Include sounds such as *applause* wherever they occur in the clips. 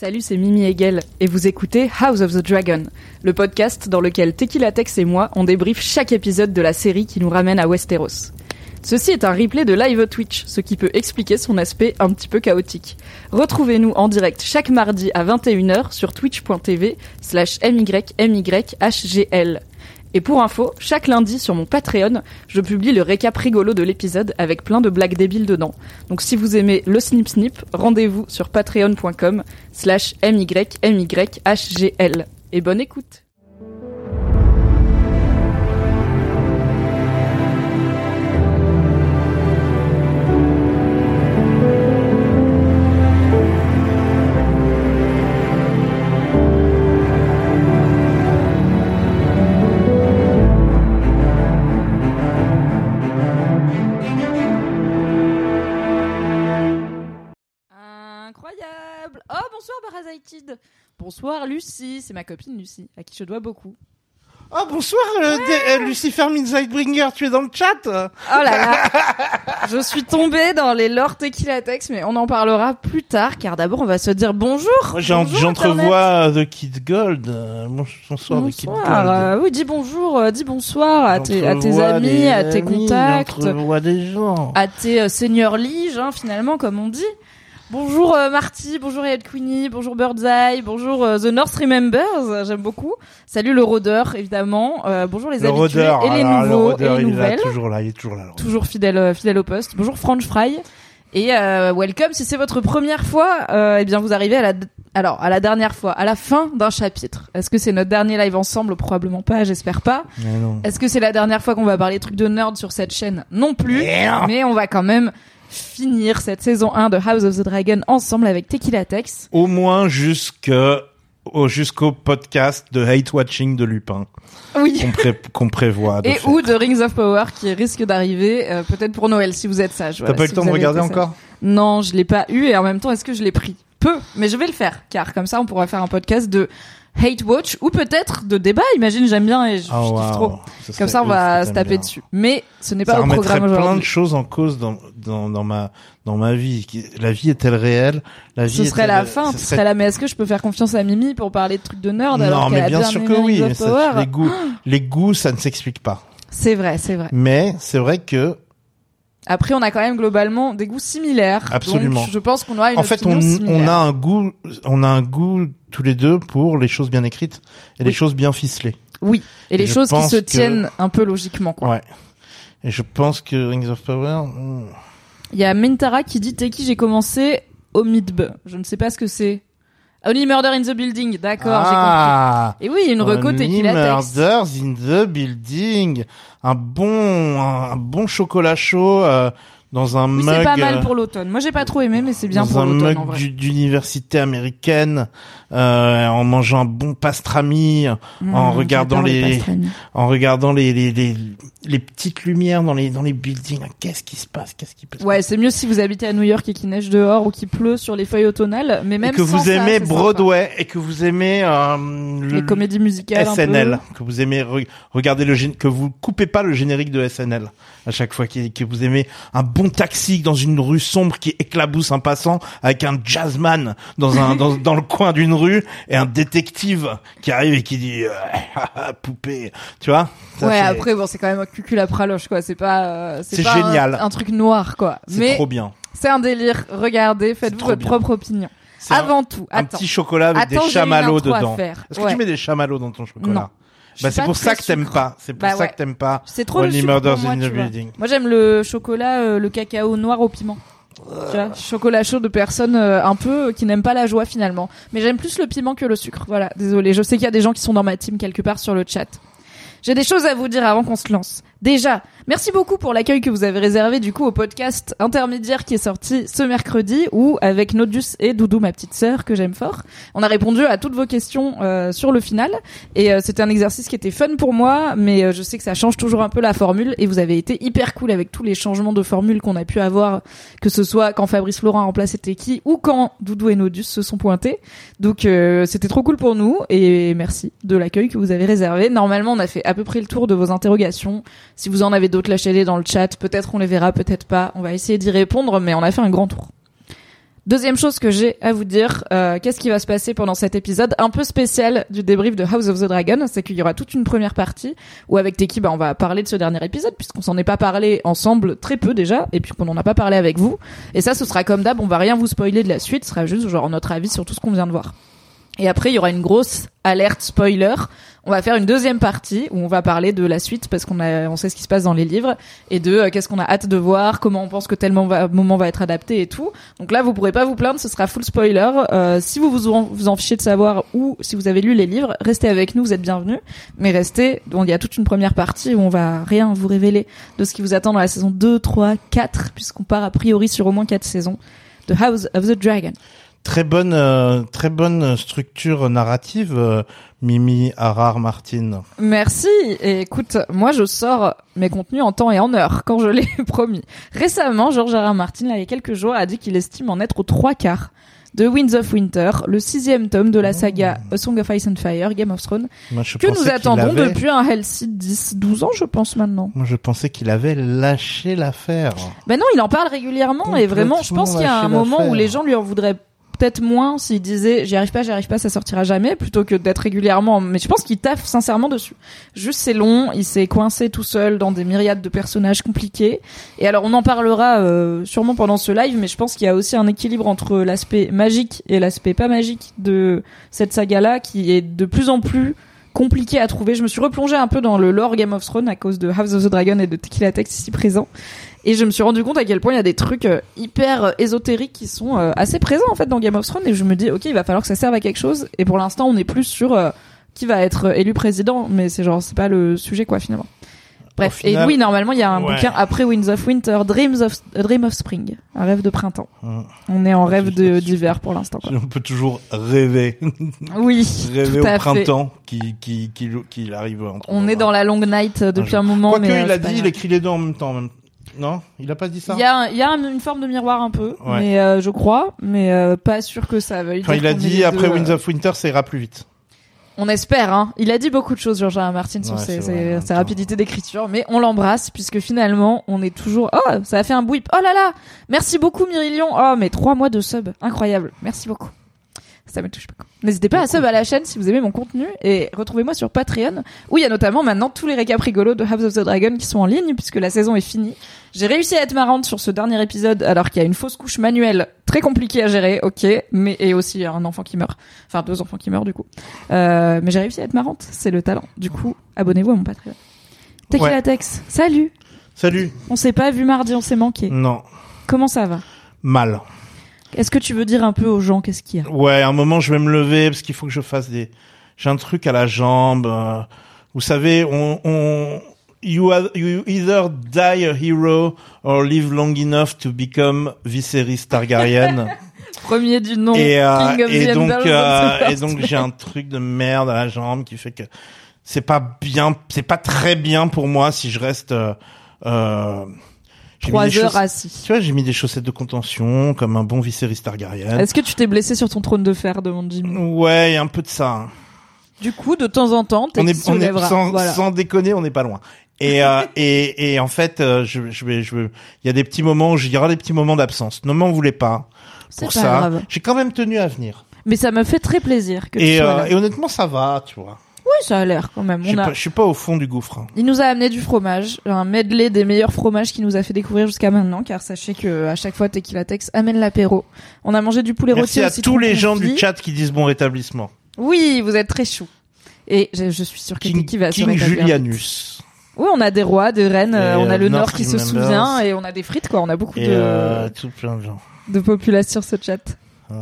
Salut, c'est Mimi Hegel et vous écoutez House of the Dragon, le podcast dans lequel Tequila Tex et moi on débrief chaque épisode de la série qui nous ramène à Westeros. Ceci est un replay de live Twitch, ce qui peut expliquer son aspect un petit peu chaotique. Retrouvez-nous en direct chaque mardi à 21h sur twitch.tv slash mymyhgl. Et pour info, chaque lundi sur mon Patreon, je publie le récap rigolo de l'épisode avec plein de blagues débiles dedans. Donc si vous aimez le snip snip, rendez-vous sur patreon.com slash mymyhgl. Et bonne écoute bonsoir Bonsoir Lucie, c'est ma copine Lucie, à qui je dois beaucoup. Oh bonsoir euh, euh, Lucifer tu es dans le chat Oh là là *laughs* Je suis tombée dans les lore Tequila Tex, mais on en parlera plus tard, car d'abord on va se dire bonjour J'entrevois The Kid Gold. euh, bon- bonsoir The Kid Bonsoir, Gold. euh, oui, dis bonjour, euh, dis bonsoir à tes, à tes amis, des à tes amis, contacts, des gens. à tes euh, seigneurs liges, hein, finalement, comme on dit. Bonjour euh, Marty, bonjour Ed Queenie, bonjour Birdseye, bonjour euh, The North Remembers, j'aime beaucoup. Salut le rôdeur, évidemment. Euh, bonjour les Le habitués rôdeur, et les alors, le nouveaux rôdeur, et les il est là, nouvelles. toujours là, il est toujours là. Toujours fidèle, euh, fidèle au poste. Bonjour French Fry. Et euh, welcome, si c'est votre première fois, euh, eh bien vous arrivez à la, alors à la dernière fois, à la fin d'un chapitre. Est-ce que c'est notre dernier live ensemble? Probablement pas, j'espère pas. Est-ce que c'est la dernière fois qu'on va parler trucs de nerd sur cette chaîne? Non plus. Mais on va quand même finir cette saison 1 de House of the Dragon ensemble avec Tequila Tex. Au moins jusqu'au podcast de hate watching de Lupin Oui. qu'on pré- qu'on prévoit. de Et faire. ou de Rings of Power qui risque d'arriver euh, peut-être pour Noël si vous êtes sage. T'as pas eu si le temps de regarder encore? Non, je l'ai pas eu et en même temps, est-ce que je l'ai pris? Peu, mais je vais le faire car comme ça, on pourra faire un podcast de hate watch ou peut-être de débat. Imagine, j'aime bien et je, waouh. trop. Comme ça, on va se taper bien. dessus. Mais ce n'est Ça pas au remettrait programme plein de aujourd'hui. choses en cause dans, dans, dans ma dans ma vie. La vie est-elle réelle? La vie Ce serait la fin, ce serait la. Mais est-ce que je peux faire confiance à Mimi pour parler de trucs de nerd alors Non, qu'elle mais a bien bien sûr que oui. Ça- les goûts, *gasps* les goûts, ça ne s'explique pas. C'est vrai, c'est vrai. Mais c'est vrai que, Après, on a quand même globalement des goûts similaires. Absolument. Donc, je pense qu'on aura une en fait, on, a un goût, on a un goût tous les deux pour les choses bien écrites et les choses bien ficelées. Oui. Et les choses qui se que- tiennent un peu logiquement, quoi. Ouais. Et je pense que Rings of Power. hmm, Il y a Mintara qui dit T'es qui j'ai commencé au Midb. Je ne sais pas ce que c'est. Only Murder in the Building, d'accord, ah, j'ai compris. Et oui, une reco Only Tequila Tex. Murders in the Building. Un bon, un, un bon chocolat chaud euh, dans un Oui, mug c'est pas mal euh, pour l'automne. Moi, j'ai pas trop aimé, mais c'est bien dans pour un l'automne, mug en vrai. du- d'université américaine euh, en mangeant un bon pastrami Mmh, en regardant les- en regardant les les, les les petites lumières dans les dans les buildings qu'est-ce qui se passe? Qu'est-ce qui peut se Ouais, c'est mieux si vous habitez à New York et qu'il neige dehors ou qu'il pleut sur les feuilles automnales, mais et même que sans vous ça, aimez sympa. Broadway et que vous aimez euh, le- les comédies musicales un peu. SNL, que vous aimez re- regarder le que vous coupez pas le générique de SNL à chaque fois que, que vous aimez un bon taxi dans une rue sombre qui éclabousse un passant avec un jazzman dans un dans, dans le coin d'une rue et un détective qui arrive et qui dit euh, *laughs* poupée, tu vois? Ça, ouais, après bon, c'est quand même un cucul à praloche quoi, c'est pas euh, C'est pas un- génial. Un, truc noir quoi. c'est Mais trop bien. c'est un délire, regardez, faites-vous votre bien. propre opinion. Un- Avant tout, un, attends. petit chocolat avec Attends, des chamallows dedans. Est-ce que Ouais. tu mets des chamallows dans ton chocolat? Non. Bah c'est pour ça que t'aimes pas. C'est pour Bah ça ouais. que t'aimes pas. C'est trop le Only sucre Murders pour moi, in the tu vois. Building. Moi j'aime le chocolat, euh, le cacao noir au piment. Tu vois, chocolat chaud de personnes euh, un peu euh, qui n'aiment pas la joie finalement. Mais j'aime plus le piment que le sucre. Voilà, désolé. Je sais qu'il y a des gens qui sont dans ma team quelque part sur le chat. J'ai des choses à vous dire avant qu'on se lance. Déjà, merci beaucoup pour l'accueil que vous avez réservé du coup au podcast intermédiaire qui est sorti ce mercredi où avec Nodus et Doudou ma petite sœur que j'aime fort, on a répondu à toutes vos questions euh, sur le final et euh, c'était un exercice qui était fun pour moi mais euh, je sais que ça change toujours un peu la formule et vous avez été hyper cool avec tous les changements de formule qu'on a pu avoir que ce soit quand Fabrice Laurent a remplacé Teki ou quand Doudou et Nodus se sont pointés. Donc euh, c'était trop cool pour nous et merci de l'accueil que vous avez réservé. Normalement, on a fait à peu près le tour de vos interrogations. Si vous en avez d'autres, lâchez-les dans le chat. Peut-être on les verra, peut-être pas. On va essayer d'y répondre, mais on a fait un grand tour. Deuxième chose que j'ai à vous dire, euh, qu'est-ce qui va se passer pendant cet épisode un peu spécial du débrief de House of the Dragon, c'est qu'il y aura toute une première partie où avec Teki, bah, on va parler de ce dernier épisode puisqu'on s'en est pas parlé ensemble très peu déjà et puis qu'on en a pas parlé avec vous. Et ça, ce sera comme d'hab, on va rien vous spoiler de la suite, ce sera juste genre notre avis sur tout ce qu'on vient de voir. Et après, il y aura une grosse alerte spoiler. On va faire une deuxième partie où on va parler de la suite parce qu'on a, on sait ce qui se passe dans les livres et de euh, qu'est-ce qu'on a hâte de voir, comment on pense que tel moment va, être adapté et tout. Donc là, vous pourrez pas vous plaindre, ce sera full spoiler. Euh, si vous vous en, vous en fichez de savoir ou si vous avez lu les livres, restez avec nous, vous êtes bienvenus. Mais restez, donc il y a toute une première partie où on va rien vous révéler de ce qui vous attend dans la saison 2, 3, 4, puisqu'on part a priori sur au moins 4 saisons de House of the Dragon. Très bonne, euh, très bonne structure narrative, euh, Mimi Harar Martin. Merci. Et écoute, moi je sors mes contenus en temps et en heure, quand je *laughs* l'ai promis. Récemment, George R. R. Martin, là, il y a quelques jours, a dit qu'il estime en être aux trois quarts de Winds of Winter, le sixième tome de la saga A Song of Ice and Fire, Game of Thrones, Moi, que nous attendons avait- depuis un Halsey 10, 12 ans, je pense maintenant. Moi, je pensais qu'il avait lâché l'affaire. Ben non, il en parle régulièrement et vraiment, je pense qu'il y a un moment où les gens lui en voudraient peut-être moins s'il disait j'y arrive pas, j'y arrive pas, ça sortira jamais, plutôt que d'être régulièrement. Mais je pense qu'il taffe sincèrement dessus. Juste c'est long, il s'est coincé tout seul dans des myriades de personnages compliqués. Et alors on en parlera euh, sûrement pendant ce live, mais je pense qu'il y a aussi un équilibre entre l'aspect magique et l'aspect pas magique de cette saga-là qui est de plus en plus compliqué à trouver. Je me suis replongé un peu dans le lore Game of Thrones à cause de House of the Dragon et de Tequila Text ici présent. Et je me suis rendu compte à quel point il y a des trucs euh, hyper euh, ésotériques qui sont euh, assez présents en fait dans Game of Thrones et je me dis ok il va falloir que ça serve à quelque chose et pour l'instant on est plus sur qui va être élu président mais c'est genre c'est pas le sujet quoi finalement. Bref final- et oui normalement il y a un Ouais. bouquin après Winds of Winter Dreams of A Dream of Spring un rêve de printemps. Hum. On est en rêve d'hiver pour l'instant. On peut toujours rêver, *laughs* Oui *laughs* rêver tout au à printemps qui qui qui qui arrive. On est dans la long night euh, depuis un moment Quoique, mais euh, il a dit, il écrit les deux en même temps. même- Non, il a pas dit ça. Il y a, y une forme de miroir un peu, Ouais. mais euh, je crois, mais euh, pas sûr que ça veuille Enfin, il a dit après Winds of Winter, ça ira plus vite. On espère, hein. Il a dit beaucoup de choses, George R. R. Martin, sur Ouais, ses, ses- même sa rapidité d'écriture, mais on l'embrasse puisque finalement, on est toujours. Oh, ça a fait un whip. Oh là là, merci beaucoup Myrillion. Oh, mais trois mois de sub, incroyable. Merci beaucoup. Ça me touche beaucoup. N'hésitez pas à sub à la chaîne si vous aimez mon contenu et retrouvez-moi sur Patreon où il y a notamment maintenant tous les récaps rigolos de House of the Dragon qui sont en ligne puisque la saison est finie. J'ai réussi à être marrante sur ce dernier épisode alors qu'il y a une fausse couche manuelle très compliquée à gérer, ok, mais et aussi un enfant qui meurt, enfin deux enfants qui meurent du coup. Euh, mais j'ai réussi à être marrante, c'est le talent. Du coup, abonnez-vous à mon Patreon. Tequila. Tex, salut. Salut. On s'est pas vu mardi, on s'est manqué. Non, Comment ça va? Mal. Est-ce que tu veux dire un peu aux gens qu'est-ce qu'il y a? Ouais, à un moment, je vais me lever parce qu'il faut que je fasse des. J'ai un truc à la jambe. euh, Vous savez, on, on you, are- you either die a hero or live long enough to become Viserys Targaryen. *laughs* Premier du nom. et, euh, King of et the donc, euh, et donc j'ai un truc de merde à la jambe qui fait que c'est pas bien, c'est pas très bien pour moi si je reste. Euh, euh, Trois heures assis. Tu vois, j'ai mis des chaussettes de contention comme un bon Viserys Targaryen. Est-ce que tu t'es blessé sur ton trône de fer, demande Jimmy Ouais, un peu de ça. hein. Du coup, de temps en temps, t'es on est, se on est sans, Voilà. sans déconner, on n'est pas loin. Et, *laughs* euh, et, et en fait, euh, je, je vais, je il y a des petits moments, où il y aura des petits moments d'absence. Ne m'en voulez pas C'est pour pas ça. grave. J'ai quand même tenu à venir. Mais ça me fait très plaisir que tu Et, sois euh, là. et honnêtement, ça va, tu vois. Oui, ça a l'air quand même. Je suis On a... pas, je suis pas au fond du gouffre. hein. Il nous a amené du fromage, un medley des meilleurs fromages qu'il nous a fait découvrir jusqu'à maintenant, car sachez que à chaque fois Tequila Tex amène l'apéro. On a mangé du poulet Merci rôti à au citron tous les gens du chat qui disent bon rétablissement. Oui, vous êtes très chou. Et je, je suis sûre que King, Teki va se King. Julianus. Oui, on a des rois, des reines, euh, on a euh, le Nord qui se souvient et on a des frites quoi. On a beaucoup Et de, euh, tout plein de gens. de population sur ce chat. Ouais,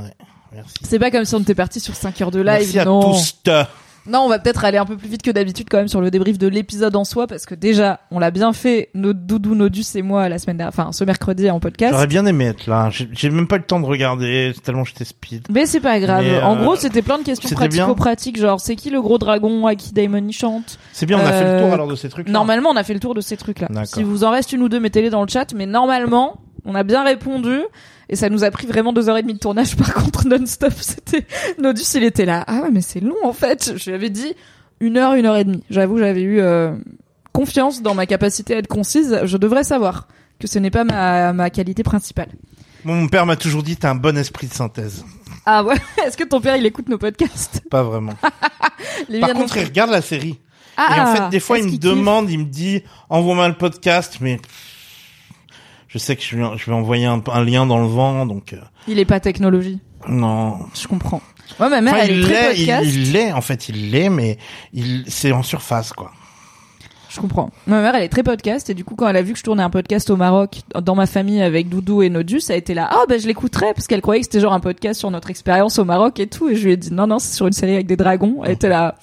merci. C'est pas comme si on était parti sur 5 heures de live. Merci à non. tous. Non, on va peut-être aller un peu plus vite que d'habitude quand même sur le débrief de l'épisode en soi parce que déjà, on l'a bien fait, notre doudou, Nodus et moi la semaine dernière, enfin ce mercredi en podcast. J'aurais bien aimé être là. J'ai j'ai même pas le temps de regarder tellement j'étais speed. Mais c'est pas grave. Mais, en euh, gros, c'était plein de questions c'était bien. pratico-pratiques, genre c'est qui le gros dragon à qui Daemon y chante. C'est bien, on a fait le tour Euh, alors de ces trucs. Normalement, on a fait le tour de ces trucs-là. D'accord. Si vous en reste une ou deux, mettez-les dans le chat. Mais normalement, on a bien répondu. Et ça nous a pris vraiment deux heures et demie de tournage. Par contre, non-stop, *laughs* c'était Nodus, il était là. Ah ouais, mais c'est long en fait. Je lui avais dit une heure, une heure et demie. J'avoue, j'avais eu euh, confiance dans ma capacité à être concise. Je devrais savoir que ce n'est pas ma, ma qualité principale. Mon père m'a toujours dit t'as un bon esprit de synthèse. Ah ouais? *laughs* Est-ce que ton père il écoute nos podcasts? Pas vraiment. *laughs* Par non contre, il regarde la série. Ah, et en fait, des fois, il me demande, il me dit, envoie-moi le podcast, mais je sais que je, vais- je vais envoyer un, un lien dans le vent, donc euh, Il est pas technologie. non. Je comprends. Moi, ma mère, Enfin, elle est il très l'est, il- podcast. il l'est, en fait, il l'est, mais il, c'est en surface, quoi. Je comprends. Ma mère, elle est très podcast et du coup, quand elle a vu que je tournais un podcast au Maroc dans ma famille avec Doudou et Nodus, ça a été là. Ah ben je l'écouterais parce qu'elle croyait que c'était genre un podcast sur notre expérience au Maroc et tout. Et je lui ai dit non non, c'est sur une série avec des dragons. Elle était là.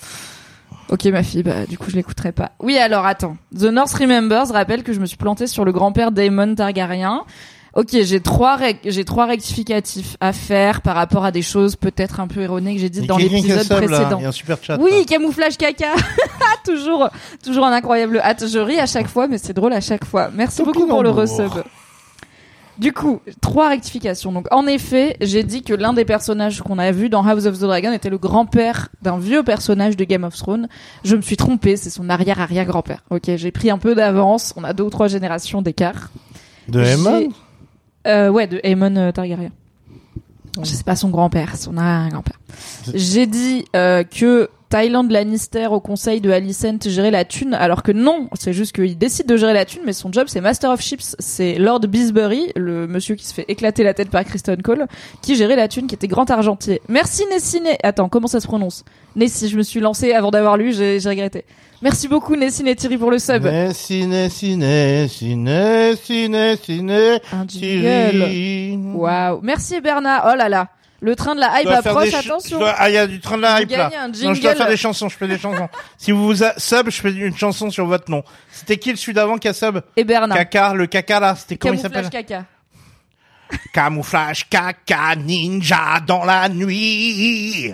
Ok ma fille, bah du coup je l'écouterai pas. Oui alors attends. The North Remembers rappelle que je me suis plantée sur le grand-père Daemon Targaryen. Ok, j'ai trois j'ai trois rectificatifs à faire par rapport à des choses peut-être un peu erronées que j'ai dites dans l'épisode là. précédent. Il y a un super chat. Oui, là. camouflage caca. *laughs* toujours, toujours un incroyable hâte. Je ris à chaque fois, mais c'est drôle à chaque fois. Merci beaucoup pour le resub. Du coup, trois rectifications. Donc, en effet, j'ai dit que l'un des personnages qu'on a vu dans House of the Dragon était le grand-père d'un vieux personnage de Game of Thrones. Je me suis trompée, c'est son arrière-arrière-grand-père. Ok, j'ai pris un peu d'avance. On a deux ou trois générations d'écart. De Aemon euh, Ouais, de Aemon euh, Targaryen. Je sais pas son grand-père, son arrière-grand-père. J'ai dit euh, que Thailand Lannister au conseil de Alicent gérait la thune, alors que non, c'est juste qu'il décide de gérer la thune, mais son job c'est Master of Ships, c'est Lord Bisbury, le monsieur qui se fait éclater la tête par Kristen Cole, qui gérait la thune, qui était grand argentier. Merci Nessine. Attends, comment ça se prononce? Nessie, je me suis lancé avant d'avoir lu, j'ai regretté. Merci beaucoup Nessine et Thierry pour le sub. Nessie, Nessie, Nessie, Nessie, Nessie, Nessie. Waouh. Merci Bernard. Oh là là. Le train de la hype approche, attention. dois- Ah, il y a du train de la hype là. Non, je dois faire des chansons, je fais des chansons. *laughs* si vous vous a- sub, je fais une chanson sur votre nom. C'était qui le celui d'avant qui a sub Et Bernard. Caca, le caca là, c'était comment il Camouflage s'appelle caca. Camouflage caca ninja dans la nuit.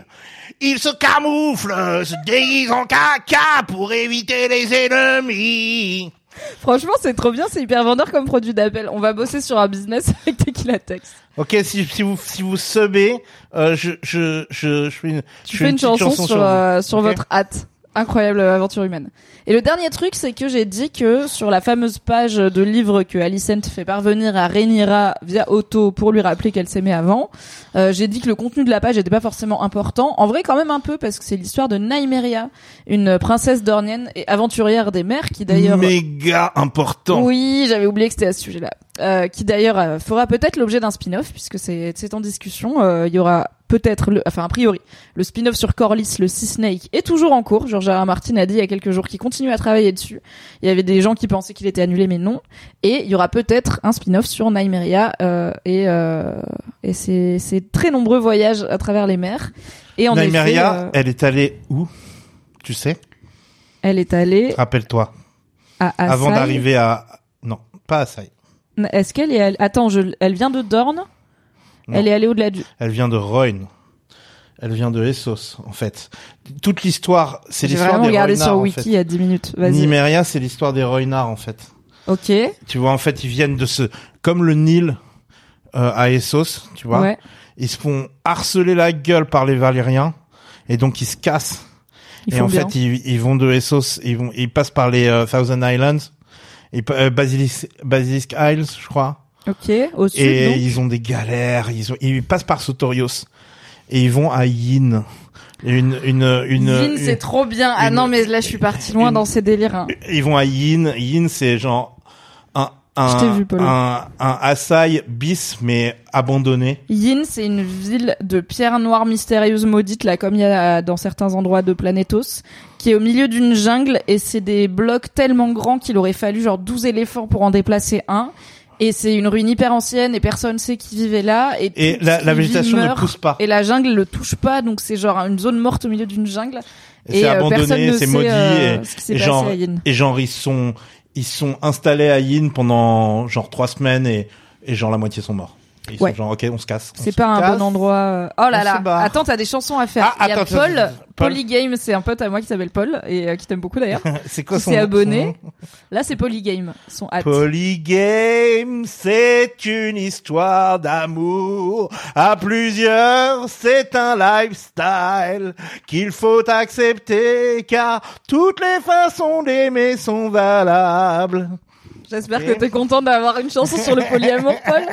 Il se camoufle, se déguise en caca pour éviter les ennemis. Franchement, c'est trop bien, c'est hyper vendeur comme produit d'appel. On va bosser sur un business *laughs* avec Tequila Tex. Ok, si, si vous si vous subez, euh, je je je je fais une Tu je fais une chanson, sur, euh, sur votre hâte. Incroyable aventure humaine. Et le dernier truc, c'est que j'ai dit que sur la fameuse page de livre que Alicent fait parvenir à Rhaenyra via Otto pour lui rappeler qu'elle s'aimait avant, euh, j'ai dit que le contenu de la page n'était pas forcément important. En vrai, quand même un peu, parce que c'est l'histoire de Nymeria, une princesse dornienne et aventurière des mers, qui d'ailleurs... méga important. Oui, j'avais oublié que c'était à ce sujet-là. Euh, qui d'ailleurs euh, fera peut-être l'objet d'un spin-off puisque c'est c'est en discussion. Euh, Il y aura peut-être, le, enfin a priori, le spin-off sur Corlys, le Sea Snake est toujours en cours. George R. R. Martin a dit il y a quelques jours qu'il continue à travailler dessus. Il y avait des gens qui pensaient qu'il était annulé, mais non. Et il y aura peut-être un spin-off sur Nymeria euh, et euh, et c'est c'est très nombreux voyages à travers les mers. Et en Nymeria, effet, euh, elle est allée où? Tu sais? Elle est allée Rappelle-toi. à Asai. avant d'arriver à non, pas à Sai. Est-ce qu'elle est Attends, je... elle vient de Dorne? Non. Elle est allée au-delà du. Elle vient de Royn. Elle vient de Essos, en fait. Toute l'histoire, c'est l'histoire des regardé Roynards, sur en Wiki fait. il y a 10 minutes. Vas-y. Nymeria, c'est l'histoire des Roynards, en fait. Ok. Tu vois, en fait, ils viennent de ce, comme le Nil euh, à Essos, tu vois. Ouais. Ils se font harceler la gueule par les Valériens, et donc ils se cassent. Ils et en bien. fait, ils, ils vont de Essos, ils vont, ils passent par les euh, Thousand Islands, et euh, Basilisk, Basilisk Isles, je crois. Ok. Au sud. et donc. ils ont des galères. Ils ont, ils passent par Sotorios et ils vont à Yin. Une, une, une. Yin, c'est trop bien. Ah une- non, mais là, je suis partie loin une- dans ces délires. hein. Ils vont à Yin. Yin, c'est genre un, un, vu, un, un Asai bis mais abandonné. Yin, c'est une ville de pierres noires mystérieuses maudites, là, comme il y a dans certains endroits de Planetos, qui est au milieu d'une jungle, et c'est des blocs tellement grands qu'il aurait fallu genre 12 éléphants pour en déplacer un. Et c'est une ruine hyper ancienne, et personne sait qui vivait là. Et, Et la, la végétation ne pousse pas. Et la jungle le touche pas, donc c'est genre une zone morte au milieu d'une jungle. C'est euh, personne abandonné, ne c'est sait, maudit. euh, et, et genre, et genre ils sont, ils sont installés à Yin pendant genre trois semaines et, et genre la moitié sont morts. Et ils Ouais. sont genre ok, on se casse. C'est pas un casse. bon endroit. euh. Oh là On là. Attends, t'as des chansons à faire. Ah, Il y a attends, Paul. Paul. Polygame, c'est un pote à moi qui s'appelle Paul et euh, qui t'aime beaucoup d'ailleurs. *laughs* C'est quoi qui son s'est nom- abonné. son Là, c'est Polygame, son hâte. Polygame, c'est une histoire d'amour. À plusieurs, c'est un lifestyle qu'il faut accepter car toutes les façons d'aimer sont valables. J'espère que t'es content d'avoir une chanson sur le polyamour, Paul.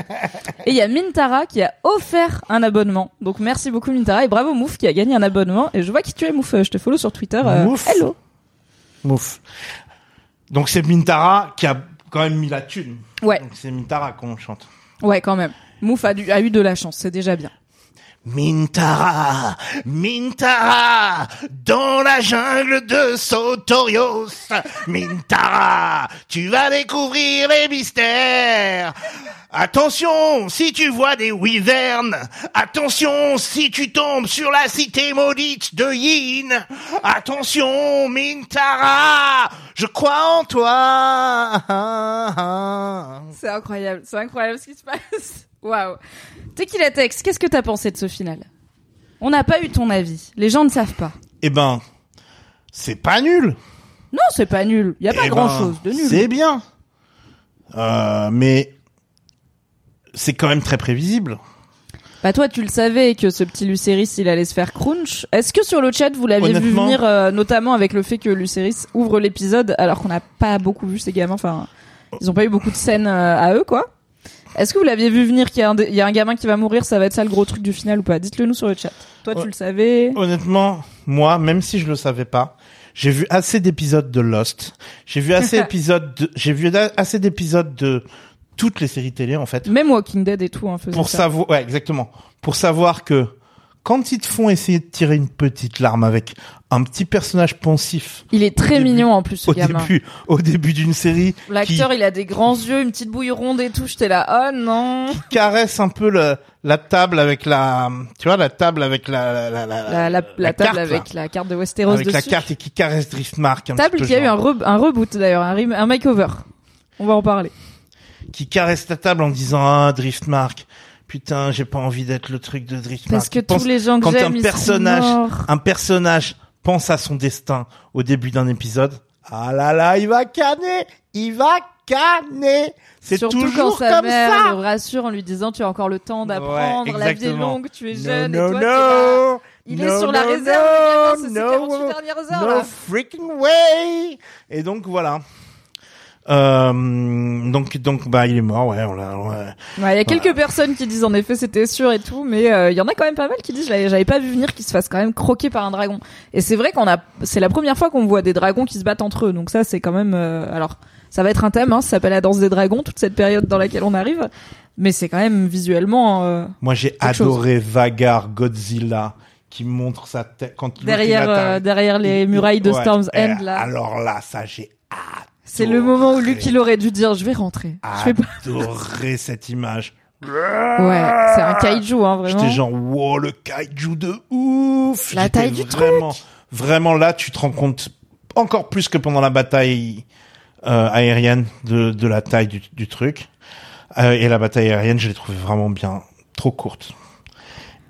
Et il y a Mintara qui a offert un abonnement. Donc merci beaucoup Mintara et bravo Mouf qui a gagné un abonnement. Et je vois qui tu es Mouf, je te follow sur Twitter. euh, Mouf. hello. Mouf. Donc c'est Mintara qui a quand même mis la thune. Ouais, Donc c'est Mintara qu'on chante. ouais quand même. Mouf a, dû- a eu de la chance, c'est déjà bien. Mintara, Mintara, dans la jungle de Sotorios. Mintara, tu vas découvrir les mystères. Attention, si tu vois des wyvernes. Attention, si tu tombes sur la cité maudite de Yin. Attention, Mintara, je crois en toi. C'est incroyable, c'est incroyable ce qui se passe. Waouh. Tex, qu'est-ce que t'as pensé de ce final? On n'a pas eu ton avis. Les gens ne savent pas. Eh ben, c'est pas nul. Non, c'est pas nul. Il y a pas Eh ben, grand chose de nul. C'est bien. Euh, mais c'est quand même très prévisible. Bah toi, tu le savais que ce petit Luceris, il allait se faire crunch. Est-ce que sur le chat, vous l'aviez vu venir, euh, notamment avec le fait que Luceris ouvre l'épisode, alors qu'on n'a pas beaucoup vu ces gamins. Enfin, ils ont pas eu beaucoup de scènes euh, à eux, quoi? Est-ce que vous l'aviez vu venir qu'il y, a un dé- il y a un gamin qui va mourir, ça va être ça le gros truc du final ou pas? Dites-le nous sur le chat. Toi, tu le savais Honnêtement, moi, même si je le savais pas, j'ai vu assez d'épisodes de Lost. J'ai vu assez *laughs* d'épisodes de, j'ai vu assez d'épisodes de toutes les séries télé, en fait. Même Walking Dead et tout, hein, Pour ça. savoir, ouais, exactement. Pour savoir que quand ils te font essayer de tirer une petite larme avec un petit personnage pensif Il est très début- mignon en plus, ce au gamin. début, au début d'une série, qui L'acteur, il a des grands yeux, une petite bouille ronde et tout. J'étais là, oh non. caresse un peu le, la table avec la, tu vois, la table avec la, la, la, la, La, la, la la table carte, avec là. la carte de Westeros avec la dessus. carte et qui caresse Driftmark un Table petit peu qui a eu un, genre. re- un reboot d'ailleurs, un, makeover. On va en parler. qui caresse ta table en disant ah Driftmark putain j'ai pas envie d'être le truc de Driftmark Parce que pense- tous les gens que quand un personnage un personnage pense à son destin au début d'un épisode ah là là il va canner il va canner. C'est toujours quand sa comme mère ça. le rassure en lui disant tu as encore le temps d'apprendre, Ouais, la vie est longue, tu es No, jeune no, et toi t'es là. no, Il no, est sur la no, réserve, no, no, 48 dernières heures no là. freaking way. Et donc voilà euh, donc donc bah il est mort ouais on l'a ouais. Ouais, il y a quelques personnes qui disent en effet c'était sûr et tout, mais euh, il y en a quand même pas mal qui disent j'avais j'avais pas vu venir qu'il se fasse quand même croquer par un dragon. Et c'est vrai qu'on a, c'est la première fois qu'on voit des dragons qui se battent entre eux, donc ça c'est quand même, euh, alors ça va être un thème, hein, ça s'appelle la danse des dragons, toute cette période dans laquelle on arrive, mais c'est quand même visuellement euh, Moi, j'ai chose. adoré Vagar Godzilla qui montre sa tête quand l'autre, derrière il attaque. euh, derrière les Il- murailles de ouais. Storm's Eh, End là. Alors là, ça j'ai C'est le moment où Luke il aurait dû dire je vais rentrer. Adoré cette image. Ouais, c'est un kaiju hein vraiment. J'étais genre wow le kaiju de ouf. La taille du vraiment, vraiment là, tu te rends compte encore plus que pendant la bataille euh, aérienne de, de la taille du, du truc. Euh, et la bataille aérienne, je l'ai trouvée vraiment bien, trop courte.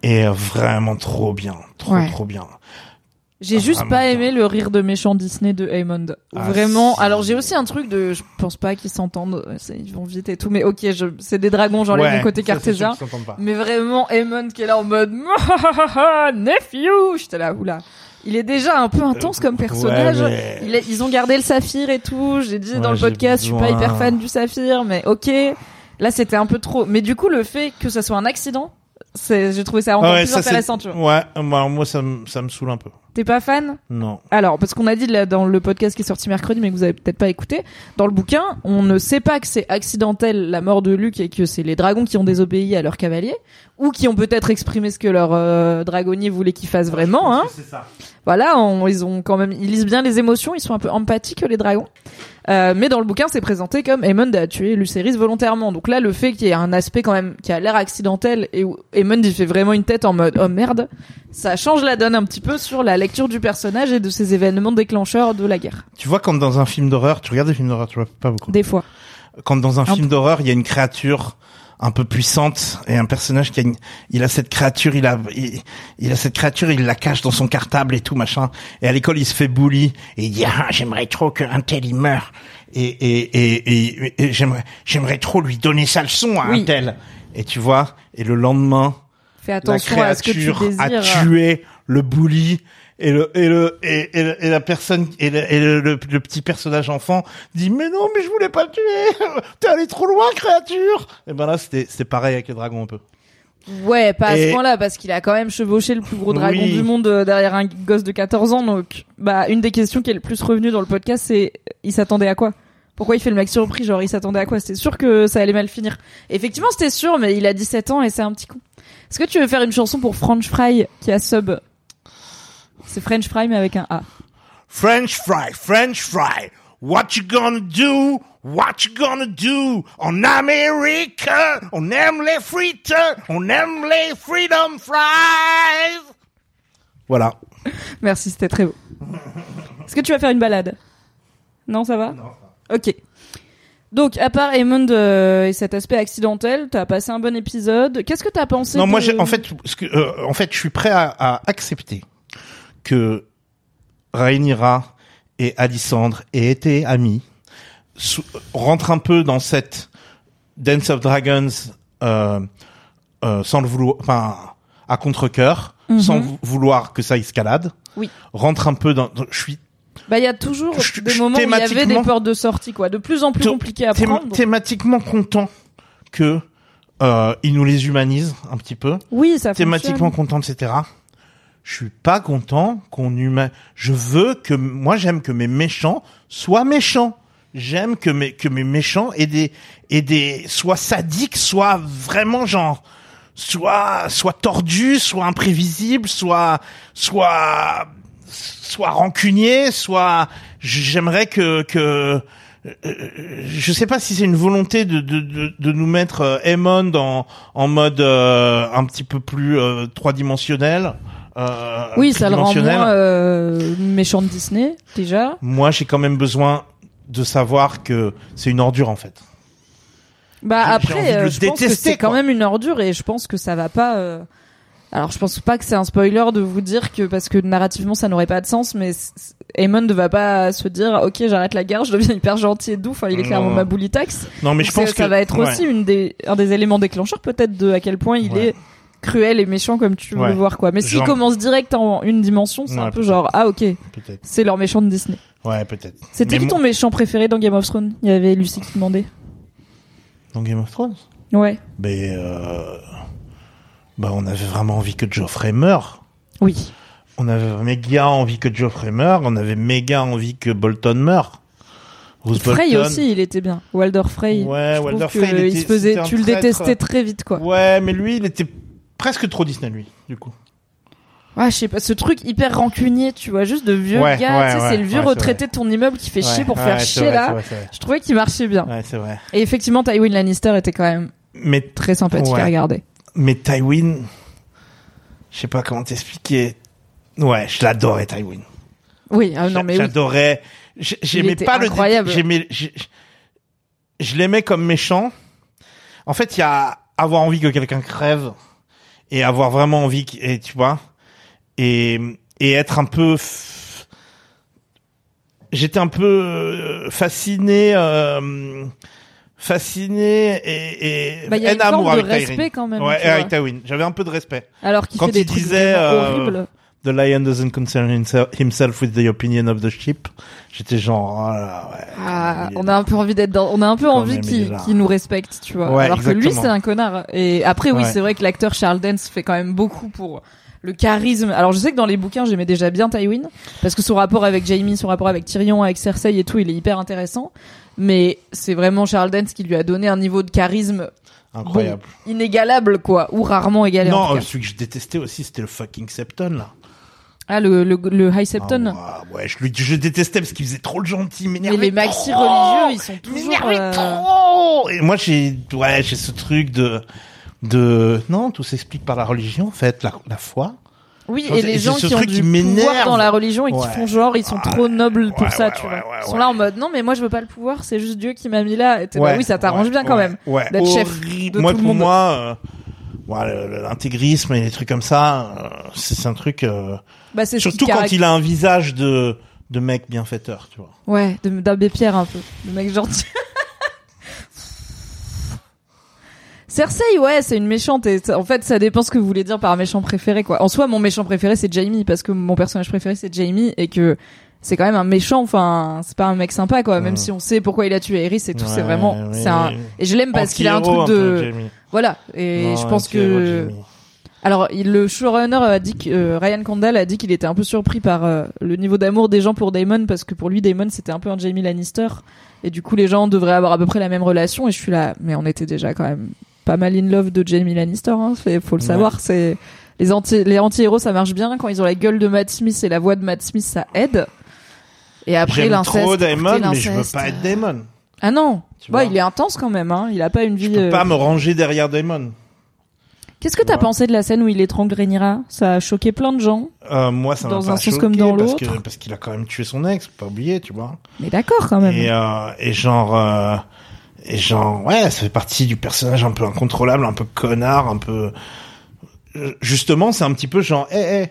Et vraiment trop bien, trop Ouais. trop bien. J'ai Ah, juste vraiment pas aimé le rire de méchant Disney de Hammond. Ah, Vraiment. si. Alors j'ai aussi un truc de, je pense pas qu'ils s'entendent, ils vont vite et tout, mais ok, je, c'est des dragons, j'enlève Ouais, mon côté cartésien. Mais vraiment, Hammond qui est là en mode *laughs* nephew, j'étais là, oula. Il est déjà un peu intense comme personnage. Ouais, mais- Il est- ils ont gardé le saphir et tout. J'ai dit dans le podcast, je suis pas besoin. hyper fan du saphir, mais ok. Là, c'était un peu trop. Mais du coup, le fait que ça soit un accident, c'est, j'ai trouvé ça encore ouais, plus ça, intéressant, tu vois. Ouais, moi, moi ça, me- ça me saoule un peu. T'es pas fan? Non. Alors, parce qu'on a dit là, dans le podcast qui est sorti mercredi, mais que vous avez peut-être pas écouté, dans le bouquin, on ne sait pas que c'est accidentel la mort de Luke et que c'est les dragons qui ont désobéi à leur cavalier, ou qui ont peut-être exprimé ce que leur euh, dragonnier voulait qu'ils fassent vraiment. Hein. C'est ça. Voilà, on- ils ont quand même, ils lisent bien les émotions, ils sont un peu empathiques les dragons. Euh, mais dans le bouquin, c'est présenté comme Aemond a tué Lucerys volontairement. Donc là, le fait qu'il y ait un aspect quand même qui a l'air accidentel et où Aemond il fait vraiment une tête en mode oh merde, ça change la donne un petit peu sur la lecture du personnage et de ces événements déclencheurs de la guerre. Tu vois, quand dans un film d'horreur, tu regardes des films d'horreur, tu vois pas beaucoup. Des fois. Quand dans un Un film d'horreur, il y a une créature un peu puissante et un personnage qui a une, il a cette créature, il a, il, il a cette créature, il la cache dans son cartable et tout machin. Et à l'école, il se fait bully et il dit ah j'aimerais trop qu'un tel il meure et et et, et, et j'aimerais j'aimerais trop lui donner sa leçon à Oui. un tel. Et tu vois, et le lendemain, Fais la attention à ce que tu créature a tué le bully et le et le et, et, le- et la personne et, le, et le, le- le petit personnage enfant dit mais non mais je voulais pas le tuer *laughs* t'es allé trop loin créature et ben là c'était c'était pareil avec les dragons un peu Ouais, pas à ce point-là, parce qu'il a quand même chevauché le plus gros dragon Oui. du monde euh, derrière un gosse de 14 ans. Donc, bah, une des questions qui est le plus revenue dans le podcast, c'est il s'attendait à quoi? Pourquoi il fait le mec surpris Genre, il s'attendait à quoi? C'était sûr que ça allait mal finir. Effectivement, c'était sûr, mais il a 17 ans et c'est un petit con. Est-ce que tu veux faire une chanson pour French Fry qui a sub C'est French Fry mais avec un A. French fry French fry. What you gonna do? What you gonna do? En Amérique on aime les frites on aime les freedom fries. Voilà. Merci, c'était très beau. Est-ce que tu vas faire une balade? Non, ça va? Ok. Donc, à part Aemond euh, et cet aspect accidentel, t'as passé un bon épisode. Qu'est-ce que t'as pensé Non, de- moi, en fait, ce que, euh, en fait, je suis prêt à, à accepter que Rhaenyra et Alicandre aient été amis, rentrent un peu dans cette Dance of Dragons euh, euh, sans le vouloir, enfin, à contre-cœur, Mhm. sans vou- vouloir que ça escalade. Oui. Rentre un peu dans. dans- Je suis Bah, il y a toujours Je- des je- moments où il y avait des portes de sortie, quoi. De plus en plus compliquées à prendre. thématiquement content que euh, ils nous les humanisent un petit peu. Oui, ça thématiquement fonctionne. content, etc. Je suis pas content qu'on humain. Je veux que moi j'aime que mes méchants soient méchants. J'aime que mes que mes méchants aient des aient des soient sadiques, soient vraiment genre soit soit tordus, soit imprévisibles, soit soit soit rancuniers, soit j'aimerais que que euh, je sais pas si c'est une volonté de de de, de nous mettre euh, Aemon en en mode euh, un petit peu plus euh, trois dimensionnel. Euh, Oui, ça le rend moins euh, méchant de Disney, déjà. Moi, j'ai quand même besoin de savoir que c'est une ordure en fait. Bah après, euh, je pense que c'est quand même une ordure et je pense que ça va pas. Alors je pense pas que c'est un spoiler de vous dire que parce que narrativement ça n'aurait pas de sens, mais Aemon ne va pas se dire ok j'arrête la guerre, je deviens hyper gentil et doux. Enfin il est clairement ma boulitax. Non, mais Donc je pense que ça va être ouais. aussi une des un des éléments déclencheurs peut-être de à quel point il Ouais. est cruel et méchant comme tu veux Ouais. le voir quoi. Mais s'il Genre- commence direct en une dimension, c'est Ouais, un peu genre ah ok c'est leur méchant de Disney. Ouais, peut-être. C'était qui ton méchant préféré dans Game of Thrones? Il y avait Lucie qui demandait. dans Game of Thrones? Ouais. Ben euh... bah on avait vraiment envie que Geoffrey meure. Oui. On avait méga envie que Geoffrey meure, on avait méga envie que Bolton meure. Bruce Frey Bolton. aussi, il était bien. Walder Frey. Ouais, Walder Frey, il il était- se faisait, c'était un tu le détestais très vite, quoi. Ouais, mais lui, il était presque trop Disney, lui, du coup. Ouais, je sais pas, ce truc hyper rancunier, tu vois, juste de vieux Ouais, gars, ouais, tu sais, ouais, c'est le vieux retraité de ton immeuble qui fait chier pour faire chier vrai, là. vrai. Je trouvais qu'il marchait bien. Ouais, c'est vrai. Et effectivement, Tywin Lannister était quand même Mais, très sympathique à regarder. mais Tywin, je sais pas comment t'expliquer. Ouais, je l'adorais, Tywin. Oui, ah, non mais oui. J'adorais. J'- J'aimais pas incroyable. le. J'aimais. Je l'aimais comme méchant. En fait, il y a avoir envie que quelqu'un crève et avoir vraiment envie, et tu vois, et et être un peu. f- J'étais un peu euh, fasciné. euh, fasciné et, et Bah, il y a une forme amour de avec respect quand même. Ouais, avec Tywin. J'avais un peu de respect. Alors qu'il Quand fait des il trucs disait, euh, horribles. The lion doesn't concern himself, with the opinion of the sheep. J'étais genre, oh là, ouais. Ah, on a un peu envie d'être dans, on a un peu envie qu'il nous respecte, tu vois. Ouais, Alors que lui, c'est un connard. Et après, oui, Ouais. c'est vrai que l'acteur Charles Dance fait quand même beaucoup pour le charisme. Alors, je sais que dans les bouquins, j'aimais déjà bien Tywin parce que son rapport avec Jaime, son rapport avec Tyrion, avec Cersei et tout, il est hyper intéressant. Mais c'est vraiment Charles Dance qui lui a donné un niveau de charisme incroyable. inégalable, quoi, ou rarement égalé. en non, celui que je détestais aussi, c'était le fucking Septon, là. Ah, le, le, le High Septon. Ah, ouais, ouais, je, lui, je détestais parce qu'il faisait trop le gentil, il Mais m'énervait les maxi trop. religieux, ils sont Il toujours. m'énervait euh, trop. Et moi, j'ai, ouais, j'ai ce truc de, de, non, tout s'explique par la religion, en fait, la, la foi. Oui, et les gens qui ont du pouvoir dans la religion et qui font genre ils sont trop nobles pour ça, tu vois. Ils sont là en mode non mais moi je veux pas le pouvoir, c'est juste Dieu qui m'a mis là. Oui, ça t'arrange bien quand même Ouais, d'être chef de moi, tout le pour monde. moi, le- l'intégrisme et les trucs comme ça, euh, c'est un truc. euh, Bah surtout quand il a un visage de de mec bienfaiteur, tu vois. Ouais, de- d'abbé Pierre un peu, le mec gentil. Cersei, ouais, c'est une méchante et en fait, ça dépend ce que vous voulez dire par méchant préféré, quoi. En soi, mon méchant préféré, c'est Jaime parce que mon personnage préféré, c'est Jaime et que c'est quand même un méchant, enfin, c'est pas un mec sympa, quoi. Même si on sait pourquoi il a tué Eris et tout, c'est vraiment, oui. c'est un, et je l'aime parce qu'il a un truc de, peu, voilà. Et Non, je pense que, alors, il- le showrunner a dit que euh, Ryan Condal a dit qu'il était un peu surpris par euh, le niveau d'amour des gens pour Damon parce que pour lui Damon c'était un peu un Jamie Lannister et du coup les gens devraient avoir à peu près la même relation et je suis là mais on était déjà quand même pas mal in love de Jamie Lannister hein, faut le Ouais. savoir c'est les anti les anti-héros ça marche bien quand ils ont la gueule de Matt Smith et la voix de Matt Smith ça aide et après J'aime l'inceste trop Damon, mais je veux pas être Damon. ah non Tu ouais vois. il est intense quand même hein il a pas une Je vie peux euh, pas me ranger derrière Damon. Qu'est-ce que tu t'as pensé de la scène où il étrangle Rhaenyra Ça a choqué plein de gens. Euh, moi, ça m'a Dans pas un sens choqué comme dans parce l'autre. que parce qu'il a quand même tué son ex, faut pas oublier, tu vois. Mais d'accord quand même. Et euh, et genre euh, et genre ouais, ça fait partie du personnage un peu incontrôlable, un peu connard, un peu Euh, justement, c'est un petit peu genre eh eh,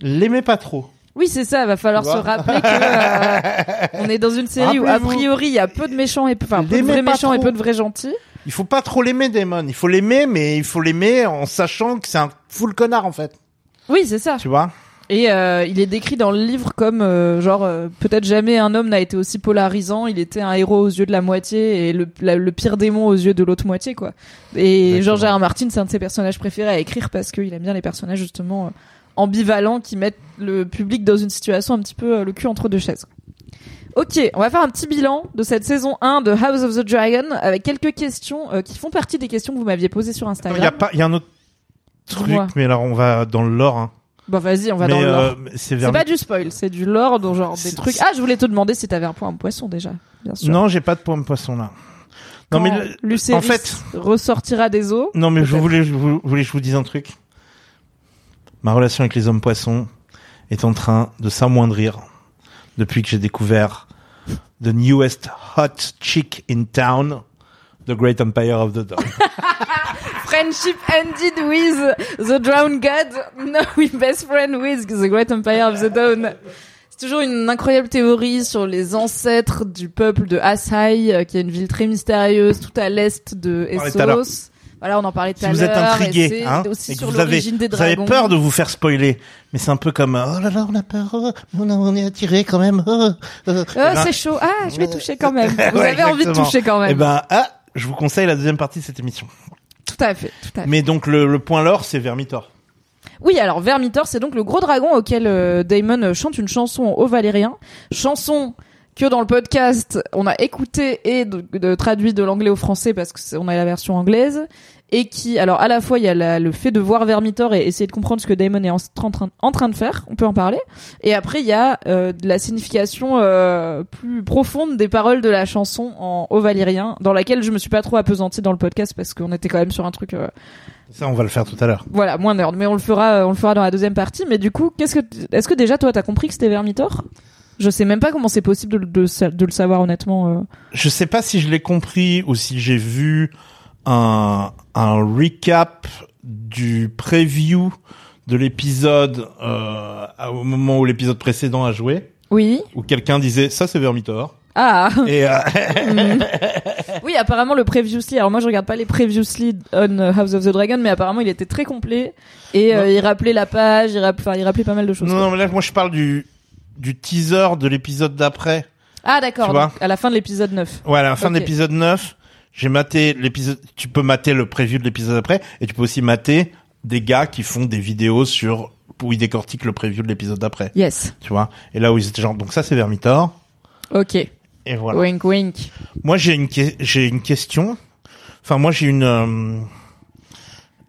l'aimez pas trop. Oui, c'est ça. Va falloir se rappeler que euh, on est dans une série où a priori il y a peu de méchants et peu, enfin peu de vrais méchants et peu de vrais gentils. Il faut pas trop l'aimer Damon, il faut l'aimer mais il faut l'aimer en sachant que c'est un full connard en fait, Oui, c'est ça. tu vois. Et euh, il est décrit dans le livre comme euh, genre euh, peut-être jamais un homme n'a été aussi polarisant. Il était un héros aux yeux de la moitié et le, la- le pire démon aux yeux de l'autre moitié quoi. Et. George R. R. Martin c'est un de ses personnages préférés à écrire parce qu'il aime bien les personnages justement euh, ambivalents qui mettent le public dans une situation un petit peu euh, le cul entre deux chaises. Ok, on va faire un petit bilan de cette saison 1 de House of the Dragon avec quelques questions euh, qui font partie des questions que vous m'aviez posées sur Il Instagram. y a pas il y a un autre truc mais alors on va dans le lore hein. Bon vas-y, on va mais dans le lore. euh, c'est vers pas du spoil, c'est du lore, dont genre des trucs. Ah, je voulais te demander si t'avais un point en poisson déjà, bien sûr. Non, j'ai pas de pomme poisson là. Quand Non mais le- en fait ressortira des eaux. Non, mais je voulais, je vou- voulais que je vous dise un truc. Ma relation avec les hommes poissons est en train de s'amoindrir depuis que j'ai découvert the newest hot chick in town, the Great Empire of the Dog. *laughs* Friendship ended with the drowned god. No, *laughs* we best friend with the great empire of the dawn. C'est toujours une incroyable théorie sur les ancêtres du peuple de Asai, euh, qui est une ville très mystérieuse, tout à l'est de. Essos. Voilà, on en parlait tout si à vous êtes l'heure. intrigué, hein, aussi et que sur vous avez, des vous avez peur de vous faire spoiler, mais c'est un peu comme oh là là, on a peur, oh, on, est attiré quand même. oh, oh. Oh, Eh ben, c'est chaud. Ah, je vais toucher quand même. *laughs* Vous Ouais, avez envie de toucher quand même. Eh ben, ah, je vous conseille la deuxième partie de cette émission. Tout à fait, tout à fait. Mais donc le, le point lore, c'est Vermitor. Oui, alors Vermitor, c'est donc le gros dragon auquel euh, Damon chante une chanson au valérien. Chanson que dans le podcast, on a écouté et de, de traduit de l'anglais au français parce que c'est- on a la version anglaise. Et qui, alors à la fois, il y a la- le fait de voir Vermitor et essayer de comprendre ce que Damon est en, en train, en train de faire, on peut en parler. Et après, il y a euh, de la signification euh, plus profonde des paroles de la chanson en haut valérien, dans laquelle je me suis pas trop appesantie dans le podcast parce qu'on était quand même sur un truc euh, Ça, on va le faire tout à l'heure. voilà, moins nerd, mais on le fera, on le fera dans la deuxième partie. Mais du coup, qu'est-ce que, est-ce que déjà toi t'as compris que c'était Vermitor? Je sais même pas comment c'est possible de, de sa- de le savoir honnêtement. euh. Je sais pas si je l'ai compris ou si j'ai vu un, un recap du preview de l'épisode euh, au moment où l'épisode précédent a joué, Oui. où quelqu'un disait ça c'est Vermitor. Ah. *laughs* Et euh, *laughs* oui, apparemment le previously. Alors moi je regarde pas les previously on euh, House of the Dragon, mais apparemment il était très complet et euh, il rappelait la page, il rappelait, enfin, il rappelait pas mal de choses. non, non, mais là moi je parle du du teaser de l'épisode d'après. Ah d'accord. À la fin de l'épisode 9. Ouais, à la fin de l'épisode 9, j'ai maté l'épisode, tu peux mater le preview de l'épisode après, et tu peux aussi mater des gars qui font des vidéos sur, où ils décortiquent le preview de l'épisode d'après. Yes. Tu vois? Et là où ils étaient genre, donc ça c'est Vermitor. Ok. Et voilà. Wink wink. Moi j'ai une, j'ai une question. Enfin, moi j'ai une, euh,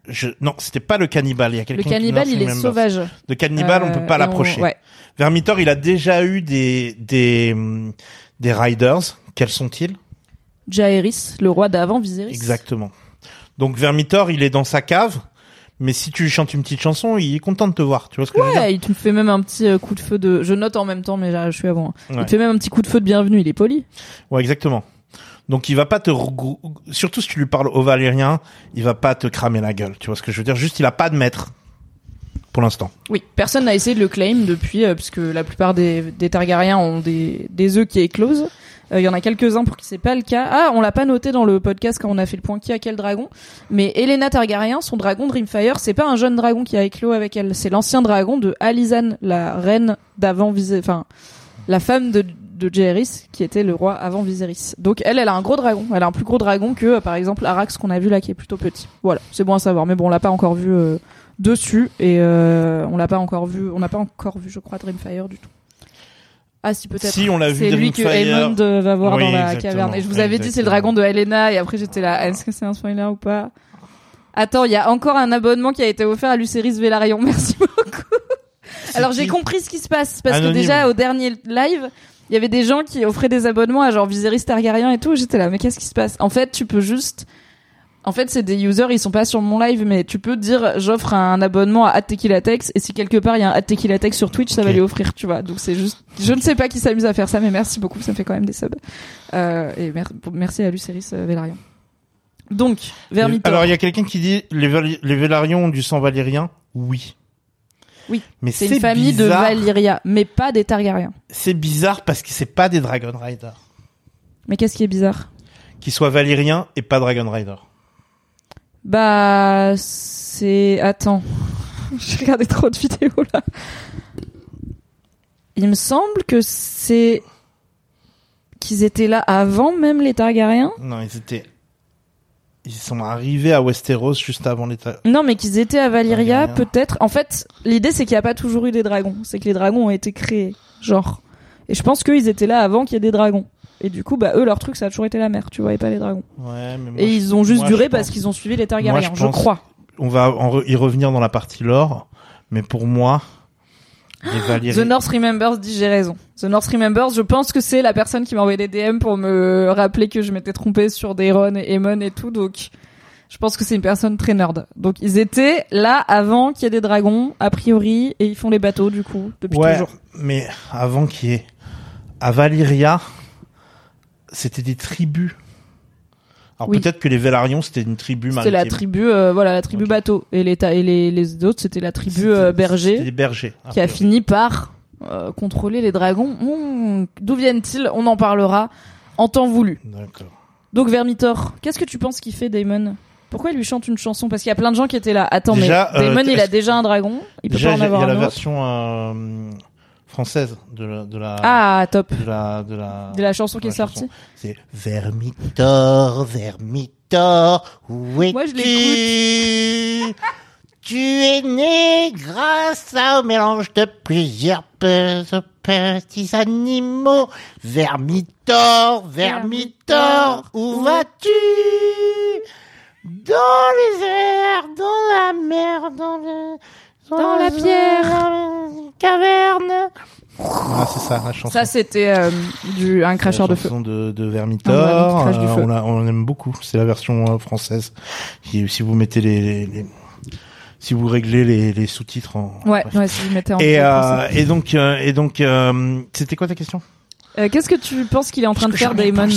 je, non, c'était pas le cannibale. Il y a Le quelqu'un qui cannibale il est sauvage. Le cannibale, on Euh, peut pas on- l'approcher. Ouais. Vermitor, il a déjà eu des, des, hum, des riders. Quels sont-ils? Jaehaerys, le roi d'avant Viserys. Exactement. Donc Vermitor, il est dans sa cave, mais si tu lui chantes une petite chanson, il est content de te voir. Tu vois ce que je veux dire? Ouais, il te fait même un petit euh, coup de feu de. Je note en même temps, mais là, je suis avant. Ouais. Il te fait même un petit coup de feu de bienvenue. Il est poli. Ouais, exactement. Donc il va pas te surtout si tu lui parles au valérien, il va pas te cramer la gueule. Tu vois ce que je veux dire? Juste, il a pas de maître pour l'instant. Oui, personne n'a essayé de le claim depuis, euh, puisque la plupart des, des Targaryens ont des, œufs qui éclosent. Euh, Il y en a quelques-uns pour qui c'est pas le cas. Ah, on l'a pas noté dans le podcast quand on a fait le point qui a quel dragon. Mais Elena Targaryen, son dragon Dreamfire, c'est pas un jeune dragon qui a éclos avec elle. C'est l'ancien dragon de Alizane, la reine d'avant Viserys, enfin, la femme de, de Jaehaerys, qui était le roi avant Viserys. Donc elle, elle a un gros dragon. Elle a un plus gros dragon que, euh, par exemple, Arax qu'on a vu là, qui est plutôt petit. Voilà, c'est bon à savoir. Mais bon, on l'a pas encore vu euh, dessus et euh, on l'a pas encore vu. On n'a pas encore vu, je crois, Dreamfire du tout. Ah si peut-être. Si on l'a vu C'est lui que. Aemond va voir Oui, dans la caverne. Et je vous avais dit c'est le dragon de Helena et après j'étais là, est-ce que c'est un spoiler ou pas? Attends, il y a encore un abonnement qui a été offert à Luceris Velaryon. *laughs* Merci beaucoup. Alors j'ai compris ce qui se passe parce Anonyme. que déjà au dernier live, il y avait des gens qui offraient des abonnements à genre Viserys Targaryen et tout. J'étais là, mais qu'est-ce qui se passe? En fait, tu peux juste en fait, c'est des users, ils sont pas sur mon live, mais tu peux dire j'offre un abonnement à @tequilatex et si quelque part il y a un @tequilatex sur Twitch, ça va lui offrir, tu vois. Donc c'est juste, je ne sais pas qui s'amuse à faire ça, mais merci beaucoup, ça me fait quand même des subs. Euh, et mer- merci à Luceris euh, Velaryon. Donc, Vermitor. Alors il y a quelqu'un qui dit les, les Vélarions ont du sang valérien? Oui. Oui, Mais c'est une famille de. Valyria, mais pas des Targaryens. C'est bizarre parce que c'est pas des Dragon Rider. Mais qu'est-ce qui est bizarre? Qui soient valériens et pas Dragon Rider. Bah, c'est. Attends. *laughs* J'ai regardé trop de vidéos là. Il me semble que c'est. qu'ils étaient là avant même les Targaryens? Non, ils étaient. Ils sont arrivés à Westeros juste avant les. Non, mais qu'ils étaient à Valyria, peut-être. En fait, l'idée c'est qu'il n'y a pas toujours eu des dragons. C'est que les dragons ont été créés. Genre. Et je pense qu'ils étaient là avant qu'il y ait des dragons. Et du coup, bah, eux, leur truc, ça a toujours été la mer, tu vois, et pas les dragons. Ouais, mais moi, et ils ont juste moi, duré parce pense- qu'ils ont suivi les Targaryens, Moi, je crois. On va y revenir dans la partie lore, mais pour moi. The North Remembers dit j'ai raison. The North Remembers, je pense que c'est la personne qui m'a envoyé des DM pour me rappeler que je m'étais trompée sur Daeron et Aemon et tout, donc je pense que c'est une personne très nerd. Donc ils étaient là avant qu'il y ait des dragons, a priori, et ils font les bateaux du coup, depuis Ouais, toujours. mais avant qu'il y ait à Valyria, c'était des tribus. Alors Oui. peut-être que les Vélarions c'était une tribu C'était la maritime. tribu, euh, voilà, la tribu bateau. Et les, et les, les autres, c'était la tribu euh, berger des bergers. qui a fini par euh, contrôler les dragons. Hmm, D'où viennent-ils? On en parlera en temps voulu. D'accord. Donc Vermitor, qu'est-ce que tu penses qu'il fait Damon Pourquoi il lui chante une chanson? Parce qu'il y a plein de gens qui étaient là. Attends, Déjà, mais euh, Damon, il a déjà un dragon? Il peut Déjà, pas en il y a avoir la autre? version euh, française de la de la Ah, top. de la de la, De la chanson qui est sortie. C'est Vermitor, Vermitor, où es-tu Moi, je Tu es né grâce au mélange de plusieurs pe- petits animaux. Vermitor, Vermitor, où vas-tu Dans les airs, dans la mer, dans le... Dans la pierre. caverne. Ah, c'est ça, la chanson. Ça, c'était euh, du un cracheur de la feu. chanson de, de Vermitor. crache du euh, feu. on, la- on aime beaucoup. C'est la version euh, française. Qui, si vous mettez les, les, les- si vous réglez les, les sous-titres en. Ouais, bref. ouais, si vous mettez en Et, français. euh, et donc euh, et donc euh, c'était quoi ta question? Euh, Qu'est-ce que tu penses qu'il est en train de faire, Damon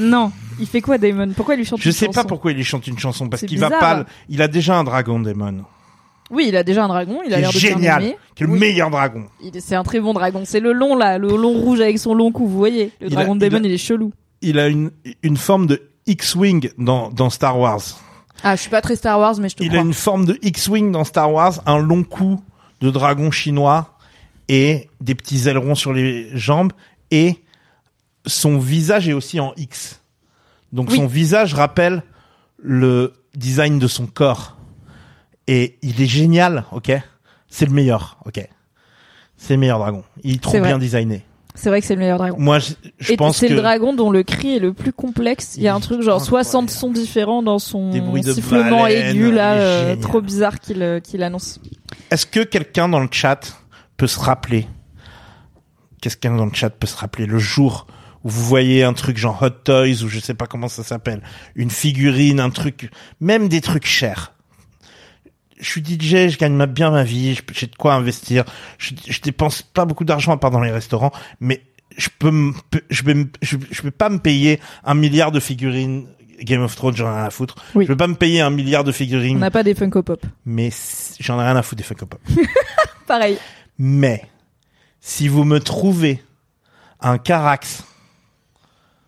Non, il fait quoi, Damon? Pourquoi il lui chante Je une sais pas chanson? pourquoi il lui chante une chanson parce qu'il va pas. Il a déjà un dragon, Damon. Oui, il a déjà un dragon, il a l'air de bien génial, aimer. qui est le Oui. meilleur dragon. Il est- C'est un très bon dragon. C'est le long là, le long rouge avec son long cou. Vous voyez, le Il dragon a- de Damon, il a- il est chelou. Il a une une forme de X-wing dans dans Star Wars. Ah, je suis pas très Star Wars, mais je te Il crois. a une forme de X-wing dans Star Wars, un long cou de dragon chinois et des petits ailerons sur les jambes et son visage est aussi en X. Donc Oui. son visage rappelle le design de son corps. Et il est génial, ok? C'est le meilleur, ok? C'est le meilleur dragon. Il est trop C'est vrai. bien designé. C'est vrai que c'est le meilleur dragon. Moi, je, je Et pense c'est que le dragon dont le cri est le plus complexe. Il y a un truc genre Incroyable. 60 sons différents dans son Des bruits de sifflement baleine, aigu là, il est euh, génial. trop bizarre qu'il euh, qu'il annonce. Est-ce que quelqu'un dans le chat peut se rappeler? Qu'est-ce que quelqu'un dans le chat peut se rappeler le jour où vous voyez un truc genre Hot Toys ou je sais pas comment ça s'appelle, une figurine, un truc, même des trucs chers. Je suis DJ, je gagne ma- bien ma vie, j'ai de quoi investir. Je, je dépense pas beaucoup d'argent à part dans les restaurants, mais je peux, me- je vais, me- je, je vais pas me payer un milliard de figurines Game of Thrones, j'en ai rien à foutre. Oui. Je vais pas me payer un milliard de On figurines, n'a pas des Funko Pop. mais j'en ai rien à foutre des Funko Pop. *laughs* Pareil. Mais si vous me trouvez un Carax,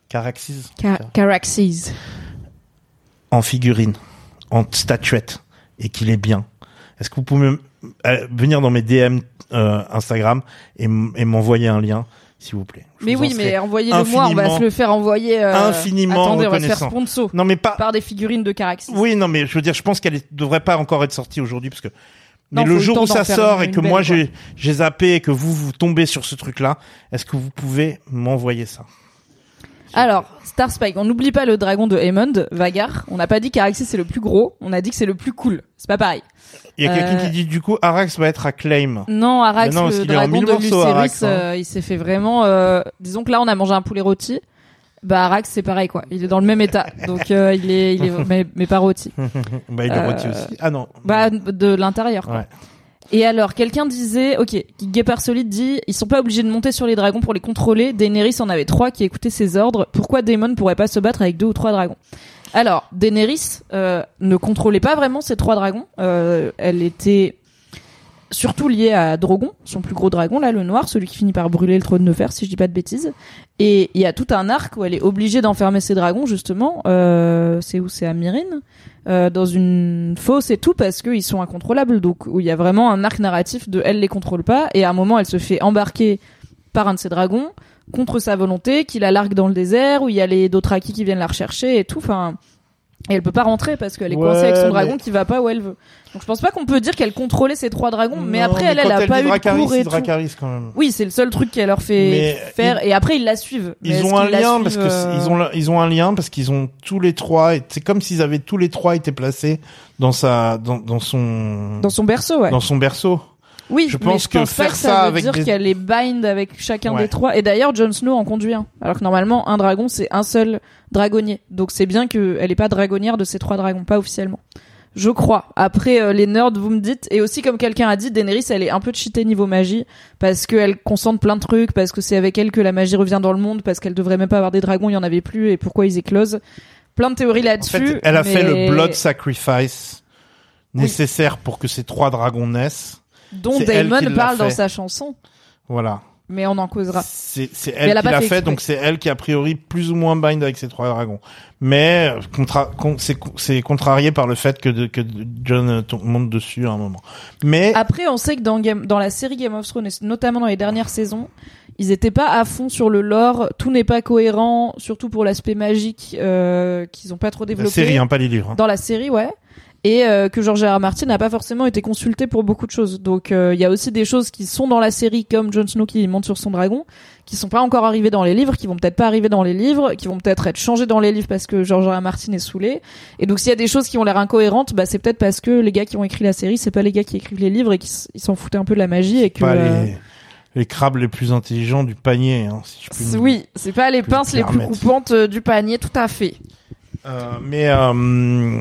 Caraxes Ca- Caraxes. en figurine, en statuette, et qu'il est bien, est-ce que vous pouvez euh, venir dans mes DM euh, Instagram et, m'envoyer un lien, s'il vous plaît? Je Mais vous oui, mais envoyez-le moi, on va se le faire envoyer. euh, infiniment Attendez, on va se faire sponsor Non, mais pas. par des figurines de Caraxes. Oui, non, mais je veux dire, je pense qu'elle devrait pas encore être sortie aujourd'hui parce que. Mais Non, le jour où ça sort et que moi j'ai zappé et que vous vous tombez sur ce truc-là, est-ce que vous pouvez m'envoyer ça? Alors, Star Spike, on n'oublie pas le dragon de Hammond, Vagar. On n'a pas dit qu'Araxes c'est le plus gros, on a dit que c'est le plus cool. C'est pas pareil. Il y a quelqu'un Euh, qui dit du coup Arax va être à Claim. Non, Arax, non, le dragon de morceaux, Arax, hein. euh, il s'est fait vraiment. euh, disons que là, on a mangé un poulet rôti. Bah, Arax, c'est pareil, quoi. Il est dans le même état. *laughs* Donc, il est, il est, mais, mais pas rôti. *laughs* Bah il est rôti aussi. Ah non. Bah, de l'intérieur, quoi. Ouais. Et alors, quelqu'un disait, ok, Guépard Solide dit, ils sont pas obligés de monter sur les dragons pour les contrôler. Daenerys en avait trois qui écoutaient ses ordres. Pourquoi Daemon pourrait pas se battre avec deux ou trois dragons? Alors, Daenerys euh, ne contrôlait pas vraiment ces trois dragons. Euh, elle était surtout liée à Drogon, son plus gros dragon, là, le noir, celui qui finit par brûler le trône de fer, si je dis pas de bêtises. Et il y a tout un arc où elle est obligée d'enfermer ses dragons, justement. Euh, c'est où? C'est à Myrine euh, dans une fosse et tout parce qu'ils sont incontrôlables. Donc où il y a vraiment un arc narratif de elle les contrôle pas et à un moment elle se fait embarquer par un de ses dragons contre sa volonté, qui la largue dans le désert où il y a les Dothraki qui viennent la rechercher et tout. Enfin, et elle peut pas rentrer parce qu'elle est Ouais, coincée avec son mais- dragon qui va pas où elle veut. Donc je pense pas qu'on peut dire qu'elle contrôlait ces trois dragons, mais après elle, elle a pas eu de cours et tout. Quand même. Oui, c'est le seul truc qu'elle leur fait Mais faire. Et après ils la suivent. Ils ont un lien suivent, parce que euh, ils ont ils ont un lien parce qu'ils ont tous les trois. C'est comme s'ils avaient tous les trois été placés dans sa dans, dans son dans son berceau, ouais. dans son berceau. Oui, Je mais pense je que pense pas faire que ça, ça veut avec dire des- qu'elle est bind avec chacun Ouais. des trois. Et d'ailleurs, Jon Snow en conduit un. Alors que normalement, un dragon, c'est un seul dragonnier. Donc c'est bien qu'elle est pas dragonnière de ces trois dragons, pas officiellement. Je crois. Après, euh, les nerds, vous me dites. Et aussi, comme quelqu'un a dit, Daenerys, elle est un peu cheatée niveau magie. Parce qu'elle concentre plein de trucs. Parce que c'est avec elle que la magie revient dans le monde. Parce qu'elle devrait même pas avoir des dragons, il y en avait plus. Et pourquoi ils éclosent. Plein de théories En là-dessus. fait, elle a fait mais- le blood sacrifice Oui. nécessaire pour que ces trois dragons naissent. Dont l'a parle dans sa chanson. Voilà. Mais on en causera. C'est elle elle qui l'a fait donc c'est elle qui a priori plus ou moins bind avec ces trois dragons. Mais contra con- c'est contrarié par le fait que de, que John monte dessus à un moment. Mais Après, on sait que dans, Game, dans la série Game of Thrones, et notamment dans les dernières saisons, ils étaient pas à fond sur le lore. Tout n'est pas cohérent, surtout pour l'aspect magique euh, qu'ils ont pas trop la développé. série, hein, pas les livres. hein. Dans la série, ouais. Et euh, que George R. R. Martin n'a pas forcément été consulté pour beaucoup de choses. Donc euh, il y a aussi des choses qui sont dans la série, comme Jon Snow qui monte sur son dragon, qui sont pas encore arrivées dans les livres, qui vont peut-être pas arriver dans les livres, qui vont peut-être être changées dans les livres parce que George R. R. Martin est saoulé. Et donc s'il y a des choses qui ont l'air incohérentes, bah c'est peut-être parce que les gars qui ont écrit la série, c'est pas les gars qui écrivent les livres et qui s'en foutaient un peu de la magie et que Pas euh, les, les crabes les plus intelligents du panier, hein, si je me- oui, c'est pas les peux pinces les plus coupantes euh, du panier, tout à fait. Euh, mais euh,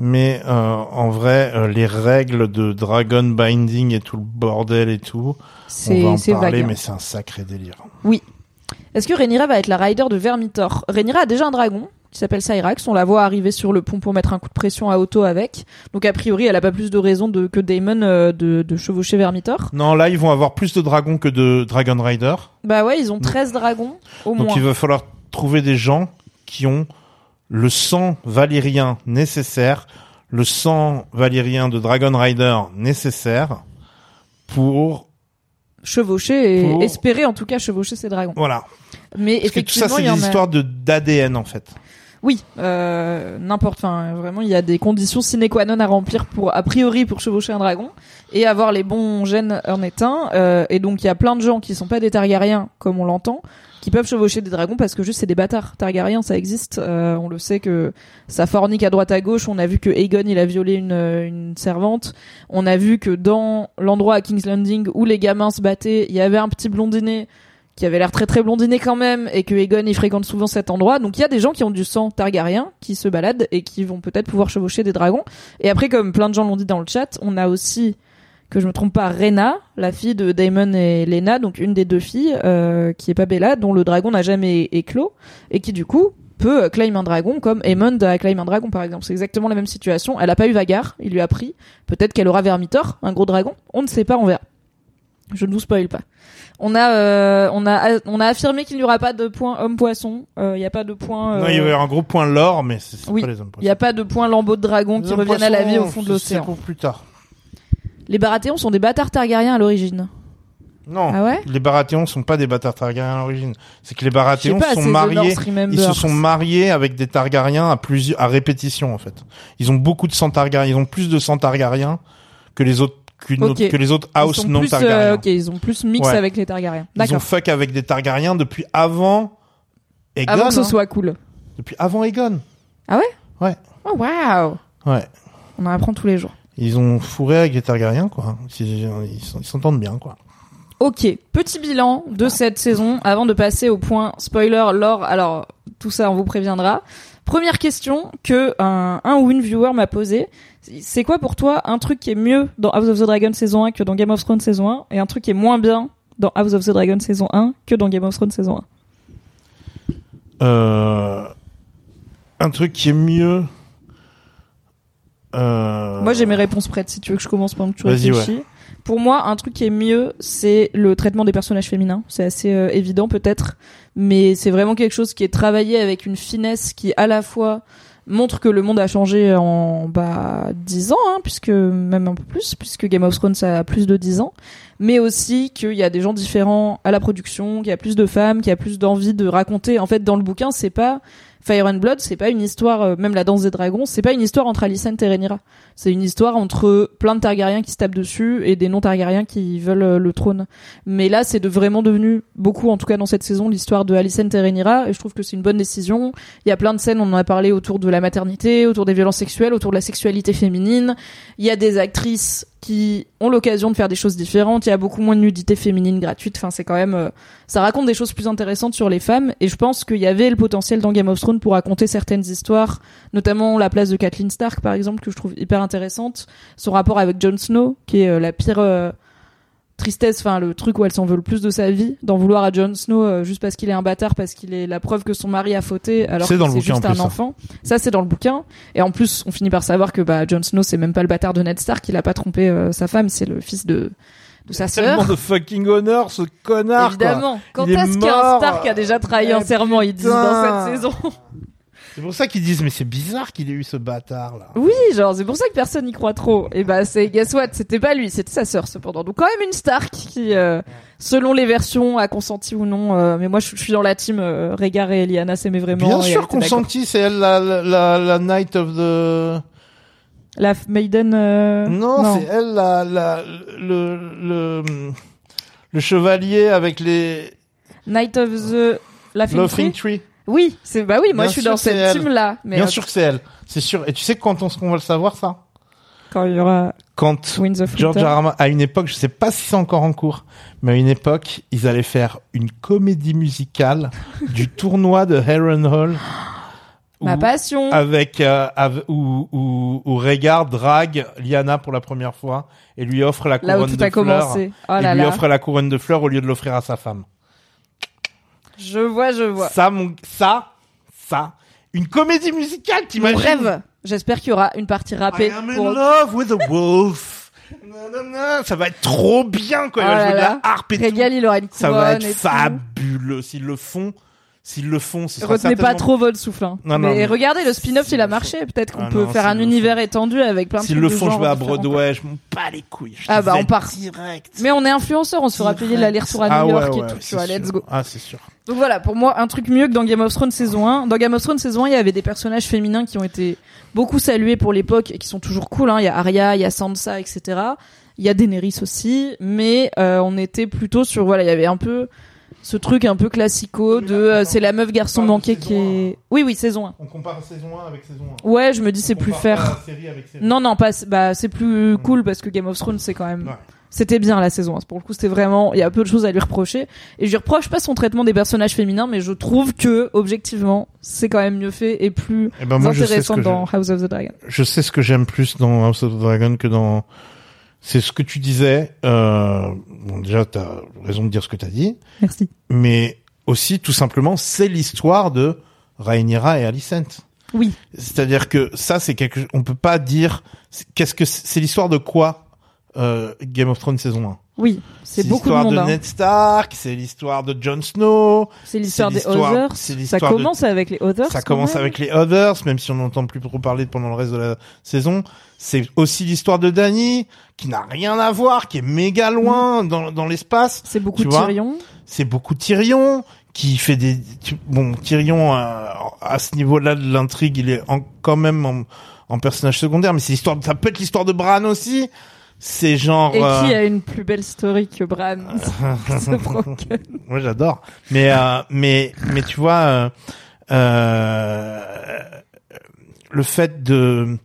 Mais euh, en vrai, euh, les règles de Dragon Binding et tout le bordel et tout, on va en parler, vague. hein. mais c'est un sacré délire. Est-ce que Rhaenyra va être la rider de Vermithor Rhaenyra a déjà un dragon qui s'appelle Cyrax. On la voit arriver sur le pont pour mettre un coup de pression à Otto avec. Donc a priori, elle a pas plus de raison de, que Daemon euh, de, de chevaucher Vermithor. Non, là, ils vont avoir plus de dragons que de Dragon Rider. Bah ouais, ils ont 13 dragons au Donc moins. il va falloir trouver des gens qui ont le sang valyrien nécessaire, le sang valyrien de Dragon Rider nécessaire pour Chevaucher et Pour- espérer en tout cas chevaucher ces dragons. voilà. Mais Parce que tout ça effectivement, c'est en des a. histoires de d'ADN en fait. Oui, euh, n'importe. Enfin, vraiment, il y a des conditions sine qua non à remplir pour, a priori, pour chevaucher un dragon et avoir les bons gènes en éteint. Euh, et donc, il y a plein de gens qui sont pas des Targaryens, comme on l'entend, qui peuvent chevaucher des dragons parce que juste c'est des bâtards. Targaryens, ça existe. Euh, on le sait que ça fornique à droite à gauche. On a vu que Aegon il a violé une, une servante. On a vu que dans l'endroit à King's Landing où les gamins se battaient, il y avait un petit blondinet qui avait l'air très très blondiné quand même et que Aegon il fréquente souvent cet endroit. Donc il y a des gens qui ont du sang targaryen qui se baladent et qui vont peut-être pouvoir chevaucher des dragons. Et après comme plein de gens l'ont dit dans le chat, on a aussi que je me trompe pas Rena, la fille de Daemon et Lena, donc une des deux filles euh, qui est pas Bella dont le dragon n'a jamais éclos et qui du coup peut euh, claim un dragon comme Aemond a claim un dragon par exemple. C'est exactement la même situation. Elle a pas eu Vagar, il lui a pris. Peut-être qu'elle aura Vermithor, un gros dragon. On ne sait pas, on verra. Je ne vous spoil pas. On a, euh, on a, on a affirmé qu'il n'y aura pas de point homme-poisson. Euh, Il n'y a pas de point. euh, Non, il y avait un gros point lore, mais c'est oui, pas les hommes Il n'y a pas de point lambeau de dragon qui reviennent à la vie au fond de C'est l'océan. pour plus tard. Les Baratheons sont des bâtards Targaryens à l'origine. Non. Ah ouais? Les Baratheons sont pas des bâtards Targaryens à l'origine. C'est que les Baratheons pas, sont mariés. Ils se sont mariés avec des Targaryens à plusieurs, à répétition en fait. Ils ont beaucoup de sang Targaryen. Ils ont plus de sang Targaryen que les autres autre- que les autres house non plus, euh, Targaryens. ok, ils ont plus mix Ouais. avec les Targaryens. Ils ont fuck avec des Targaryens depuis avant Aegon. Avant que ce hein. soit cool. Depuis avant Aegon. Oh waouh Ouais. On en apprend tous les jours. Ils ont fourré avec les Targaryens quoi. Ils ils s'en- ils s'entendent bien quoi. Ok, petit bilan de cette saison avant de passer au point spoiler lore. Alors tout ça on vous préviendra. Première question que un, un ou une viewer m'a posée. C'est quoi pour toi un truc qui est mieux dans House of the Dragon saison 1 que dans Game of Thrones saison 1 et un truc qui est moins bien dans House of the Dragon saison 1 que dans Game of Thrones saison 1 Euh, un truc qui est mieux. Euh... Moi j'ai mes réponses prêtes si tu veux que je commence pendant que tu réfléchis. Pour moi, un truc qui est mieux, c'est le traitement des personnages féminins. C'est assez euh, évident peut-être, mais c'est vraiment quelque chose qui est travaillé avec une finesse qui à la fois montre que le monde a changé en bah 10 ans, hein, puisque même un peu plus, puisque Game of Thrones a plus de 10 ans, mais aussi qu'il y a des gens différents à la production, qu'il y a plus de femmes, qu'il y a plus d'envie de raconter. En fait, dans le bouquin, c'est pas Fire and Blood, c'est pas une histoire, euh, même la danse des dragons, c'est pas une histoire entre Alicent et Rhaenyra. C'est une histoire entre plein de Targaryens qui se tapent dessus et des non-Targaryens qui veulent euh, le trône. Mais là, c'est de vraiment devenu beaucoup, en tout cas dans cette saison, l'histoire de Alicent et Rhaenyra, et je trouve que c'est une bonne décision. Il y a plein de scènes, on en a parlé autour de la maternité, autour des violences sexuelles, autour de la sexualité féminine. Il y a des actrices qui ont l'occasion de faire des choses différentes. Il y a beaucoup moins de nudité féminine gratuite. Enfin, c'est quand même, euh, ça raconte des choses plus intéressantes sur les femmes. Et je pense qu'il y avait le potentiel dans Game of Thrones pour raconter certaines histoires, notamment la place de Kathleen Stark, par exemple, que je trouve hyper intéressante. Son rapport avec Jon Snow, qui est euh, la pire euh, tristesse, enfin le truc où elle s'en veut le plus de sa vie, d'en vouloir à Jon Snow euh, juste parce qu'il est un bâtard, parce qu'il est la preuve que son mari a fauté, alors que c'est juste un plus, ça. enfant. Ça, c'est dans le bouquin. Et en plus, on finit par savoir que bah, Jon Snow, c'est même pas le bâtard de Ned Stark, il a pas trompé euh, sa femme, c'est le fils de, de sa Tellement sœur. de fucking honneur, ce connard. quoi. Évidemment. Quand est est-ce qu'un. Stark a déjà trahi Eh, un serment, ils disent dans cette saison C'est pour ça qu'ils disent, mais c'est bizarre qu'il ait eu ce bâtard là. Oui, genre, c'est pour ça que personne n'y croit trop. Et bah, c'est, guess what, c'était pas lui, c'était sa sœur, cependant. Donc, quand même une Stark qui, euh, selon les versions, a consenti ou non. euh, mais moi, je, je suis dans la team euh, Rhaegar et Eliana s'aimaient vraiment. Bien sûr, consenti, c'est elle la, la, la, la Knight of the. La Maiden. euh, Non, c'est elle la, la, le, le, le chevalier avec les Night of the. La Laughing Tree. Oui, c'est bah oui, moi Bien je suis dans cette team là. Mais Bien euh, sûr que c'est elle. C'est sûr. Et tu sais quand on, qu'on va le savoir, ça? quand il y aura Quand George. Martin- à une époque, je sais pas si c'est encore en cours, mais à une époque, ils allaient faire une comédie musicale du tournoi de Heron Hall *gasps* Ma où- passion. avec euh, av- où, où, où Rhaegar drague Lyanna pour la première fois et lui offre la Là où couronne tout de a fleurs. commencé. Oh et lui là. offre la couronne de fleurs au lieu de l'offrir à sa femme. Je vois, je vois. Ça, mon, ça, ça, une comédie musicale, Mon t'imagines rêve. J'espère qu'il y aura une partie rappée. I am in pour- love with a wolf. Ça va être trop bien quand il va jouer de la harpe et tout. Régal, il aura une Ça couronne va être et fabuleux. S'ils le font, s'ils le font, ce sera Retenez pas trop votre souffle. Hein. Non, non, mais mais- regardez, le spin-off, il a marché. Peut-être qu'on Ah peut non, faire un le univers étendu avec plein de S'ils le font, je vais à. Broadway, je m'en bats les couilles. Je Ah bah, on part. Direct. Mais on est influenceur, on se fera payer l'aller-retour à Ah New ouais, York ouais, et tout. Tu c'est vois, sûr. let's go. Ah, c'est sûr. Donc voilà, pour moi, un truc mieux que dans Game of Thrones saison 1. Dans Game of Thrones saison 1, il y avait des personnages féminins qui ont été beaucoup salués pour l'époque et qui sont toujours cool. Hein. Il y a Arya, il y a Sansa, etc. Il y a Daenerys aussi, mais euh, on était plutôt sur voilà, il y avait un peu ce truc un peu classico de euh, c'est la meuf garçon manqué qui est. Oui oui, saison 1. On compare saison 1 avec saison 1. Ouais, je me dis c'est plus faire. Non non, pas bah c'est plus cool parce que Game of Thrones c'est quand même Ouais. c'était bien la saison 1. Pour le coup, c'était vraiment il y a peu de choses à lui reprocher et je lui reproche pas son traitement des personnages féminins mais je trouve que objectivement, c'est quand même mieux fait et plus Eh ben moi, intéressant dans. House of the Dragon. Je sais ce que j'aime plus dans House of the Dragon que dans. C'est ce que tu disais. Euh... Bon, déjà, t'as raison de dire ce que t'as dit, Merci. mais aussi, tout simplement, c'est l'histoire de Rhaenyra et Alicent. Oui. C'est-à-dire que ça, c'est quelque. On peut pas dire. Qu'est-ce que c'est c'est l'histoire de quoi euh, Game of Thrones saison 1 Oui, c'est beaucoup de l'histoire monde. de hein. Ned Stark, c'est l'histoire de Jon Snow, C'est l'histoire des l'histoire- Others. c'est Ça l'histoire de- commence avec les Others. Ça commence même. avec les Others, même si on n'entend plus trop parler pendant le reste de la saison. C'est aussi l'histoire de Dany, qui n'a rien à voir, qui est méga loin dans, dans l'espace. C'est beaucoup tu. Tyrion. C'est beaucoup Tyrion, qui fait des... Bon, Tyrion, euh, à ce niveau-là de l'intrigue, il est en, quand même en, en personnage secondaire, mais c'est l'histoire... Ça peut être l'histoire de Bran aussi. C'est genre... Et euh, qui a une plus belle story que Bran. *laughs* Moi, j'adore. Mais euh, mais mais tu vois, euh, euh, le fait de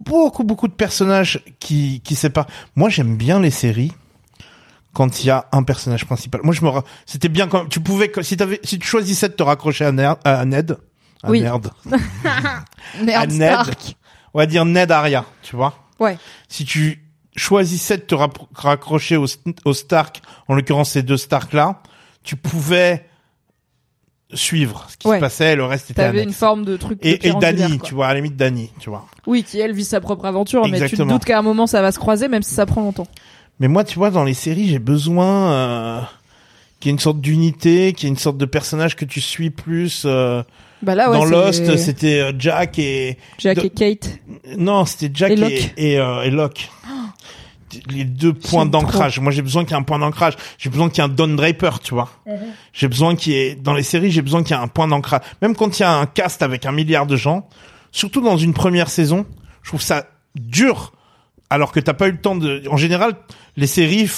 beaucoup beaucoup de personnages qui qui séparent. Moi, j'aime bien les séries quand il y a un personnage principal. Moi, je me ra- c'était bien quand tu pouvais si t'avais si tu choisissais de te raccrocher à, à Ned. À Oui. Nerd. *laughs* Merde, Ned. Stark. On va dire Ned Arya, tu vois. Ouais. Si tu choisissais de te raccrocher au, au Stark, en l'occurrence ces deux Stark là, tu pouvais suivre ce qui Ouais. se passait, le reste était T'avais une forme de truc. de Et, et Dany, tu vois, à la limite Dany, tu vois. Oui, qui elle vit sa propre aventure, mais tu te doutes qu'à un moment ça va se croiser, même si ça prend longtemps. Mais moi, tu vois, dans les séries, j'ai besoin euh, qu'il y ait une sorte d'unité, qu'il y ait une sorte de personnage que tu suis plus. euh, Bah là, ouais, dans Lost, c'était euh, Jack et Jack de- et Kate. non, c'était Jack Et et Locke. et, euh, et Locke. Les deux points d'ancrage. Moi, j'ai besoin qu'il y ait un point d'ancrage. J'ai besoin qu'il y ait un Don Draper, tu vois. Mhm. J'ai besoin qu'il y ait, dans les séries, j'ai besoin qu'il y ait un point d'ancrage. Même quand il y a un cast avec un milliard de gens, surtout dans une première saison, je trouve ça dur. Alors que t'as pas eu le temps de, en général, les séries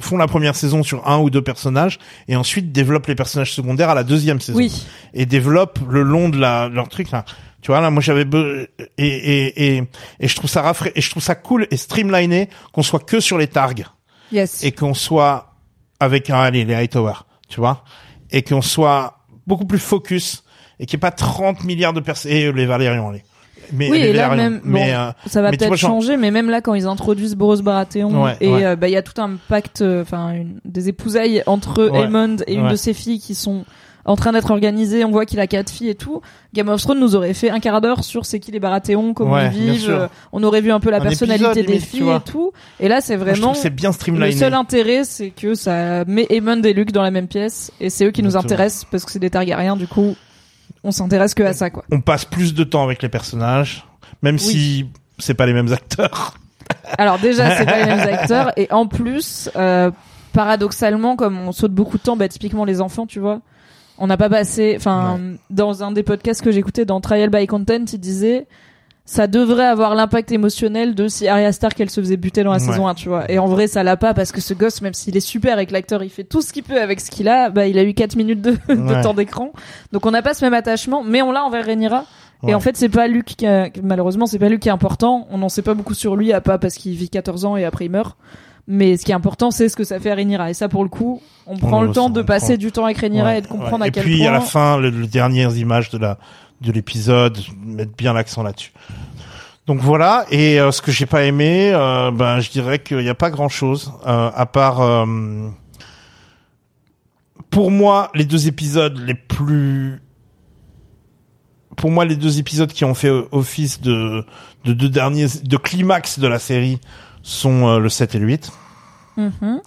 font la première saison sur un ou deux personnages et ensuite développent les personnages secondaires à la deuxième saison Oui. et développent le long de la leur truc là. Tu vois là, moi j'avais be- et, et et et je trouve ça rafra- et je trouve ça cool et streamliné qu'on soit que sur les targs Yes. et qu'on soit avec un allez les Hightower, tu vois, et qu'on soit beaucoup plus focus et qu'il n'y ait pas 30 milliards de personnes et euh, les Valérians allez. Mais Oui, et là même, mais bon, euh, ça va peut-être changer, mais même là, quand ils introduisent Boros Baratheon, Ouais, et ouais. euh, bah il y a tout un pacte, euh, enfin une- des épousailles entre Ouais, Aemond et une de ses filles qui sont en train d'être organisées. On voit qu'il a quatre filles et tout. Game of Thrones nous aurait fait un quart d'heure sur c'est qui les Baratheons, comment ils vivent. euh, On aurait vu un peu la Un personnalité épisode, des limite, filles et tout. Et là, c'est vraiment c'est bien le streamliné. seul intérêt, c'est que ça met Aemond et Luke dans la même pièce, et c'est eux qui nous intéressent parce que c'est des Targaryens. Du coup, on s'intéresse que à ça, quoi. On passe plus de temps avec les personnages, même si c'est pas les mêmes acteurs. *laughs* Alors déjà, c'est pas les mêmes *laughs* acteurs et en plus, euh, paradoxalement, comme on saute beaucoup de temps, bah typiquement les enfants, tu vois, on n'a pas passé. Enfin, dans un des podcasts que j'écoutais dans Trial by Content, il disait ça devrait avoir l'impact émotionnel de si Arya Stark elle se faisait buter dans la Ouais. saison 1, tu vois. Et en vrai, ça l'a pas parce que ce gosse, même s'il est super et que l'acteur il fait tout ce qu'il peut avec ce qu'il a, bah il a eu 4 minutes de, *laughs* de Ouais. temps d'écran. Donc on n'a pas ce même attachement, mais on l'a envers Rhaenyra. Et en fait, c'est pas Luke qui a- malheureusement, c'est pas lui qui est important. On n'en sait pas beaucoup sur lui, à pas parce qu'il vit 14 ans et après il meurt. Mais ce qui est important, c'est ce que ça fait à Rhaenyra. Et ça, pour le coup, on prend le le temps de passer prend. du temps avec Rhaenyra et de comprendre à et quel puis point. à la fin, le, le dernières images de la de l'épisode, mettre bien l'accent là-dessus. Donc voilà, et euh, ce que j'ai pas aimé, euh, ben je dirais qu'il n'y a pas grand-chose euh, à part. pour moi, les deux épisodes les plus, pour moi, les deux épisodes qui ont fait office de de deux derniers de climax de la série sont le 7 et le 8 Mhm.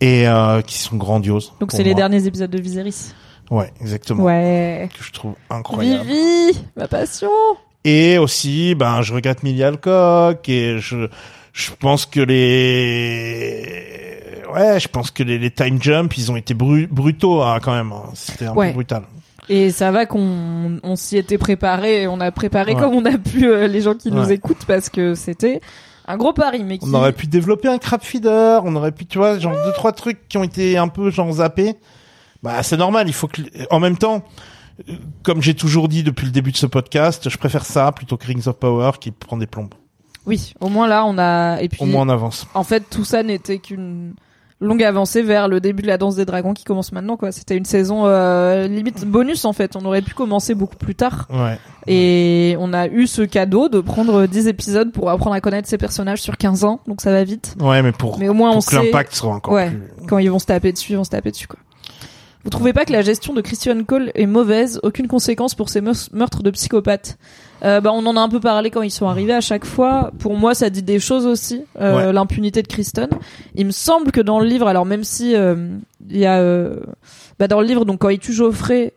et qui sont grandioses. Donc c'est les derniers épisodes de Viserys. Ouais, exactement. Ouais. Que je trouve incroyable. Vivi, ma passion. Et aussi, ben, je regrette Millie Alcock et je, je pense que les, ouais, je pense que les, les time jumps, ils ont été bru- brutaux, hein, quand même. hein. C'était un Ouais. peu brutal. Et ça va qu'on on s'y était préparé, on a préparé Ouais. comme on a pu euh, les gens qui nous écoutent parce que c'était un gros pari, mais qui On aurait pu développer un crab feeder, on aurait pu, tu vois, genre deux, trois trucs qui ont été un peu, genre, zappés. Bah, c'est normal, il faut que, en même temps, comme j'ai toujours dit depuis le début de ce podcast, je préfère ça plutôt que Rings of Power qui prend des plombes. oui, au moins là on a et puis Au moins on avance. en fait tout ça n'était qu'une longue avancée vers le début de la danse des dragons qui commence maintenant quoi. C'était une saison euh, limite bonus en fait. On aurait pu commencer beaucoup plus tard Ouais. et on a eu ce cadeau de prendre 10 épisodes pour apprendre à connaître ces personnages sur 15 ans, donc ça va vite. Ouais, mais pour, Mais au moins pour on que sait l'impact soit encore Ouais. plus... quand ils vont se taper dessus, ils vont se taper dessus quoi. Vous trouvez pas que la gestion de Christian Cole est mauvaise? Aucune conséquence pour ces meurtres de psychopathes euh, bah, on en a un peu parlé quand ils sont arrivés à chaque fois. Pour moi, ça dit des choses aussi. Euh, Ouais. L'impunité de Kristen. Il me semble que dans le livre, alors même si euh, il y a, euh, bah, dans le livre, donc quand il tue Geoffrey,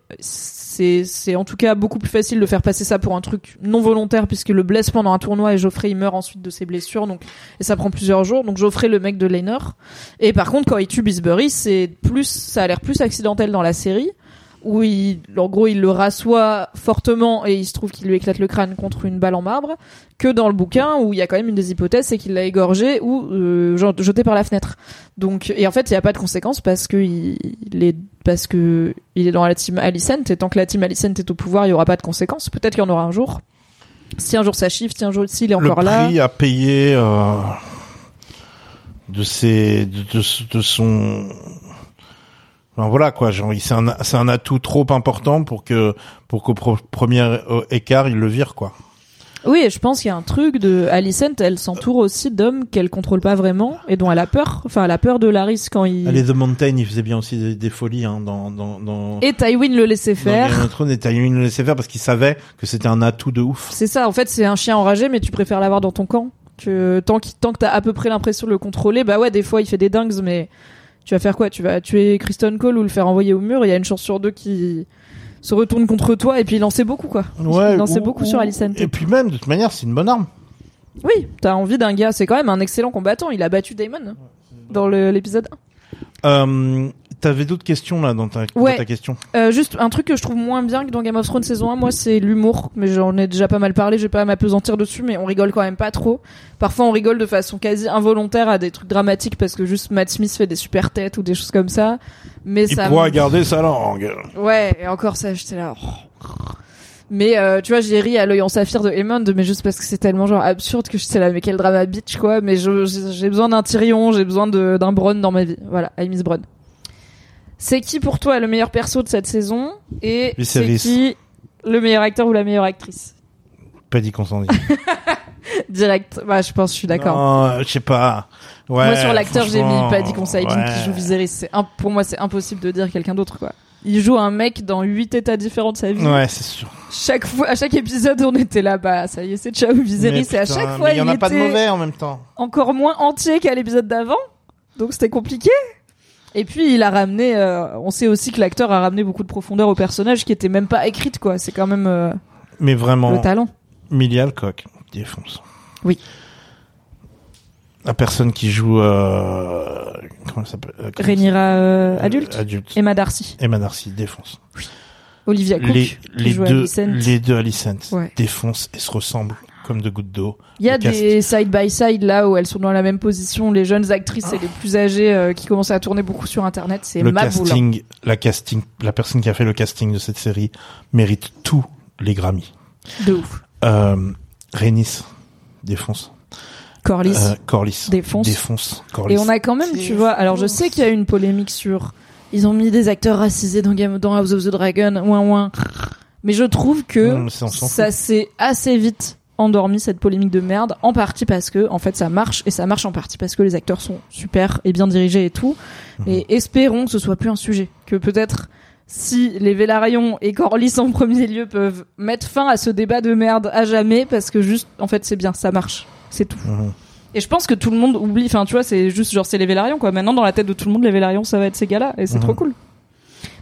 c'est c'est en tout cas beaucoup plus facile de faire passer ça pour un truc non volontaire puisque le blesse pendant un tournoi et Geoffrey il meurt ensuite de ses blessures. Donc et ça prend plusieurs jours. Donc Geoffrey le mec de Laenor. Et par contre, quand il tue Bisbury, c'est plus, ça a l'air plus accidentel dans la série, où il, en gros, il le rassoit fortement et il se trouve qu'il lui éclate le crâne contre une balle en marbre, que dans le bouquin où il y a quand même une des hypothèses, c'est qu'il l'a égorgé ou euh, jeté par la fenêtre. Donc, et en fait, il n'y a pas de conséquences parce que il, il est, parce que il est dans la team Alicent et tant que la team Alicent est au pouvoir, il y aura pas de conséquences. Peut-être qu'il y en aura un jour. Si un jour ça chiffre, si un jour s'il est le encore là. prix à payer euh, de ses de, de, de son Enfin, voilà quoi c'est un c'est un atout trop important pour que pour qu'au premier euh, écart il le vire quoi Oui, et je pense qu'il y a un truc de Alicent, elle s'entoure aussi d'hommes qu'elle contrôle pas vraiment et dont elle a peur. Enfin, elle a peur de Laris quand il. allez The Mountain il faisait bien aussi des, des folies hein, dans dans dans Et Tywin le laissait faire. Thrones, et Tywin le laissait faire parce qu'il savait que c'était un atout de ouf C'est ça, en fait, c'est un chien enragé, mais tu préfères l'avoir dans ton camp. Que tant qu'il tant que t'as à peu près l'impression de le contrôler, bah ouais, des fois il fait des dingues, mais tu vas faire quoi? Tu vas tuer Kristen Cole ou le faire envoyer au mur? Il y a une chance sur deux qui se retourne contre toi et puis il en sait beaucoup quoi. ouais il en sait beaucoup ou- sur Alicent. et puis même de toute manière c'est une bonne arme Oui, t'as envie d'un gars, c'est quand même un excellent combattant. Il a battu Daemon dans le- l'épisode 1. euh, t'avais d'autres questions là dans ta, dans ta question? Euh, juste un truc que je trouve moins bien que dans Game of Thrones saison 1, moi c'est l'humour, mais j'en ai déjà pas mal parlé, je vais pas m'apesantir dessus, mais on rigole quand même pas trop. Parfois on rigole de façon quasi involontaire à des trucs dramatiques parce que juste Matt Smith fait des super têtes ou des choses comme ça. Mais il ça pourra garder sa langue Ouais, et encore ça, j'étais là. oh. Mais euh, tu vois, j'ai ri à l'œil en saphir de Hammond, mais juste parce que c'est tellement genre absurde que j'étais là, mais quel drama bitch quoi. Mais je- j'ai j'ai besoin d'un Tyrion, j'ai besoin d'un Bronn dans ma vie. Voilà, I miss Bronn. C'est qui pour toi le meilleur perso de cette saison Et c'est qui le meilleur acteur ou la meilleure actrice? Pas dit qu'on s'en dit *laughs* Direct. Bah, je pense, je suis d'accord. Non, je sais pas. Ouais, moi sur l'acteur, j'ai mis Paddy Considine ouais. qui joue Viserys. C'est pour moi, c'est impossible de dire quelqu'un d'autre quoi. Il joue un mec dans huit états différents de sa vie. Ouais, c'est sûr. chaque fois, à chaque épisode, on était là, bah ça y est, c'est ciao Viserys. Et à chaque fois, mais il y en a pas de mauvais en même temps. encore moins entier qu'à l'épisode d'avant, donc c'était compliqué. Et puis il a ramené, euh, on sait aussi que l'acteur a ramené beaucoup de profondeur au personnage qui était même pas écrite quoi. C'est quand même euh, Mais le vraiment, talent. Millie Alcock défonce. Oui. La personne qui joue, euh, comment elle s'appelle euh, Rhaenyra euh, adulte, adulte. Emma Darcy, Emma Darcy défonce. Olivia Cook Les, les deux, Alicent. les deux Alicent Ouais. défoncent et se ressemblent comme de gouttes d'eau. Il y a des side by side là où elles sont dans la même position, les jeunes actrices et les plus âgées euh, qui commencent à tourner beaucoup sur internet, c'est Le boule. casting, la casting, la personne qui a fait le casting de cette série mérite tous les Grammys. De ouf. Euh, défonce. Corlys. Euh, Corlys Défonce. défonce. Corlys. Et on a quand même, tu vois, alors je sais qu'il y a eu une polémique sur, ils ont mis des acteurs racisés dans Game, dans House of the Dragon, ouin ouin. Mais je trouve que Non, ça, s'est assez vite endormi cette polémique de merde, en partie parce que en fait ça marche et ça marche en partie parce que les acteurs sont super et bien dirigés et tout. Mhm. Et espérons que ce soit plus un sujet, que peut-être si les Vélarions et Corlys en premier lieu peuvent mettre fin à ce débat de merde à jamais parce que juste en fait c'est bien, ça marche, c'est tout. Mhm. Et je pense que tout le monde oublie, enfin tu vois, c'est juste genre c'est les Vélarions quoi. Maintenant dans la tête de tout le monde les Vélarions ça va être ces gars-là et c'est Mhm. trop cool.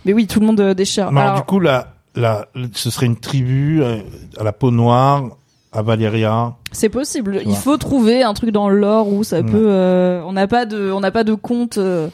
Mais oui, tout le monde euh, déchire. Mais alors, Alors, du coup, là, là, ce serait une tribu euh, à la peau noire, à Valéria. C'est possible. Il faut trouver un truc dans l'or où ça Ouais. peut. euh, on n'a pas de, on n'a pas de compte euh,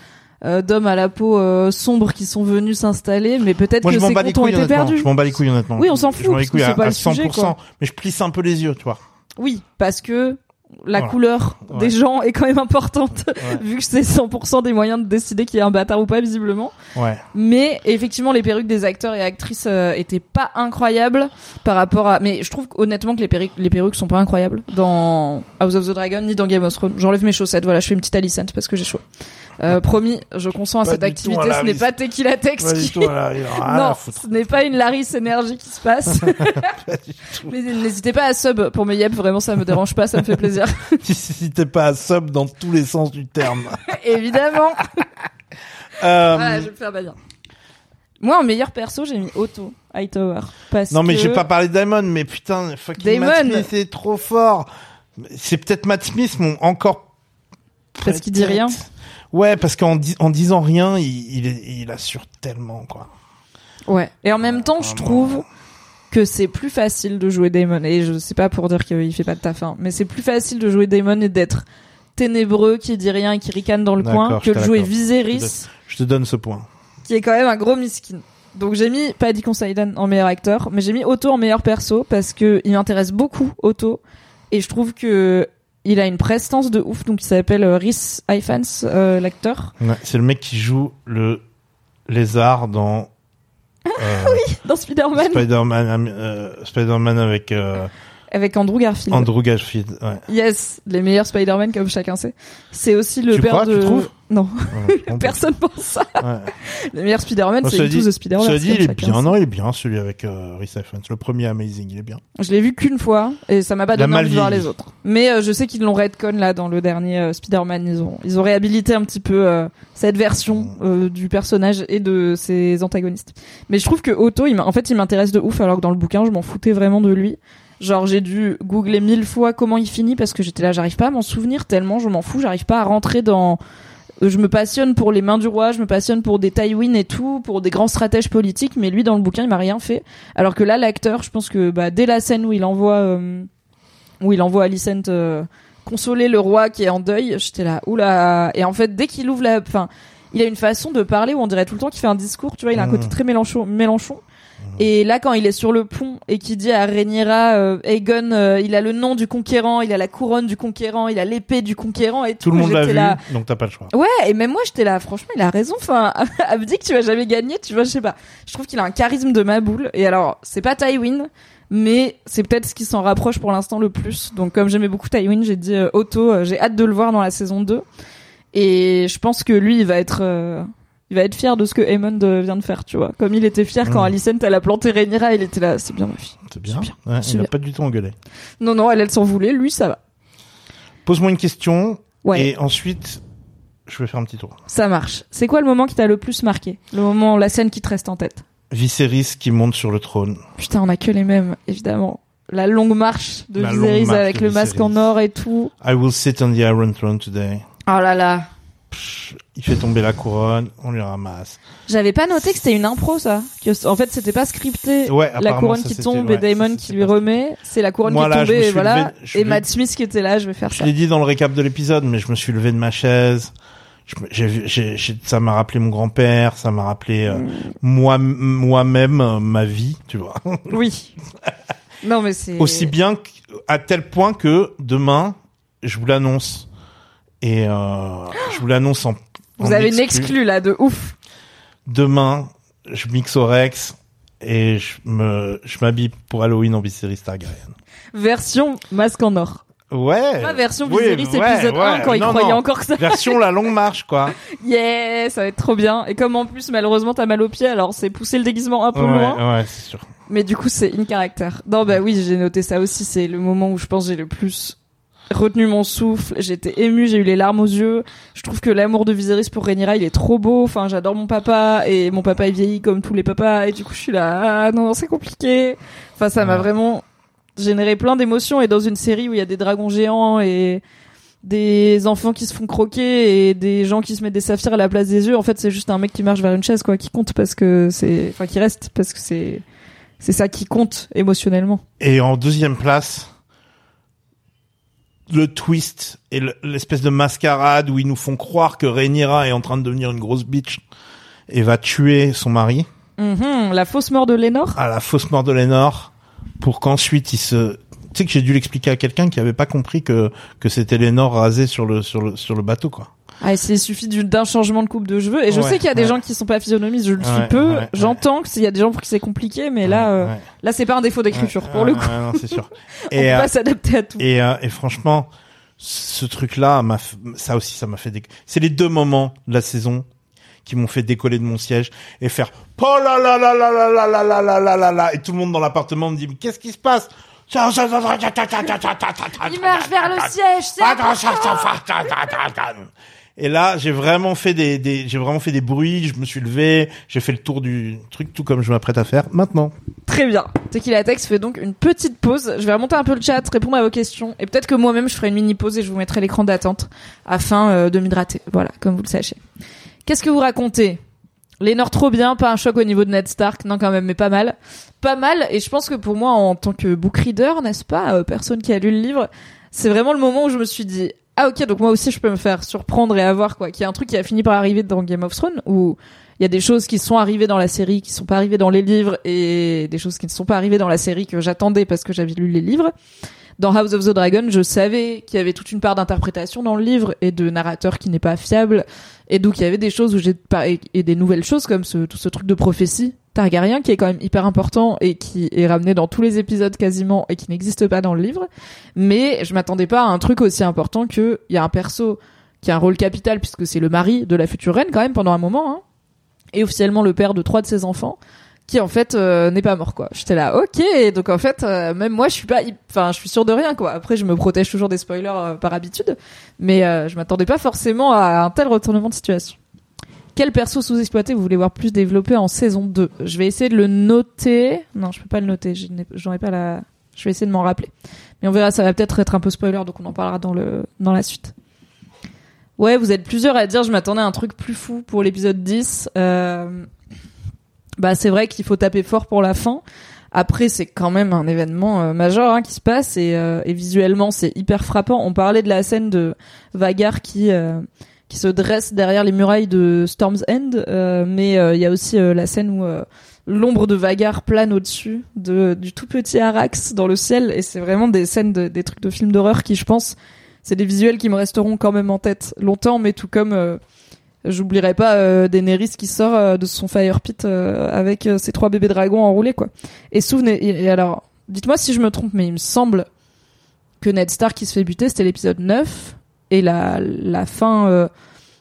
euh, d'hommes à la peau euh, sombre qui sont venus s'installer, mais peut-être que je ces comptes ont été perdus. Je m'en bats les couilles, honnêtement. Oui, on s'en Je fout, m'en bats les couilles à, pas à le sujet, 100%, quoi. mais je plisse un peu les yeux, tu vois. Oui, parce que la Voilà. couleur Ouais. des gens est quand même importante, Ouais. *laughs* vu que c'est 100% des moyens de décider qui est un bâtard ou pas, visiblement. Ouais. Mais effectivement, les perruques des acteurs et actrices euh, étaient pas incroyables par rapport à. Mais je trouve honnêtement que les perruques, les perruques sont pas incroyables dans House of the Dragon ni dans Game of Thrones. J'enlève mes chaussettes. Voilà, je fais une petite Alicent parce que j'ai chaud. Euh, promis, je consens à cette activité. Ce n'est pas Tequila Tex Pas qui. tout, *laughs* Non, ce n'est pas une Laris énergie qui se passe. *laughs* Mais n'hésitez pas à sub pour mes yep, vraiment ça me dérange pas, ça me fait plaisir. *laughs* N'hésitez pas à sub dans tous les sens du terme. Évidemment. Euh, Voilà, je vais me faire bannir. Moi, en meilleur perso, j'ai mis Otto Hightower. Parce non, mais que... j'ai pas parlé de Damon, mais putain, fucking Damon. Matt Smith trop fort. C'est peut-être Matt Smith, mon encore. Parce qu'il dit rien. Ouais, parce qu'en dis- en disant rien, il, il, est- il assure tellement, quoi. Ouais. Et en même temps, je trouve que c'est plus facile de jouer Damon. Et je sais pas pour dire qu'il fait pas de taf, hein, mais c'est plus facile de jouer Damon et d'être ténébreux, qui dit rien et qui ricane dans le coin, que de jouer. Viserys, Je te donne ce point. qui est quand même un gros miskin. Donc j'ai mis Paddy Considine en meilleur acteur, mais j'ai mis Otto en meilleur perso parce que il m'intéresse beaucoup Otto et je trouve que il a une prestance de ouf. Donc il s'appelle euh, Rhys Ifans, euh, l'acteur, Ouais, c'est le mec qui joue le lézard dans *laughs* euh, dans Spider-Man Spider-Man, euh, Spider-Man avec avec Andrew Garfield. Andrew Garfield. Ouais. Yes, les meilleurs Spider-Man comme chacun sait. C'est aussi le Tu père crois, de. tu trouves? Non, Ouais, je comprends. personne pense ça. Ouais. Les meilleurs Spider-Man, c'est dit- the Spider-Man. Cela dit, il est bien. Non, il est bien celui avec euh, Rhys Ifans. Le premier Amazing, il est bien. Je l'ai vu qu'une fois et ça m'a pas donné envie de voir les autres. Mais euh, je sais qu'ils l'ont redcon là dans le dernier euh, Spider-Man. Ils ont ils ont réhabilité un petit peu euh, cette version euh, du personnage et de ses antagonistes. Mais je trouve que Otto, il en fait, il m'intéresse de ouf alors que dans le bouquin, je m'en foutais vraiment de lui. Genre j'ai dû googler mille fois comment il finit parce que j'étais là, j'arrive pas à m'en souvenir tellement, je m'en fous, j'arrive pas à rentrer dans. Je me passionne pour les mains du roi, je me passionne pour des Tywin et tout, pour des grands stratèges politiques, mais lui dans le bouquin il m'a rien fait. Alors que là l'acteur, je pense que bah, dès la scène où il envoie euh, où il envoie Alicent euh, consoler le roi qui est en deuil, j'étais là, oula. Et en fait dès qu'il ouvre la, enfin, il a une façon de parler où on dirait tout le temps qu'il fait un discours, tu vois, il a un Mhm. côté très Mélenchon, Mélenchon. Et là, quand il est sur le pont et qu'il dit à Rhaenyra, euh, Aegon, euh, il a le nom du conquérant, il a la couronne du conquérant, il a l'épée du conquérant et tout. Tout le monde l'a vu, là. donc t'as pas le choix. Ouais, et même moi, j'étais là. Franchement, il a raison. Enfin, *laughs* Abdi, que tu vas jamais gagner, tu vois, je sais pas. Je trouve qu'il a un charisme de ma boule. Et alors, c'est pas Tywin, mais c'est peut-être ce qui s'en rapproche pour l'instant le plus. Donc, comme j'aimais beaucoup Tywin, j'ai dit euh, Otto. euh, j'ai hâte de le voir dans la saison 2. Et je pense que lui, il va être, euh, il va être fier de ce que euh, vient de faire, tu vois. Comme il était fier quand Mm. Alicent elle a planté Rhaenyra, il était là. C'est bien ma fille. C'est bien. Bien. Ouais, il a bien. pas du tout engueulé. Non, non, elle, elle s'en voulait. Lui, ça va. Pose-moi une question Ouais. et ensuite je vais faire un petit tour. Ça marche. C'est quoi le moment qui t'a le plus marqué? Le moment, la scène qui te reste en tête? Viserys qui monte sur le trône. Putain, on a que les mêmes, évidemment. La longue marche de La Viserys marche avec de le masque en or et tout. I will sit on the Iron Throne today. Oh là là. Pff, Il fait tomber la couronne, on lui ramasse. J'avais pas noté que c'était une impro, ça. Que, en fait, c'était pas scripté. Ouais, la couronne qui tombe ouais, et Damon ça, qui lui remet. C'est la couronne Moi, qui est je tombée, et voilà. levé- je et Matt Smith qui était là, je vais faire Je ça. l'ai dit dans le récap de l'épisode, mais je me suis levé de ma chaise. Je ça m'a rappelé mon grand-père, ça m'a rappelé euh, Mm. moi moi-même euh, ma vie, tu vois. *laughs* Oui. non, mais c'est. Aussi bien à tel point que demain, je vous l'annonce et euh, je vous l'annonce en Vous en avez une exclu. exclue, là, de ouf. Demain, je mixe au Rex et je me je m'habille pour Halloween en Viserys Targaryen. Version masque en or. Ouais. Pas version Oui, Viserys ouais, épisode ouais. 1 quand il croyait non. encore que ça. Version la longue marche quoi. *laughs* Yeah, ça va être trop bien. Et comme en plus, malheureusement, t'as mal au pied, alors c'est pousser le déguisement un peu ouais, loin. ouais, c'est sûr. Mais du coup, c'est in caractère. Non, bah oui, j'ai noté ça aussi. C'est le moment où je pense j'ai le plus retenu mon souffle. J'étais émue, j'ai eu les larmes aux yeux. Je trouve que l'amour de Viserys pour Rhaenyra, il est trop beau. Enfin, j'adore mon papa et mon papa est vieilli comme tous les papas. Et du coup, je suis là, ah non, c'est compliqué. Enfin, ça m'a vraiment généré plein d'émotions. Et dans une série où il y a des dragons géants et des enfants qui se font croquer et des gens qui se mettent des saphirs à la place des yeux, en fait, c'est juste un mec qui marche vers une chaise, quoi, qui compte parce que c'est, enfin, qui reste parce que c'est, c'est ça qui compte émotionnellement. Et en deuxième place, le twist et le- l'espèce de mascarade où ils nous font croire que Rhaenyra est en train de devenir une grosse bitch et va tuer son mari Mhm, la fausse mort de Lénore. à la fausse mort de Lénore pour qu'ensuite il se tu sais que j'ai dû l'expliquer à quelqu'un qui avait pas compris que que c'était Lénore rasé sur le sur le sur le bateau quoi. Ah, et c'est- il suffit d'un changement de coupe de cheveux. Et je Ouais, sais qu'il y a des gens qui sont pas physionomistes, je le suis peu. ouais, J'entends que s'il y a des gens pour qui c'est compliqué, mais là, euh, Ouais, là, c'est pas un défaut d'écriture ouais, pour le coup. ouais, non, c'est sûr. On peut Et euh, pas s'adapter à tout. Et, euh, et franchement, ce truc-là, ça aussi, ça m'a fait. déc- C'est les deux moments de la saison qui m'ont fait décoller de mon siège et faire oh là là là là là là là là là là là là et tout le monde dans l'appartement me dit mais qu'est-ce qui se passe Il Il marche vers le siège, c'est Et là, j'ai vraiment fait des, des j'ai vraiment fait des bruits, je me suis levé, j'ai fait le tour du truc tout comme je m'apprête à faire maintenant. Très bien. Tequila Tex fait donc une petite pause. Je vais remonter un peu le chat, répondre à vos questions. Et peut-être que moi-même, je ferai une mini pause et je vous mettrai l'écran d'attente afin euh, de m'hydrater. Voilà, comme vous le sachez. Qu'est-ce que vous racontez? Lénore trop bien, pas un choc au niveau de Ned Stark, non quand même, mais pas mal. Pas mal, et je pense que pour moi, en tant que book reader, n'est-ce pas, euh, personne qui a lu le livre, c'est vraiment le moment où je me suis dit, ah ok, donc moi aussi je peux me faire surprendre et avoir quoi, qu'il y a un truc qui a fini par arriver dans Game of Thrones, où il y a des choses qui sont arrivées dans la série, qui sont pas arrivées dans les livres, et des choses qui ne sont pas arrivées dans la série que j'attendais parce que j'avais lu les livres. Dans House of the Dragon, je savais qu'il y avait toute une part d'interprétation dans le livre et de narrateur qui n'est pas fiable, et donc il y avait des choses où j'ai et des nouvelles choses comme ce tout ce truc de prophétie Targaryen qui est quand même hyper important et qui est ramené dans tous les épisodes quasiment et qui n'existe pas dans le livre. Mais je m'attendais pas à un truc aussi important que il y a un perso qui a un rôle capital puisque c'est le mari de la future reine quand même pendant un moment, hein, et officiellement le père de trois de ses enfants qui en fait euh, n'est pas mort quoi. J'étais là, ok, donc en fait euh, même moi je suis pas, enfin je suis sûre de rien quoi. Après je me protège toujours des spoilers euh, par habitude, mais euh, je m'attendais pas forcément à un tel retournement de situation. Quel perso sous-exploité vous voulez voir plus développé en saison 2 Je vais essayer de le noter. Non, je peux pas le noter, je j'en ai pas la... Je vais essayer de m'en rappeler. Mais on verra, ça va peut-être être un peu spoiler, donc on en parlera dans, le... dans la suite. Ouais, vous êtes plusieurs à dire je m'attendais à un truc plus fou pour l'épisode 10. Euh... Bah c'est vrai qu'il faut taper fort pour la fin. Après c'est quand même un événement euh, majeur hein, qui se passe et, euh, et visuellement c'est hyper frappant. On parlait de la scène de Vagar qui euh, qui se dresse derrière les murailles de Storm's End, euh, mais euh, il y a aussi euh, la scène où l'ombre de Vagar plane au-dessus de du tout petit Arax dans le ciel et c'est vraiment des scènes de- des trucs de films d'horreur qui je pense c'est des visuels qui me resteront quand même en tête longtemps mais tout comme j'oublierai pas Daenerys qui sort de son fire pit avec ses trois bébés dragons enroulés quoi. Et souvenez et alors dites-moi si je me trompe mais il me semble que Ned Stark qui se fait buter c'était l'épisode 9 et la la fin euh,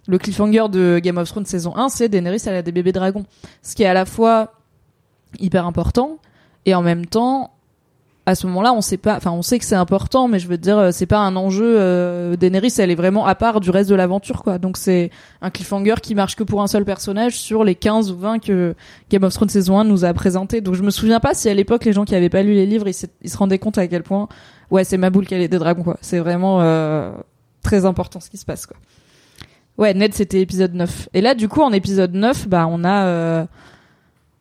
le cliffhanger de Game of Thrones saison 1 c'est Daenerys elle a des bébés dragons ce qui est à la fois hyper important et en même temps à ce moment-là, on sait pas, enfin, on sait que c'est important, mais je veux dire, euh, c'est pas un enjeu. Euh, Daenerys, elle est vraiment à part du reste de l'aventure, quoi. Donc c'est un cliffhanger qui marche que pour un seul personnage sur les 15 ou 20 que Game of Thrones saison 1 nous a présenté. Donc je me souviens pas si à l'époque les gens qui avaient pas lu les livres, ils, ils se rendaient compte à quel point, ouais, c'est ma boule qui a des dragons, quoi. C'est vraiment euh, très important ce qui se passe, quoi. Ouais, Ned, c'était épisode 9. Et là, du coup, en épisode 9, bah, on a euh,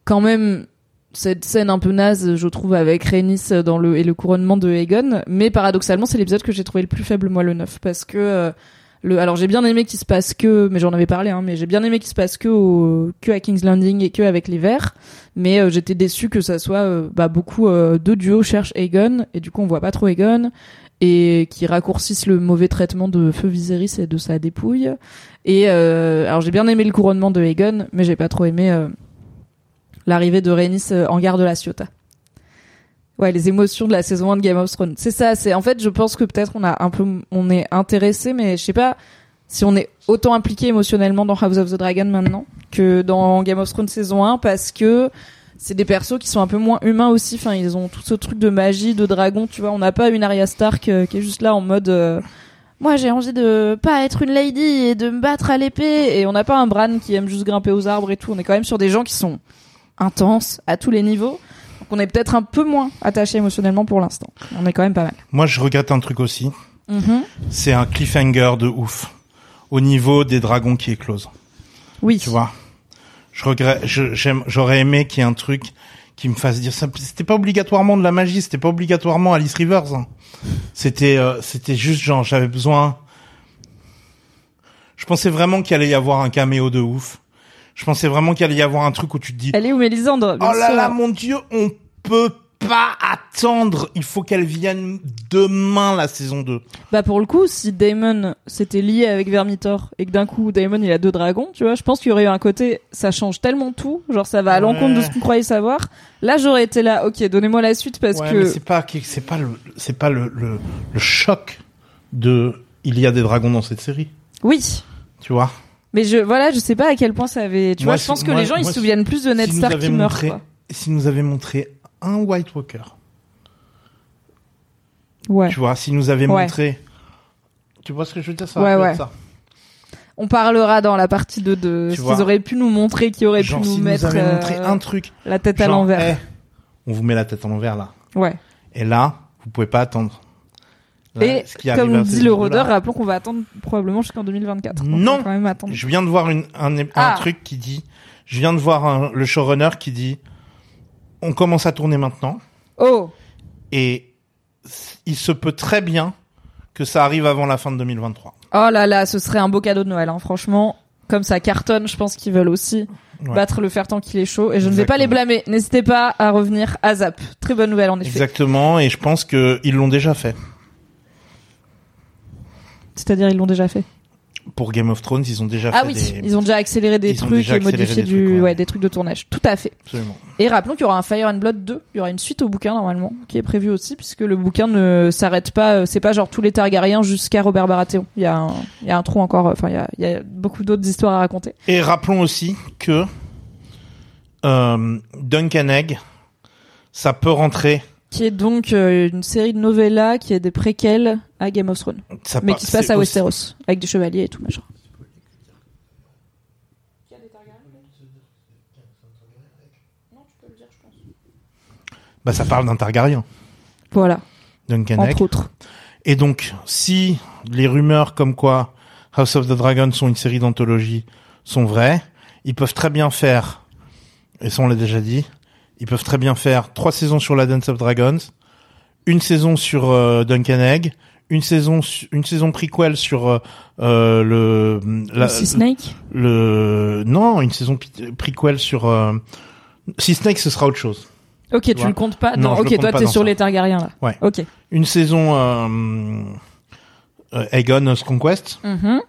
quand même cette scène un peu naze, je trouve, avec Rhaenys dans le et le couronnement de Aegon. Mais paradoxalement, c'est l'épisode que j'ai trouvé le plus faible, moi, le 9, parce que euh, le, alors j'ai bien aimé qu'il se passe que, mais j'en avais parlé, hein, mais j'ai bien aimé qu'il se passe que au, que à King's Landing et que avec les Verts. Mais euh, j'étais déçue que ça soit euh, bah, beaucoup euh, de duos cherchent Aegon et du coup on voit pas trop Aegon et qui raccourcissent le mauvais traitement de Feu Viserys et de sa dépouille. Et euh, alors j'ai bien aimé le couronnement de Aegon, mais j'ai pas trop aimé euh, l'arrivée de Rhaenys euh, en gare de la Ciotat. Ouais, les émotions de la saison 1 de Game of Thrones. C'est ça, c'est en fait je pense que peut-être on a un peu on est intéressé mais je sais pas si on est autant impliqué émotionnellement dans House of the Dragon maintenant que dans Game of Thrones saison 1 parce que c'est des persos qui sont un peu moins humains aussi. Enfin, ils ont tout ce truc de magie, de dragon. Tu vois, on n'a pas une Arya Stark euh, qui est juste là en mode. euh, moi, j'ai envie de pas être une lady et de me battre à l'épée. Et on n'a pas un Bran qui aime juste grimper aux arbres et tout. On est quand même sur des gens qui sont intenses à tous les niveaux. Donc, on est peut-être un peu moins attaché émotionnellement pour l'instant. On est quand même pas mal. Moi, je regrette un truc aussi. Mhm. C'est un cliffhanger de ouf. Au niveau des dragons qui éclosent. Oui. Tu vois. Je regrette, j'aurais aimé qu'il y ait un truc qui me fasse dire ça. C'était pas obligatoirement de la magie, c'était pas obligatoirement Alice Rivers. hein. C'était, euh, c'était juste genre, j'avais besoin. Je pensais vraiment qu'il allait y avoir un caméo de ouf. Je pensais vraiment qu'il allait y avoir un truc où tu te dis, Elle est où Mélisandre? Oh là là, mon dieu, on peut pas attendre. Il faut qu'elle vienne demain la saison 2. Bah pour le coup, si Damon s'était lié avec Vermitor et que d'un coup Damon il a deux dragons, tu vois, je pense qu'il y aurait eu un côté, ça change tellement tout, genre ça va à l'encontre de ce qu'on croyait savoir. Là j'aurais été là, ok, donnez-moi la suite parce Ouais, que c'est pas c'est pas le c'est pas le, le le choc de il y a des dragons dans cette série, oui. tu vois? Mais je voilà, je sais pas à quel point ça avait. Tu Moi, vois, je pense si- que moi- les gens ils se souviennent plus de Ned Stark qui meurt. montré Quoi. s'ils nous avaient montré un White Walker, Ouais. tu vois, s'ils nous avaient Ouais. montré tu vois ce que je veux dire ça Ouais, ouais. ça. On parlera dans la partie 2 de Tu ce qu'ils auraient pu nous montrer, qui aurait Genre pu nous s'ils mettre nous euh, montré un truc la tête à l'envers. on vous met la tête à l'envers là. Ouais. Et là, vous pouvez pas attendre. Là, Et ce qui arrive comme dit le rôdeur, rappelons qu'on va attendre probablement jusqu'en 2024. Donc, Non. quand même. Je viens de voir une, un, un Ah. truc qui dit, je viens de voir un- le showrunner qui dit, on commence à tourner maintenant Oh, et il se peut très bien que ça arrive avant la fin de 2023. oh là là, ce serait un beau cadeau de Noël, hein. franchement. Comme ça cartonne, je pense qu'ils veulent aussi Ouais. battre le fer tant qu'il est chaud. Et je ne vais pas les blâmer. N'hésitez pas à revenir à Zap. Très bonne nouvelle en effet. Exactement, et je pense que ils l'ont déjà fait. C'est-à-dire ils l'ont déjà fait. Pour Game of Thrones, ils ont déjà Ah fait oui, des... ils ont déjà accéléré des Ils trucs et modifié des du, trucs, ouais. ouais, des trucs de tournage. Tout à fait. Absolument. Et rappelons qu'il y aura un Fire and Blood 2. Il y aura une suite au bouquin normalement, qui est prévu aussi, puisque le bouquin ne s'arrête pas. euh, C'est pas genre tous les Targaryens jusqu'à Robert Baratheon. Il y a un, il y a un trou encore. Enfin, il y a, il y a beaucoup d'autres histoires à raconter. Et rappelons aussi que euh, Duncan Egg, ça peut rentrer. Qui est donc euh, une série de novellas qui est des préquels à Game of Thrones, Ça mais qui se passe c'est à aussi- Westeros avec des chevaliers et tout machin. Bah, ça parle d'un Targaryen, Voilà, Duncan entre autres. Et donc, si les rumeurs comme quoi House of the Dragon sont une série d'anthologie sont vraies, ils peuvent très bien faire, et ça on l'a déjà dit, ils peuvent très bien faire trois saisons sur la Dance of Dragons, une saison sur euh, Duncan Egg, une saison une saison prequel sur euh, euh, le la- Sea Snake. le non une saison prequel sur euh, Sea Snake ce sera autre chose. Ok, tu le comptes pas? Non, ok, toi t'es sur ça. les Targaryens là. Ouais. Ok. Une saison euh, euh, Aegon's Conquest. Mhm.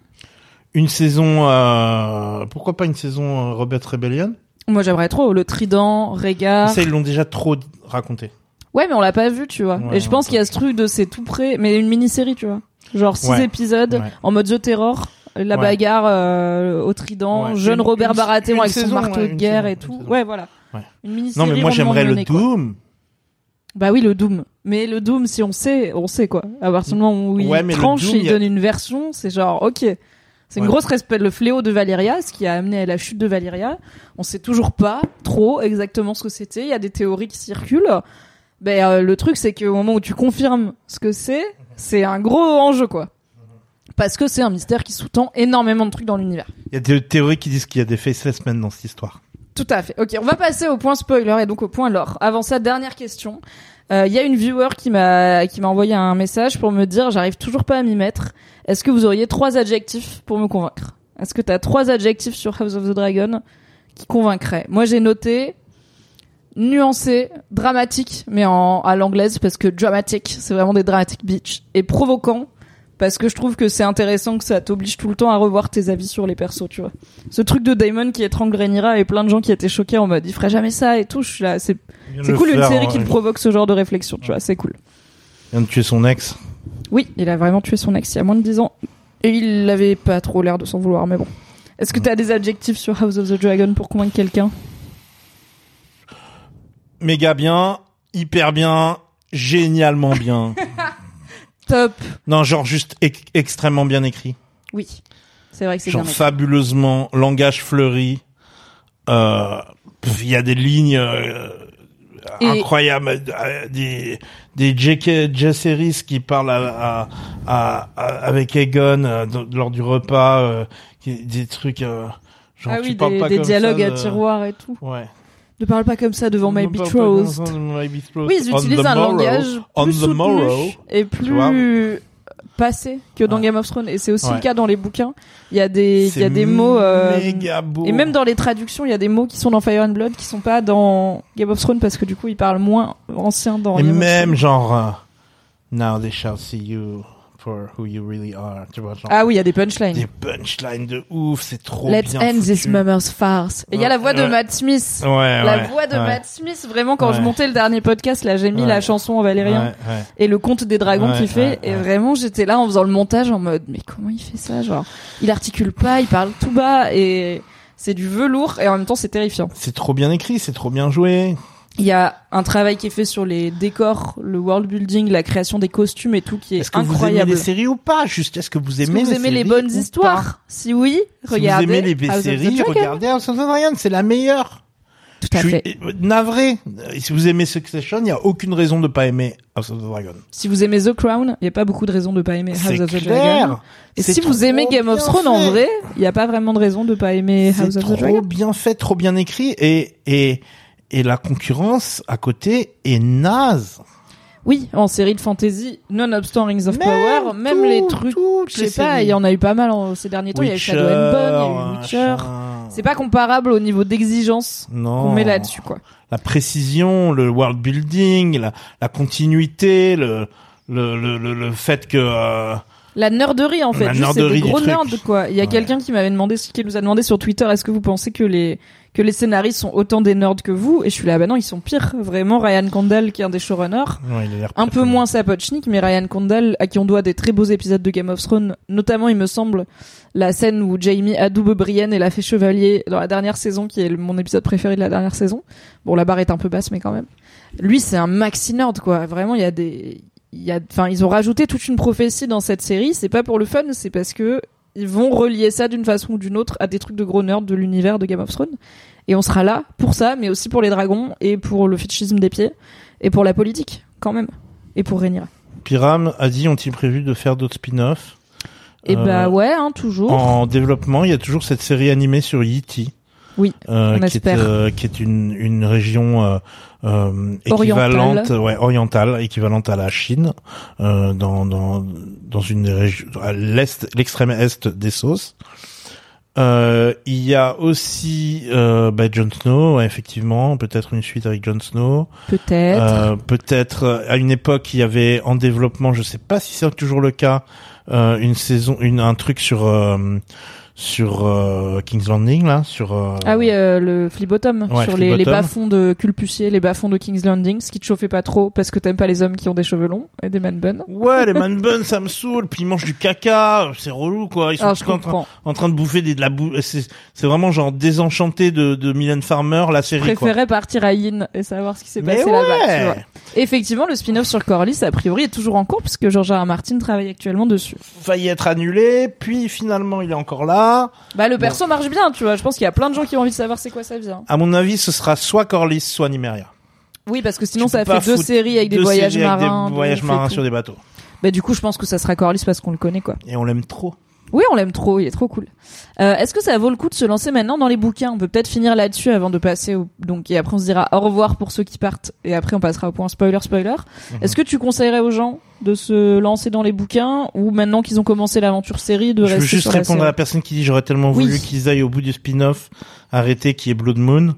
Une saison, euh, pourquoi pas une saison Robert Rebellion? Moi j'aimerais trop le Trident, Rhaegar. Ça, ils l'ont déjà trop raconté. Ouais, mais on l'a pas vu, tu vois. Ouais, et je pense qu'il y a ce truc de c'est tout près, mais une mini-série, tu vois. Genre six Ouais. épisodes Ouais. en mode The Terror, la Ouais. bagarre euh, au Trident, Ouais. jeune Une- Robert Baratheon avec son saison, marteau ouais, de guerre saison, et tout. Ouais, voilà. Ouais. Une mini-série. Non, mais moi j'aimerais le quoi. Doom. Bah oui, le Doom. Mais le Doom, si on sait, on sait quoi. À partir du moment où il tranche Doom, et il a- donne une version, c'est genre, ok. C'est une Ouais. grosse respect. Le fléau de Valyria, ce qui a amené à la chute de Valyria. On sait toujours pas trop exactement ce que c'était. Il y a des théories qui circulent. Ben, euh, le truc, c'est qu'au moment où tu confirmes ce que c'est, c'est un gros enjeu, quoi. Parce que c'est un mystère qui sous-tend énormément de trucs dans l'univers. Il y a des théories qui disent qu'il y a des faceless men dans cette histoire. Tout à fait. Ok, on va passer au point spoiler et donc au point lore. Avant ça, dernière question. Euh, Il y a une viewer qui m'a qui m'a envoyé un message pour me dire j'arrive toujours pas à m'y mettre. Est-ce que vous auriez trois adjectifs pour me convaincre? Est-ce que t'as trois adjectifs sur House of the Dragon qui convaincraient? Moi, j'ai noté nuancé, dramatique, mais en à l'anglaise parce que dramatic, c'est vraiment des dramatic bitch et provoquant parce que je trouve que c'est intéressant que ça t'oblige tout le temps à revoir tes avis sur les persos, tu vois. Ce truc de Damon qui étrangle Rhaenyra et plein de gens qui étaient choqués en mode il ferait jamais ça et tout, je suis là, c'est c'est cool une série qui te provoque ce genre de réflexion, tu vois, c'est cool. Il vient de tuer son ex. Oui, il a vraiment tué son ex il y a moins de 10 ans et il avait pas trop l'air de s'en vouloir, mais bon. Est-ce que t'as des adjectifs sur House of the Dragon pour convaincre quelqu'un? Méga bien, hyper bien, génialement bien. *laughs* Top. non, genre juste ex- extrêmement bien écrit. Oui. C'est vrai que c'est bien. écrit. fabuleusement, langage fleuri. Euh, Il y a des lignes euh, Et- incroyables, euh, des des J.K. Qui parlent à, à, à- à- avec Egon euh, lors du repas, euh, qui- des trucs. euh, genre Ah tu oui, parles des, pas des comme dialogues ça à de- tiroir et tout. Ouais. Ne parle pas comme ça devant my betrothed. Oui, ils utilisent un morrow- langage plus soutenu morrow. et plus passé que dans Ouais. Game of Thrones. Et c'est aussi Ouais. le cas dans les bouquins. Il y a des, il y a des mots. euh, méga beau. Et même dans les traductions, il y a des mots qui sont dans Fire and Blood qui sont pas dans Game of Thrones parce que du coup ils parlent moins ancien dans Et Game of même Thrones. genre euh, Now they shall see you for who you really are. Tu vois genre Ah oui, il y a des punchlines. des punchlines de ouf, c'est trop Let's bien end this murmur's farce. Et il y a la voix de Ouais. Matt Smith. Ouais, La voix de. Matt Smith, vraiment quand je montais le dernier podcast, là j'ai mis la chanson en Valérien et le conte des dragons qu'il fait et vraiment j'étais là en faisant le montage en mode mais comment il fait ça genre? Il articule pas, il parle tout bas et c'est du velours et en même temps c'est terrifiant. C'est trop bien écrit, c'est trop bien joué. Il y a un travail qui est fait sur les décors, le world building, la création des costumes et tout qui est, Est-ce que vous aimez incroyable. les séries ou pas Juste, est-ce que vous aimez que vous les aimez les bonnes histoires Si oui, regardez. Si vous aimez les House the séries, regardez House of the Dragon, c'est la meilleure. Tout à Je suis fait. euh, navré. Et Si vous aimez Succession, il y a aucune raison de pas aimer House of the Dragon. Si vous aimez The Crown, il n'y a pas beaucoup de raisons de pas aimer House of the Dragon. Et si vous trop aimez Game of Thrones en vrai, il n'y a pas vraiment de raison de pas aimer House of the trop Dragon. bien fait, trop bien écrit et et et la concurrence à côté est naze. Oui, en série de fantasy, nonobstant Rings of Même Power, même tout- les trucs, je sais pas, il y en a eu pas mal en, ces derniers temps. Il y a eu Shadow and Bone, il y a eu Witcher. C'est pas comparable au niveau d'exigence qu'on met là-dessus, quoi. La précision, le world building, la, la continuité, le le, le, le, le fait que euh, La nerderie en fait, c'est des gros nerds quoi. Il y a Ouais. quelqu'un qui m'avait demandé, qui nous a demandé sur Twitter, est-ce que vous pensez que les que les scénaristes sont autant des nerds que vous Et je suis là, bah non, ils sont pires. Vraiment, Ryan Condal qui est un des showrunners, ouais, il a l'air un peu moins Sapochnik, mais Ryan Condal à qui on doit des très beaux épisodes de Game of Thrones, notamment il me semble la scène où Jamie adoube Brienne et la fait chevalier dans la dernière saison, qui est mon épisode préféré de la dernière saison. Bon, la barre est un peu basse, mais quand même. Lui, c'est un maxi nerd quoi. Vraiment, il y a des il y a, enfin, ils ont rajouté toute une prophétie dans cette série. C'est pas pour le fun, c'est parce que ils vont relier ça d'une façon ou d'une autre à des trucs de gros nerds de l'univers de Game of Thrones. Et on sera là pour ça, mais aussi pour les dragons et pour le fétichisme des pieds et pour la politique, quand même. Et pour Rhaenyra. Pyram a dit ont-ils prévu de faire d'autres spin-offs? Et Euh, bah ouais, hein, toujours. En développement, il y a toujours cette série animée sur Yiti. Oui, euh, on qui est, espère. euh, qui est une, une région euh, euh, Orientale. équivalente, ouais, orientale, équivalente à la Chine, euh, dans, dans, dans une région, à l'est, l'extrême est des sauces. Euh, il y a aussi euh, bah, Jon Snow, ouais, effectivement, peut-être une suite avec Jon Snow. Peut-être. Euh, peut-être à une époque il y avait en développement, je sais pas si c'est toujours le cas, euh, une saison, une un truc sur euh, sur euh, King's Landing là, sur euh, Ah oui, euh, le flip bottom Ouais, sur flip les, les bas-fonds de Culpussier, les bas-fonds de King's Landing, ce qui te chauffait pas trop parce que t'aimes pas les hommes qui ont des cheveux longs et des man buns. Ouais, les man buns, ça me saule. Puis ils mangent du caca, c'est relou quoi. Ils sont Alors Ah, je en train, en train de bouffer des, de la boue. C'est, c'est vraiment genre désenchanté de, de Mylène Farmer, la Je série quoi. préférais partir à Yin et savoir ce qui s'est passé là-bas. ouais, vois. Effectivement, le spin-off sur Corlys, a priori, est toujours en cours puisque George R. R. Martin travaille actuellement dessus. failli être annulé, puis finalement il est encore là. Bah, le perso marche bien, tu vois. Je pense qu'il y a plein de gens qui ont envie de savoir c'est quoi sa vie. hein. À mon avis, ce sera soit Corlys, soit Nymeria. Oui, parce que sinon, Tu ça fait deux séries avec des Deux voyages avec marins. des de voyages marins sur des bateaux. Bah, du coup, je pense que ça sera Corlys parce qu'on le connaît, quoi. Et on l'aime trop. Oui, on l'aime trop, il est trop cool. Euh, Est-ce que ça vaut le coup de se lancer maintenant dans les bouquins? On peut peut-être finir là-dessus avant de passer au... Donc, et après on se dira au revoir pour ceux qui partent, et après on passera au point spoiler, spoiler. Mhm. Est-ce que tu conseillerais aux gens de se lancer dans les bouquins, ou maintenant qu'ils ont commencé l'aventure série, de Je veux rester juste sur la répondre à la personne qui dit j'aurais tellement Oui. voulu qu'ils aillent au bout du spin-off arrêté qui est Blood Moon.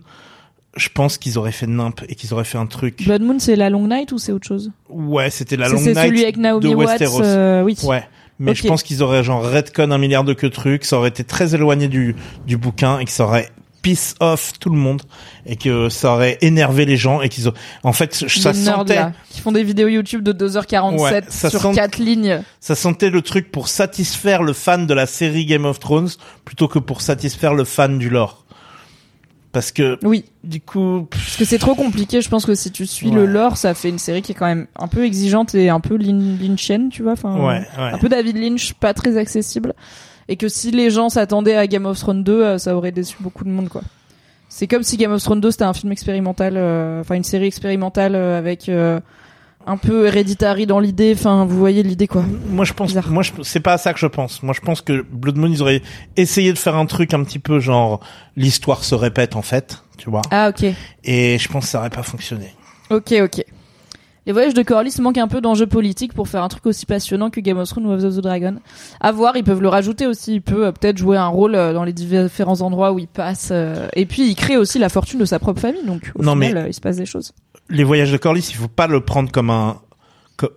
Je pense qu'ils auraient fait nimp et qu'ils auraient fait un truc. Blood Moon, c'est la Long Night ou c'est autre chose? Ouais, c'était la C'est Long c'est Night celui avec Naomi de Watts, Westeros. euh, oui. Ouais. Mais je pense qu'ils auraient genre redcon un milliard de que trucs, ça aurait été très éloigné du, du bouquin et que ça aurait piss off tout le monde et que ça aurait énervé les gens et qu'ils ont, en fait, ça Les nerds, sentait, là, qui font des vidéos YouTube de 2h47 Ouais, ça sur sent- 4 lignes. ça sentait le truc pour satisfaire le fan de la série Game of Thrones plutôt que pour satisfaire le fan du lore. Parce que Oui, du coup pff, parce que c'est trop compliqué. Je pense que si tu suis Ouais. le lore, ça fait une série qui est quand même un peu exigeante et un peu lin- lynchienne, tu vois. Enfin, ouais ouais un peu David Lynch, pas très accessible. Et que si les gens s'attendaient à Game of Thrones 2, euh, ça aurait déçu beaucoup de monde, quoi. C'est comme si Game of Thrones 2 c'était un film expérimental, euh, enfin une série expérimentale euh, avec euh, un peu héréditary dans l'idée. Enfin, vous voyez l'idée, quoi. Moi, je pense, Bizarre. moi, je, c'est pas à ça que je pense. Moi, je pense que Blood Moon, ils auraient essayé de faire un truc un petit peu genre l'histoire se répète en fait, tu vois. Ah, ok. Et je pense que ça aurait pas fonctionné. Ok, ok. Les voyages de Corlys manquent un peu d'enjeux politiques pour faire un truc aussi passionnant que Game of Thrones ou House of the Dragon. À voir, ils peuvent le rajouter aussi. Il peut euh, peut-être jouer un rôle euh, dans les différents endroits où il passe. euh, et puis, il crée aussi la fortune de sa propre famille. Donc, au Non, final, mais- euh, il se passe des choses. Les voyages de Corlys, il faut pas le prendre comme un,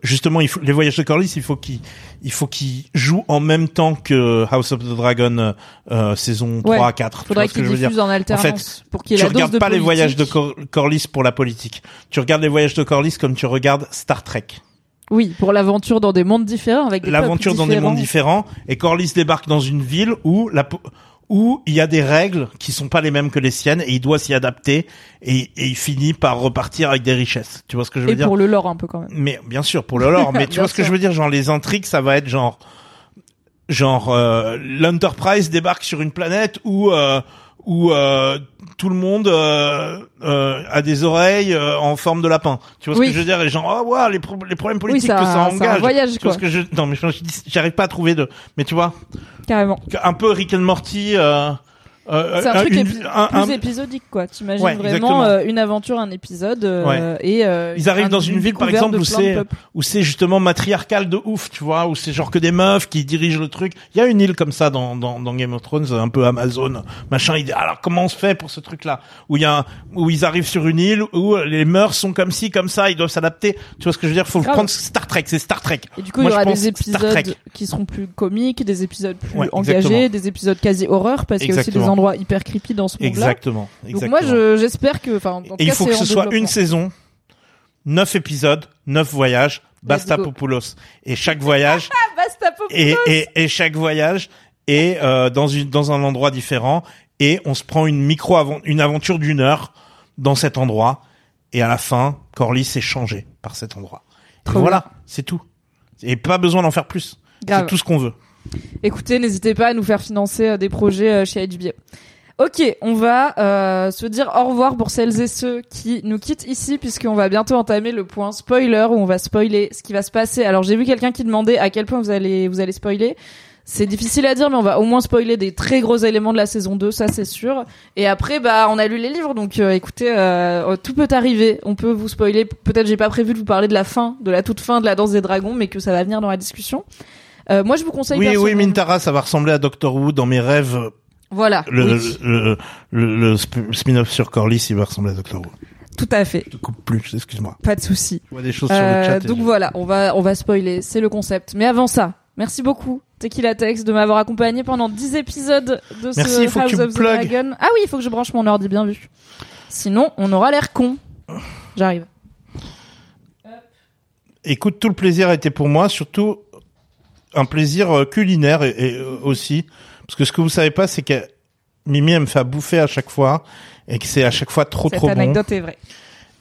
justement, il faut, les voyages de Corlys, il faut qu'ils, il faut qu'ils jouent en même temps que House of the Dragon, euh, euh, saison Ouais. 3 à 4. Tu vois Faudrait ce que qu'il je veux dire? diffuse en alternance pour qu'il y ait tu la dose regardes de pas les voyages de Cor- Corlys pour la politique. Tu regardes les voyages de Corlys comme tu regardes Star Trek. Oui, pour l'aventure dans des mondes différents avec des L'aventure dans des mondes différents et Corlys débarque dans une ville où la où il y a des règles qui sont pas les mêmes que les siennes et il doit s'y adapter et, et il finit par repartir avec des richesses. Tu vois ce que je veux Et dire? pour le lore un peu quand même. Mais bien sûr pour le lore, *laughs* mais tu vois ce que je veux dire? Genre les intrigues ça va être genre genre euh, l'Enterprise débarque sur une planète où euh, où euh, tout le monde euh, euh, a des oreilles euh, en forme de lapin. Tu vois ce Oui. que je veux dire? Et genre oh ouais les, pro- les problèmes Oui, politiques c'est que un- ça c'est un engage. voyage, Tu vois quoi. ce que je non mais je- j'arrive pas à trouver de mais tu vois Carrément. un peu Rick and Morty euh, euh, C'est un euh, truc une- épi- un- plus un- épisodique, quoi. T'imagines Ouais, vraiment euh, une aventure, un épisode, euh, et euh, Ils arrivent dans une ville, par exemple, où c'est où c'est justement matriarcal de ouf, tu vois, où c'est genre que des meufs qui dirigent le truc. Il y a une île comme ça dans, dans, dans Game of Thrones, un peu Amazon, machin. Alors comment on se fait pour ce truc-là? Où il y a où ils arrivent sur une île où les mœurs sont comme ci, comme ça, ils doivent s'adapter. Tu vois ce que je veux dire? Faut Grave. prendre Star Trek, c'est Star Trek. Et du coup, Moi, il y aura des épisodes qui seront plus comiques, des épisodes plus Ouais, engagés, exactement. des épisodes quasi horreur, parce qu'il y a aussi des Endroits hyper creepy dans ce monde-là. Exactement. Donc exactement. moi, je- j'espère que, enfin, en Et il faut que ce soit une saison, neuf épisodes, neuf voyages, Basta. Popoulos. Et chaque voyage *laughs* Basta Popoulos et, et, et chaque voyage est euh, dans une dans un endroit différent et on se prend une micro avant une aventure d'une heure dans cet endroit et à la fin Corlys est changé par cet endroit. Et voilà, c'est tout. Et pas besoin d'en faire plus. Grave. C'est tout ce qu'on veut. Écoutez, n'hésitez pas à nous faire financer euh, des projets euh, chez HBO. Ok, on va euh, se dire au revoir pour celles et ceux qui nous quittent ici, puisqu'on va bientôt entamer le point spoiler où on va spoiler ce qui va se passer. Alors j'ai vu quelqu'un qui demandait à quel point vous allez vous allez spoiler. C'est difficile à dire, mais on va au moins spoiler des très gros éléments de la saison 2, ça c'est sûr. Et après, bah, on a lu les livres, donc euh, écoutez, euh, tout peut arriver. On peut vous spoiler. Peut-être j'ai pas prévu de vous parler de la fin, de la toute fin de la danse des dragons, mais que ça va venir dans la discussion. Euh, moi, je vous conseille. Oui, oui, Mintara, ça va ressembler à Doctor Who dans mes rêves. Voilà. Le, oui. le, le, le sp- spin-off sur Corlys, il va ressembler à Doctor Who. Tout à fait. Je coupe plus, excuse-moi. Pas de souci. Je vois des choses sur le Euh, chat. donc voilà, on va on va spoiler, c'est le concept. Mais avant ça, merci beaucoup Tequila Tex de m'avoir accompagné pendant 10 épisodes de Merci, ce que House of the. Dragon. Ah oui, il faut que je branche mon ordi bien vu. Sinon, on aura l'air con. J'arrive. Écoute, tout le plaisir a été pour moi, surtout un plaisir euh, culinaire et, et, euh, aussi, parce que ce que vous savez pas, c'est que Mimi elle me fait à bouffer à chaque fois et que c'est à chaque fois trop Cette trop bon anecdote est vraie.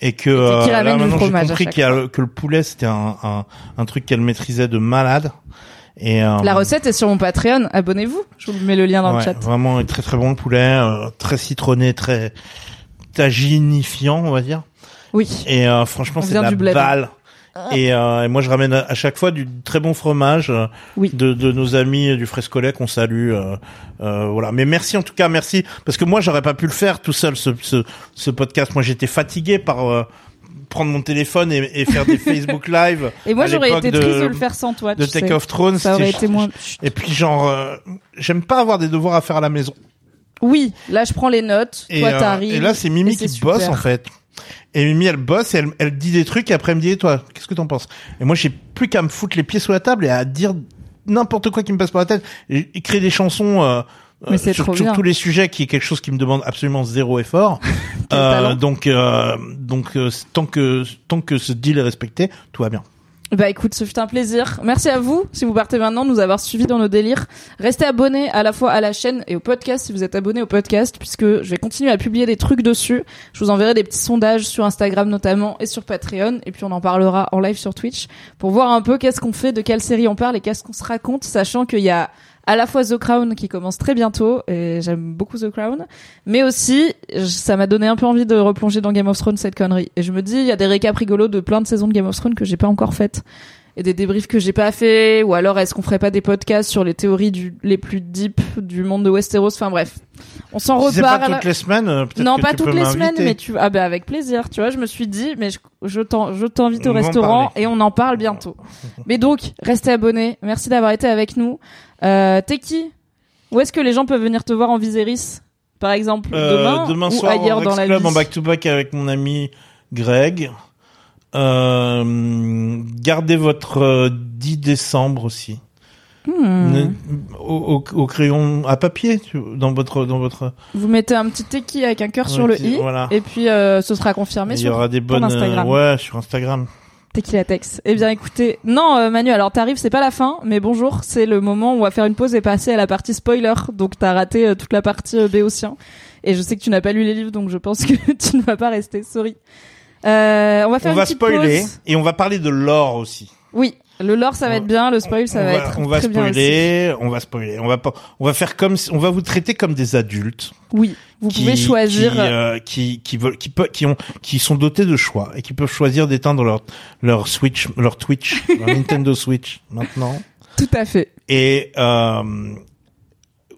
et que Et euh, là maintenant j'ai compris chaque qu'il y a que le poulet c'était un, un un truc qu'elle maîtrisait de malade et euh, La recette est sur mon Patreon, abonnez-vous. Je vous mets le lien dans ouais, le chat. vraiment très très bon le poulet, euh, très citronné, très taginifiant on va dire. Oui. Et euh, franchement, c'est de du la bled. balle. Et, euh, et moi, je ramène à, chaque fois du très bon fromage euh, Oui. de, de nos amis du Frescolet qu'on salue. euh, euh, voilà. Mais merci en tout cas, merci parce que moi, j'aurais pas pu le faire tout seul ce, ce, ce podcast. Moi, j'étais fatigué par euh, prendre mon téléphone et, et faire des *laughs* Facebook Live. Et moi j'aurais été de- triste de le faire sans toi, de sais. Take of Thrones. Ça aurait été moins Et puis genre, euh, j'aime pas avoir des devoirs à faire à la maison. Oui, là je prends les notes, Et, toi t'arrives. et là, c'est Mimi qui bosse en fait. Et Mimi, elle bosse et elle, elle dit des trucs et après elle me dit, Et toi, qu'est-ce que t'en penses? Et moi, j'ai plus qu'à me foutre les pieds sous la table et à dire n'importe quoi qui me passe par la tête. Et écrire des chansons euh, Mais euh, sur, tous les sujets, qui est quelque chose qui me demande absolument zéro effort. *laughs* Euh, donc, euh, donc euh, tant que tant que ce deal est respecté, tout va bien. Bah écoute, ce fut un plaisir. Merci à vous, si vous partez maintenant, de nous avoir suivis dans nos délires. Restez abonnés à la fois à la chaîne et au podcast si vous êtes abonnés au podcast, puisque je vais continuer à publier des trucs dessus. Je vous enverrai des petits sondages sur Instagram notamment et sur Patreon, et puis on en parlera en live sur Twitch pour voir un peu qu'est-ce qu'on fait, de quelle série on parle et qu'est-ce qu'on se raconte, sachant qu'il y a à la fois The Crown qui commence très bientôt et j'aime beaucoup The Crown, mais aussi ça m'a donné un peu envie de replonger dans Game of Thrones cette connerie. Et je me dis il y a des récaps rigolos de plein de saisons de Game of Thrones que j'ai pas encore faites et des débriefs que j'ai pas fait ou alors est-ce qu'on ferait pas des podcasts sur les théories du, les plus deep du monde de Westeros? Enfin bref. On s'en Si c'est pas reparle toutes les semaines, euh, non que pas tu toutes peux les semaines mais tu ah bah avec plaisir tu vois je me suis dit mais je, je t'invite au On en restaurant et on en parle bientôt. *laughs* Mais donc restez abonnés. Merci d'avoir été avec nous. Euh, t'es qui? Où est-ce que les gens peuvent venir te voir en Viserys par exemple Euh, demain, ou soir ailleurs dans Rex la Club vie? en back-to-back avec mon ami Greg. Euh, gardez votre euh, 10 décembre aussi. Hmm. Au, au- au crayon à papier dans votre dans votre vous mettez un petit teki avec un cœur sur le i voilà. et puis euh, ce sera confirmé il y sur aura des bonnes Instagram. euh, ouais sur Instagram Tequila Tex. Eh bien, écoutez, non, euh, Manu, alors t'arrives, c'est pas la fin, mais bonjour, c'est le moment où on va faire une pause et passer à la partie spoiler. Donc t'as raté euh, toute la partie euh, béotien. Et je sais que tu n'as pas lu les livres, donc je pense que *laughs* tu ne vas pas rester. Sorry. Euh, on va faire on une va petite spoiler pause. et on va parler de l'or aussi Oui, le lore ça va être bien, le spoil ça va, va, être on va très bien aussi. spoiler on va spoiler on va pas on va faire comme on va vous traiter comme des adultes Oui, vous qui- pouvez choisir. qui, euh, qui qui veulent qui peut- qui ont qui sont dotés de choix et qui peuvent choisir d'éteindre leur leur Switch leur Twitch leur *laughs* Nintendo Switch maintenant Tout à fait. et euh,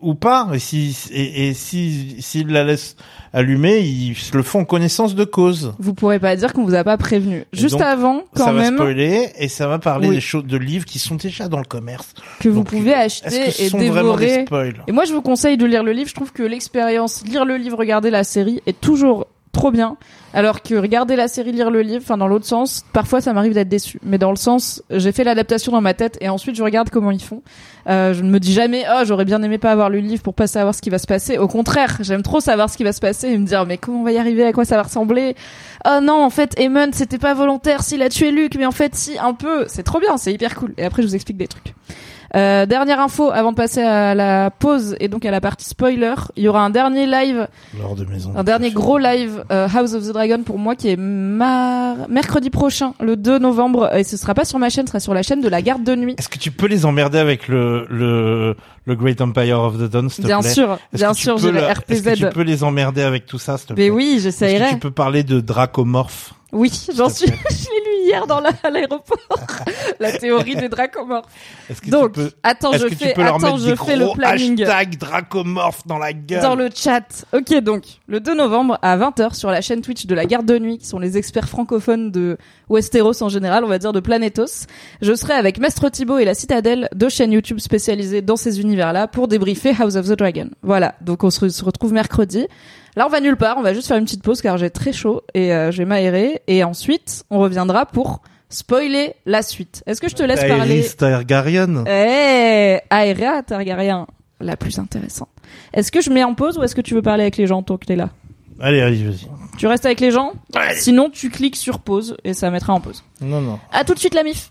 ou pas et si et, et si s'ils la laissent allumer ils le font en connaissance de cause Vous pourrez pas dire qu'on vous a pas prévenu. Et Juste donc, avant, quand ça va même, spoiler et ça va parler Oui. des choses de livres qui sont déjà dans le commerce que vous pouvez acheter et dévorer. Et moi, je vous conseille de lire le livre. Je trouve que l'expérience, lire le livre, regarder la série, est toujours trop bien. Alors que regarder la série, lire le livre, enfin dans l'autre sens, parfois ça m'arrive d'être déçu. Mais dans le sens, j'ai fait l'adaptation dans ma tête et ensuite je regarde comment ils font. Euh, je ne me dis jamais, oh j'aurais bien aimé pas avoir lu le livre pour pas savoir ce qui va se passer. Au contraire, j'aime trop savoir ce qui va se passer et me dire mais comment on va y arriver, à quoi ça va ressembler? Oh non, en fait, Aemon c'était pas volontaire s'il a tué Luke, mais en fait si un peu. C'est trop bien, c'est hyper cool. Et après je vous explique des trucs. Euh, dernière info avant de passer à la pause et donc à la partie spoiler, il y aura un dernier live, de maison un dernier gros live euh, House of the Dragon pour moi qui est mar- mercredi prochain, le 2 novembre et ce sera pas sur ma chaîne, ce sera sur la chaîne de la garde de nuit. Est-ce que tu peux les emmerder avec le le le Great Empire of the Dawn, s'il te Bien plaît sûr, bien que tu sûr, j'irai le- RPZ. Est-ce que tu peux les emmerder avec tout ça, s'il te plaît Mais oui, Est-ce que j'essayerai. tu peux parler de Dracomorph Oui, j'en suis. te *laughs* Je l'ai lu hier dans la- à l'aéroport. *laughs* la théorie des dracomorphes. Est-ce que Donc, tu peux attends, je fais, attends, je le planning. hashtag Dracomorph dans la gueule dans le chat. Ok, donc le 2 novembre à 20h sur la chaîne Twitch de la Garde de Nuit, qui sont les experts francophones de Westeros en général, on va dire de Planetos. Je serai avec Mestre Thibaut et la Citadelle, deux chaînes YouTube spécialisées dans ces univers-là, pour débriefer House of the Dragon. Voilà, donc on se retrouve mercredi. Là, on va nulle part, on va juste faire une petite pause car j'ai très chaud et euh, je vais m'aérer. Et ensuite, on reviendra pour spoiler la suite. Est-ce que je te laisse parler? Aerys Targaryen eh, Aérea Targaryen, la plus intéressante. Est-ce que je mets en pause ou est-ce que tu veux parler avec les gens tant que t'es là? Allez, allez, vas-y. Tu restes avec les gens? Allez. Sinon, tu cliques sur pause et ça mettra en pause. Non, non. À tout de suite, la mif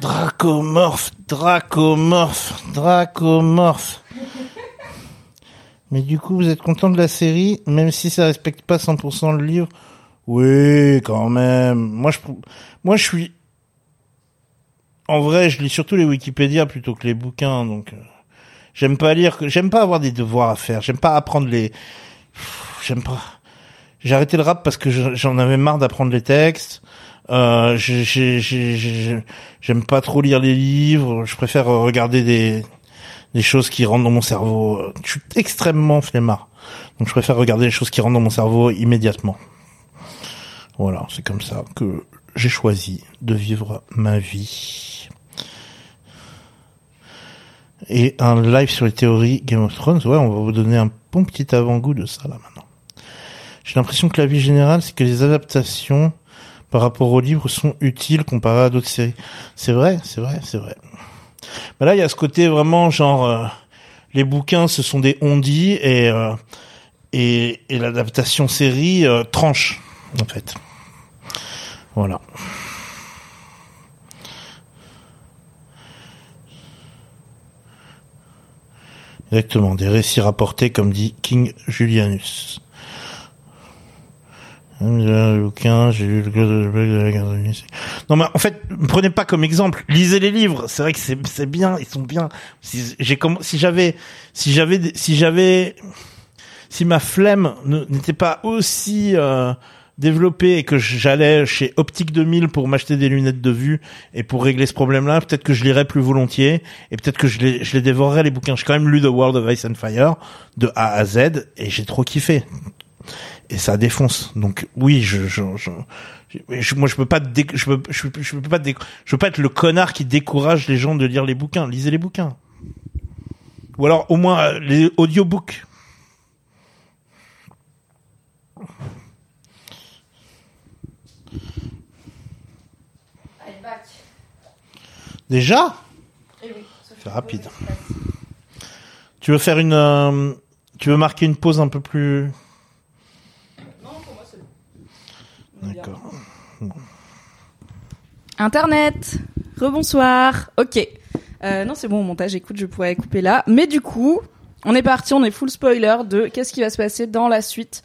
Dracomorph, Dracomorph, Dracomorph. Mais du coup, vous êtes content de la série, même si ça respecte pas 100% le livre? Oui, quand même. Moi, je, moi, je suis. En vrai, je lis surtout les Wikipédia plutôt que les bouquins, donc. euh, J'aime pas lire, j'aime pas avoir des devoirs à faire, j'aime pas apprendre les. J'aime pas. J'ai arrêté le rap parce que je- j'en avais marre d'apprendre les textes. Euh, j'ai- j'ai- j'ai- j'ai- j'aime pas trop lire les livres. Je préfère euh, regarder des des choses qui rentrent dans mon cerveau. Euh, Je suis extrêmement flemmard. Donc je préfère regarder les choses qui rentrent dans mon cerveau immédiatement. Voilà, c'est comme ça que j'ai choisi de vivre ma vie. Et un live sur les théories Game of Thrones, ouais, on va vous donner un bon petit avant-goût de ça là maintenant. J'ai l'impression que la vie générale, c'est que les adaptations par rapport aux livres sont utiles comparé à d'autres séries. C'est vrai, c'est vrai, c'est vrai. Mais là, il y a ce côté vraiment genre euh, les bouquins, ce sont des on-dit et euh, et, et l'adaptation série euh, tranche en fait. Voilà. Exactement, des récits rapportés comme dit King Julianus. Bouquin, j'ai lu le de la. Non mais en fait, prenez pas comme exemple. Lisez les livres. C'est vrai que c'est bien, ils sont bien. Si j'ai si j'avais si j'avais si j'avais si ma flemme n'était pas aussi euh, développée et que j'allais chez Optique 2000 pour m'acheter des lunettes de vue et pour régler ce problème-là, peut-être que je lirais plus volontiers et peut-être que je les je les dévorerais les bouquins. J'ai quand même lu The World of Ice and Fire de A à Z et j'ai trop kiffé et ça défonce. Donc oui, je, je, je, je- moi je peux pas dé- je peux je, peux- je peux pas dé- je peux pas être le connard qui décourage les gens de lire les bouquins. Lisez les bouquins. Ou alors au moins euh, les audiobooks. Déjà? C'est rapide. Tu veux faire une euh, tu veux marquer une pause un peu plus D'accord. Internet, rebonsoir. Ok. Euh, non, c'est bon, au montage, écoute, je pourrais couper là. Mais du coup, on est parti, on est full spoiler de qu'est-ce qui va se passer dans la suite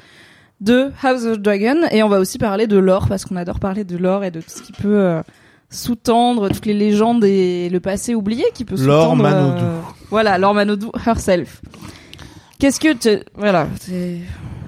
de House of Dragon. Et on va aussi parler de l'or, parce qu'on adore parler de l'or et de tout ce qui peut euh, sous-tendre toutes les légendes et le passé oublié qui peut sous-tendre... euh, Manodou. voilà, Laure Manodou herself. Qu'est-ce que... tu- Voilà, c'est...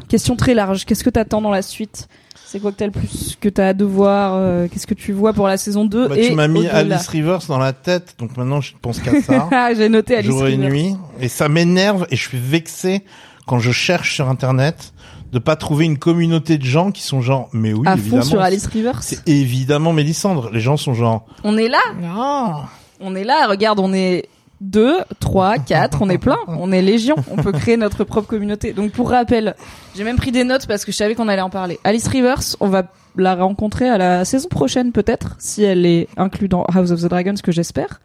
Question très large. Qu'est-ce que t'attends dans la suite c'est quoi que t'as le plus que t'as hâte de voir euh, Qu'est-ce que tu vois pour la saison 2 Bah, et tu m'as mis Alice Rivers dans la tête, donc maintenant je ne pense qu'à ça. *laughs* Ah, J'ai noté Alice jour et Rivers. nuit. Et ça m'énerve et je suis vexé quand je cherche sur internet de pas trouver une communauté de gens qui sont genre, mais oui, à évidemment. fond sur Alice Rivers. C'est évidemment Mélissandre. Les gens sont genre, On est là, ah, on est là. Regarde, on est deux, trois, quatre, on est plein, on est légion. On peut créer notre propre communauté. Donc pour rappel, j'ai même pris des notes parce que je savais qu'on allait en parler. Alice Rivers, on va la rencontrer à la saison prochaine peut-être, si elle est inclue dans House of the Dragon, ce que j'espère.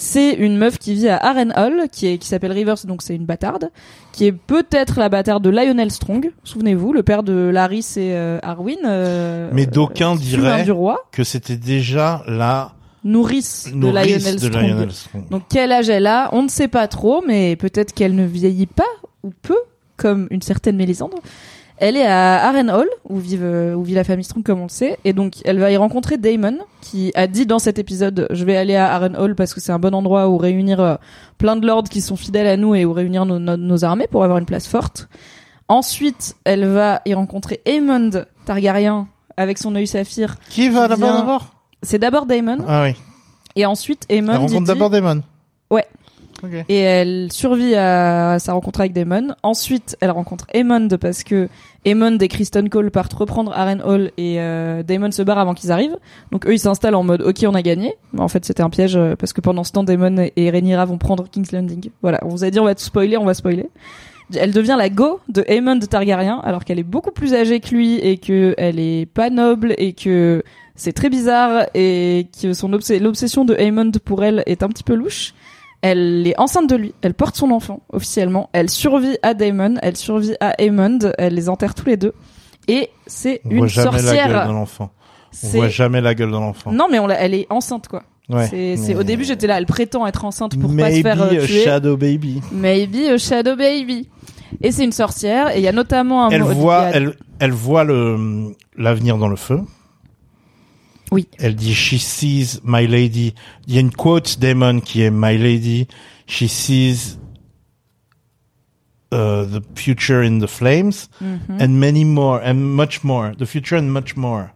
C'est une meuf qui vit à Harrenhal, qui est qui s'appelle Rivers, donc c'est une bâtarde, qui est peut-être la bâtarde de Lionel Strong. Souvenez-vous, le père de Larys et euh, Arwyn. euh, Mais d'aucuns euh, diraient- du roi, que c'était déjà la nourrice, de Lionel de Strong. Lionel Strong. Donc quel âge elle a On ne sait pas trop, mais peut-être qu'elle ne vieillit pas ou peu, comme une certaine Mélisandre. Elle est à Harrenhal, où, vive, où vit la famille Strong, comme on le sait, et donc elle va y rencontrer Damon, qui a dit dans cet épisode « Je vais aller à Harrenhal parce que c'est un bon endroit où réunir euh, plein de lords qui sont fidèles à nous et où réunir nos, nos- nos armées pour avoir une place forte. » Ensuite, elle va y rencontrer Aemond Targaryen, avec son œil saphir. Qui va vient- d'abord? C'est d'abord Damon, Ah oui. et ensuite Aemond... Elle rencontre d'abord Damon. Ouais. Ok. et elle survit à sa rencontre avec Daemon. Ensuite, elle rencontre Aemond parce que Aemond et Kristen Cole partent reprendre Harrenhal et euh, Daemon se barre avant qu'ils arrivent. Donc eux, ils s'installent en mode OK, on a gagné. Mais en fait, c'était un piège euh, parce que pendant ce temps, Daemon et Rhaenyra vont prendre King's Landing. Voilà, on vous a dit on va tout spoiler, on va spoiler. Elle devient la go de Aemond Targaryen alors qu'elle est beaucoup plus âgée que lui et que elle est pas noble et que c'est très bizarre et que son obs- l'obsession de Aemond pour elle est un petit peu louche. Elle est enceinte de lui, elle porte son enfant officiellement, elle survit à Daemon, elle survit à Aemond, elle les enterre tous les deux. Et c'est On une voit jamais la gueule de sorcière. l'enfant. On voit jamais la gueule de l'enfant. Non mais on elle est enceinte quoi. Ouais. C'est, Au début j'étais là, elle prétend être enceinte pour pas se Maybe faire euh, a tuer. Shadow Baby. Maybe a Shadow Baby. Et c'est une sorcière, et il y a notamment un Elle voit, a- elle, elle voit le l'avenir dans le feu. Oui. Elle dit She sees my lady. Il y a une quote Damon qui est My lady. She sees uh, the future in the flames Mhm. and many more and much more. The future and much more.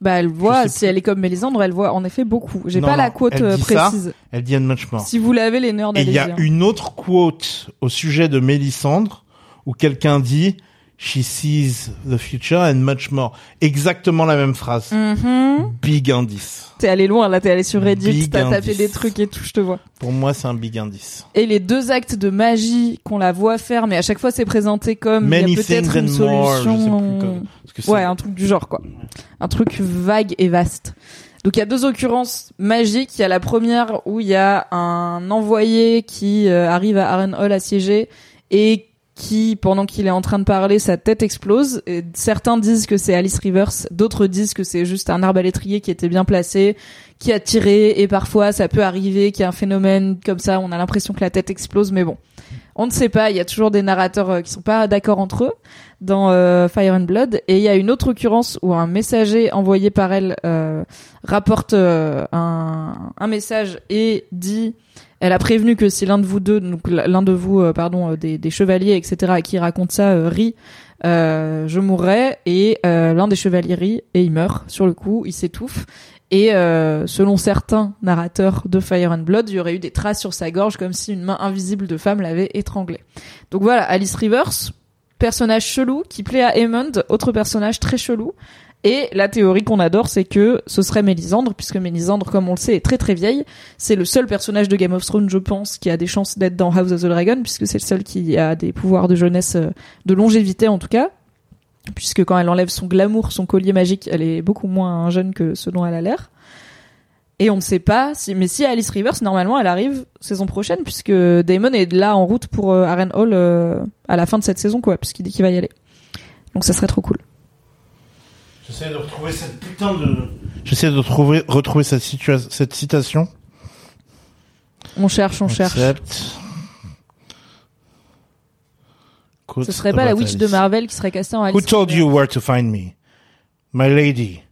Bah, elle voit, si elle est comme Mélisandre, elle voit en effet beaucoup. J'ai Non, pas la non, quote elle euh, dit ça. précise. Elle dit and much more. Si vous l'avez, les nerds, Et il y a hein. une autre quote au sujet de Mélissandre où quelqu'un dit She sees the future and much more. Exactement la même phrase. Mhm. Big indice. T'es allé loin, là, t'es allé sur Reddit, t'as tapé des trucs et tout, je te vois. Pour moi, c'est un big indice. Et les deux actes de magie qu'on la voit faire, mais à chaque fois c'est présenté comme il y a Many peut-être une more. Solution. plus que c'est- Ouais, un truc du genre quoi. Un truc vague et vaste. Donc il y a deux occurrences magiques. Il y a la première où il y a un envoyé qui euh, arrive à Harrenhal assiégé et qui, pendant qu'il est en train de parler, sa tête explose. Et certains disent que c'est Alice Rivers, d'autres disent que c'est juste un arbre à l'étrier qui était bien placé, qui a tiré, et parfois ça peut arriver qu'il y a un phénomène comme ça, on a l'impression que la tête explose, mais bon. On ne sait pas, il y a toujours des narrateurs euh, qui sont pas d'accord entre eux dans euh, Fire and Blood et il y a une autre occurrence où un messager envoyé par elle euh, rapporte euh, un, un message et dit elle a prévenu que si l'un de vous deux donc l'un de vous euh, pardon euh, des, des chevaliers etc qui raconte ça euh, rit euh, je mourrai et euh, l'un des chevaliers rit et il meurt sur le coup il s'étouffe et euh, selon certains narrateurs de Fire and Blood, il y aurait eu des traces sur sa gorge comme si une main invisible de femme l'avait étranglé. Donc voilà, Alice Rivers, personnage chelou qui plaît à Aemond, autre personnage très chelou. Et la théorie qu'on adore, c'est que ce serait Mélisandre, puisque Mélisandre, comme on le sait, est très très vieille. C'est le seul personnage de Game of Thrones, je pense, qui a des chances d'être dans House of the Dragon, puisque c'est le seul qui a des pouvoirs de jeunesse, euh, de longévité en tout cas. Puisque quand elle enlève son glamour, son collier magique, elle est beaucoup moins jeune que ce dont elle a l'air. Et on ne sait pas si, mais si Alice Rivers, normalement, elle arrive saison prochaine, puisque Damon est là en route pour euh, Harrenhal euh, à la fin de cette saison, quoi, puisqu'il dit qu'il va y aller. Donc ça serait trop cool. J'essaie de retrouver cette putain de. J'essaie de retrouver, retrouver cette, citation. On cherche, on cherche. Accept. Quote Ce serait pas la witch de. Marvel qui serait castée en Alice Who told you where to find me? My lady.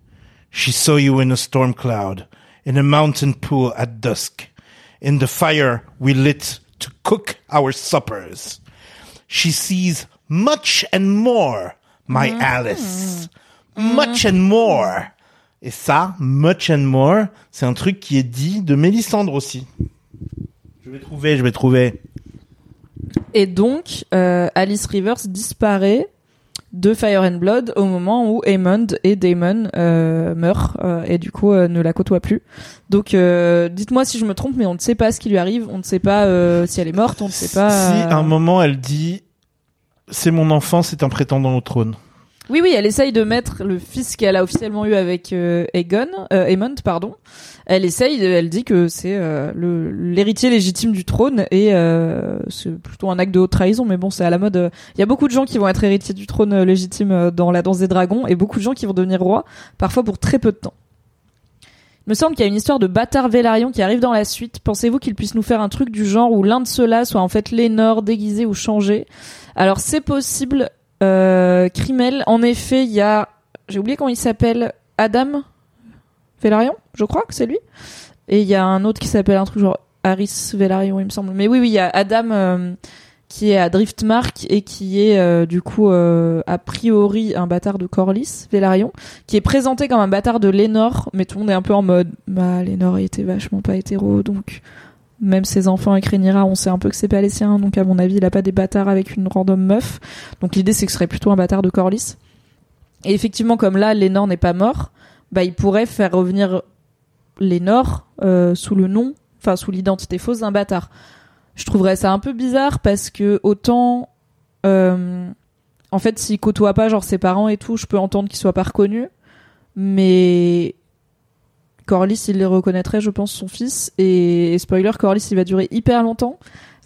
She saw you in a storm cloud, in a mountain pool at dusk, in the fire we lit to cook our suppers. She sees much and more, my Alice. Much and more. Et ça, much and more, c'est un truc qui est dit de Mélissandre aussi. Je vais trouver, je vais trouver. Et donc, euh, Alice Rivers disparaît de Fire and Blood au moment où Aemond et Daemon euh, meurent euh, et du coup euh, ne la côtoient plus. Donc, dites-moi si je me trompe, mais on ne sait pas ce qui lui arrive, on ne sait pas si elle est morte, on ne sait pas. Si à un moment elle dit c'est mon enfant, c'est un prétendant au trône. Oui, oui, elle essaye de mettre le fils qu'elle a officiellement eu avec euh, Aegon, euh, Aemond, pardon. Elle essaye, elle dit que c'est euh, l'héritier légitime du trône et euh, c'est plutôt un acte de haute trahison, mais bon, c'est à la mode. euh, Il y a beaucoup de gens qui vont être héritiers du trône euh, légitime dans la danse des dragons et beaucoup de gens qui vont devenir rois, parfois pour très peu de temps. Il me semble qu'il y a une histoire de bâtard Vélarion qui arrive dans la suite. Pensez-vous qu'il puisse nous faire un truc du genre où l'un de ceux-là soit en fait Lénore déguisé ou changé? Alors c'est possible. Euh, Crimel, en effet, il y a, j'ai oublié comment il s'appelle, Adam Vélarion, je crois que c'est lui. Et il y a un autre qui s'appelle un truc genre Harris Vélarion, il me semble. Mais oui, oui, il y a Adam euh, qui est à Driftmark et qui est euh, du coup euh, a priori un bâtard de Corlys, Vélarion, qui est présenté comme un bâtard de Lénore, mais tout le monde est un peu en mode, bah Lénore il était vachement pas hétéro, donc même ses enfants avec Rhaenyra, on sait un peu que c'est pas les siens, donc à mon avis, il a pas des bâtards avec une random meuf. Donc l'idée c'est que ce serait plutôt un bâtard de Corlys. Et effectivement, comme là, Lénore n'est pas mort, bah il pourrait faire revenir Lénore euh, sous le nom, enfin sous l'identité fausse d'un bâtard. Je trouverais ça un peu bizarre parce que autant, euh, en fait, s'il côtoie pas genre ses parents et tout, je peux entendre qu'il soit pas reconnu, mais Corlys, il les reconnaîtrait, je pense, son fils. Et, spoiler, Corlys, il va durer hyper longtemps.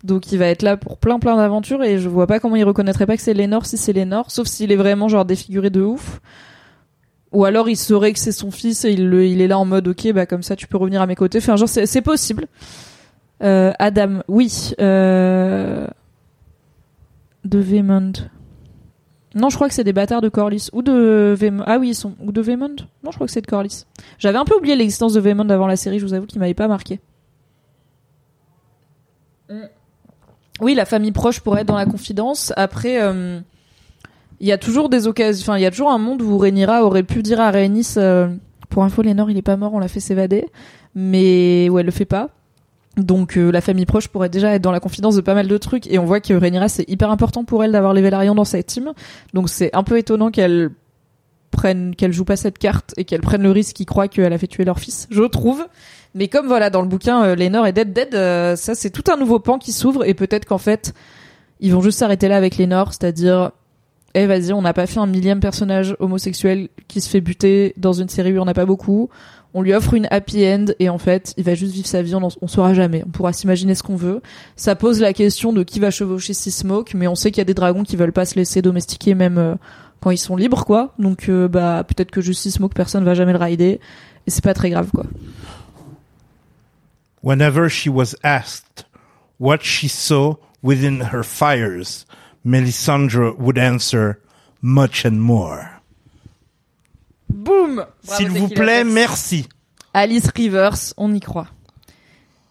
Donc il va être là pour plein plein d'aventures et je vois pas comment il reconnaîtrait pas que c'est Lénore si c'est Lénore, sauf s'il est vraiment genre défiguré de ouf. Ou alors il saurait que c'est son fils et il, est là en mode ok bah comme ça tu peux revenir à mes côtés. Enfin genre c'est possible. Euh, Adam, oui. Euh... de Vaemond. Non, je crois que c'est des bâtards de Corlys ou de Vaemond. Ah oui, ils sont ou de Vaemond. Non, je crois que c'est de Corlys. J'avais un peu oublié l'existence de Vaemond avant la série. Je vous avoue qu'il m'avait pas marqué. Mm. Oui, la famille proche pourrait être dans la confidence. Après, euh, il y a toujours des occasions. Enfin, il y a toujours un monde où Rhaenyra aurait pu dire à Rhaenys. euh, pour info, Lénore, il est pas mort. On l'a fait s'évader, mais ouais, elle le fait pas. Donc euh, la famille proche pourrait déjà être dans la confidence de pas mal de trucs et on voit que Rhaenyra c'est hyper important pour elle d'avoir les Velaryon dans sa team. Donc c'est un peu étonnant qu'elle prenne qu'elle joue pas cette carte et qu'elle prenne le risque qu'ils croient qu'elle a fait tuer leur fils, je trouve. Mais comme voilà dans le bouquin euh, Lénore est dead dead, euh, ça c'est tout un nouveau pan qui s'ouvre et peut-être qu'en fait ils vont juste s'arrêter là avec Lénore, c'est-à-dire eh vas-y, on n'a pas fait un millième personnage homosexuel qui se fait buter dans une série où il y en a pas beaucoup. On lui offre une happy end et en fait, il va juste vivre sa vie, on, on saura jamais. On pourra s'imaginer ce qu'on veut. Ça pose la question de qui va chevaucher Sea Smoke, mais on sait qu'il y a des dragons qui veulent pas se laisser domestiquer même euh, quand ils sont libres, quoi. Donc euh, bah peut-être que juste Sea Smoke, personne va jamais le rider et c'est pas très grave, quoi. Whenever she was asked what she saw within her fires, Melisandre would answer much and more. Boum S'il vous plaît, merci. Alice Rivers, on y croit.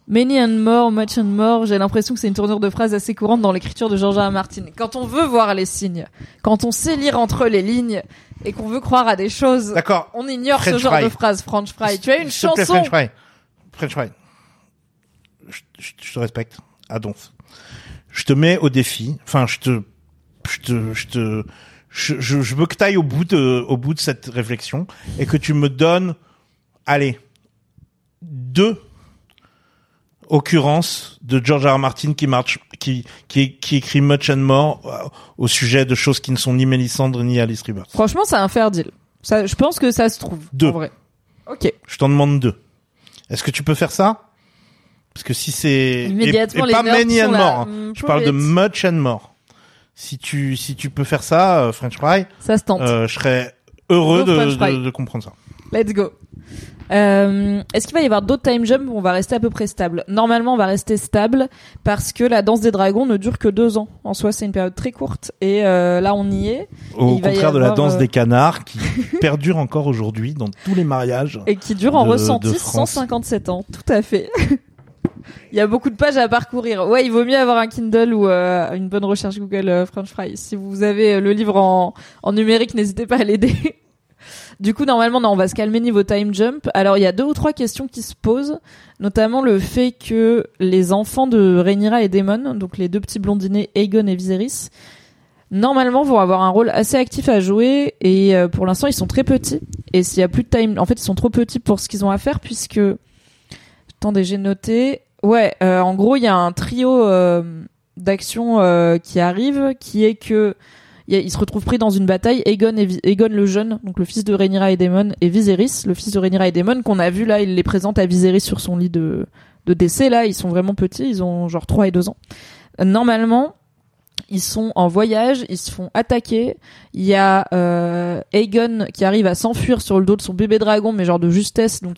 Many and more, much and more, j'ai l'impression que c'est une tournure de phrase assez courante dans l'écriture de George R. R. Martin. Quand on veut voir les signes, quand on sait lire entre les lignes et qu'on veut croire à des choses, D'accord. on ignore ce genre fry. de phrase, French fry. Tu as une S'il te plaît, chanson French fry. French fry. Je, je- je te respecte. Adonf. Je te mets au défi. Enfin, je te, je te, je te, je, je, je veux que t'ailles au bout de, au bout de cette réflexion et que tu me donnes, allez, deux occurrences de George R. R. Martin qui marche, qui, qui, qui écrit much and more euh, au sujet de choses qui ne sont ni Mélisandre ni Alice Rivers. Franchement, c'est un fair deal. Ça, je pense que ça se trouve. Deux. En vrai. Ok. Je t'en demande deux. Est-ce que tu peux faire ça? Parce que si c'est Immédiatement, et, et les pas many and more, hein. Hmm, je parle de much and more. Si tu si tu peux faire ça, euh, French fry, Ça se tente. euh, je serais heureux Go de, de, de comprendre ça. Let's go. Euh, Est-ce qu'il va y avoir d'autres time jumps où on va rester à peu près stable? Normalement, on va rester stable parce que la danse des dragons ne dure que deux ans. En soi, c'est une période très courte et euh, là, on y est Au il contraire de la danse euh, des canards qui *laughs* perdure encore aujourd'hui dans tous les mariages. et qui dure en de- ressenti de France. 157 ans. Tout à fait. *laughs* Il y a beaucoup de pages à parcourir. Ouais, il vaut mieux avoir un Kindle ou euh, une bonne recherche Google euh, French Fry. Si vous avez euh, le livre en, en numérique, n'hésitez pas à l'aider. *laughs* Du coup, normalement, on va se calmer niveau time jump. Alors, il y a deux ou trois questions qui se posent, notamment le fait que les enfants de Rhaenyra et Daemon, donc les deux petits blondinés Aegon et Viserys, normalement vont avoir un rôle assez actif à jouer et euh, pour l'instant, ils sont très petits. Et s'il y a plus de time, en fait, ils sont trop petits pour ce qu'ils ont à faire puisque attendez, j'ai noté. Ouais, euh, en gros, il y a un trio euh, d'actions euh, qui arrive, qui est que il se retrouvent pris dans une bataille. Aegon, et Aegon le jeune, donc le fils de Rhaenyra et Daemon, et Viserys, le fils de Rhaenyra et Daemon, qu'on a vu là, il les présente à Viserys sur son lit de, de décès. Là, ils sont vraiment petits, ils ont genre 3 et 2 ans. Normalement, ils sont en voyage, ils se font attaquer. Il y a euh, Aegon qui arrive à s'enfuir sur le dos de son bébé dragon, mais genre de justesse, donc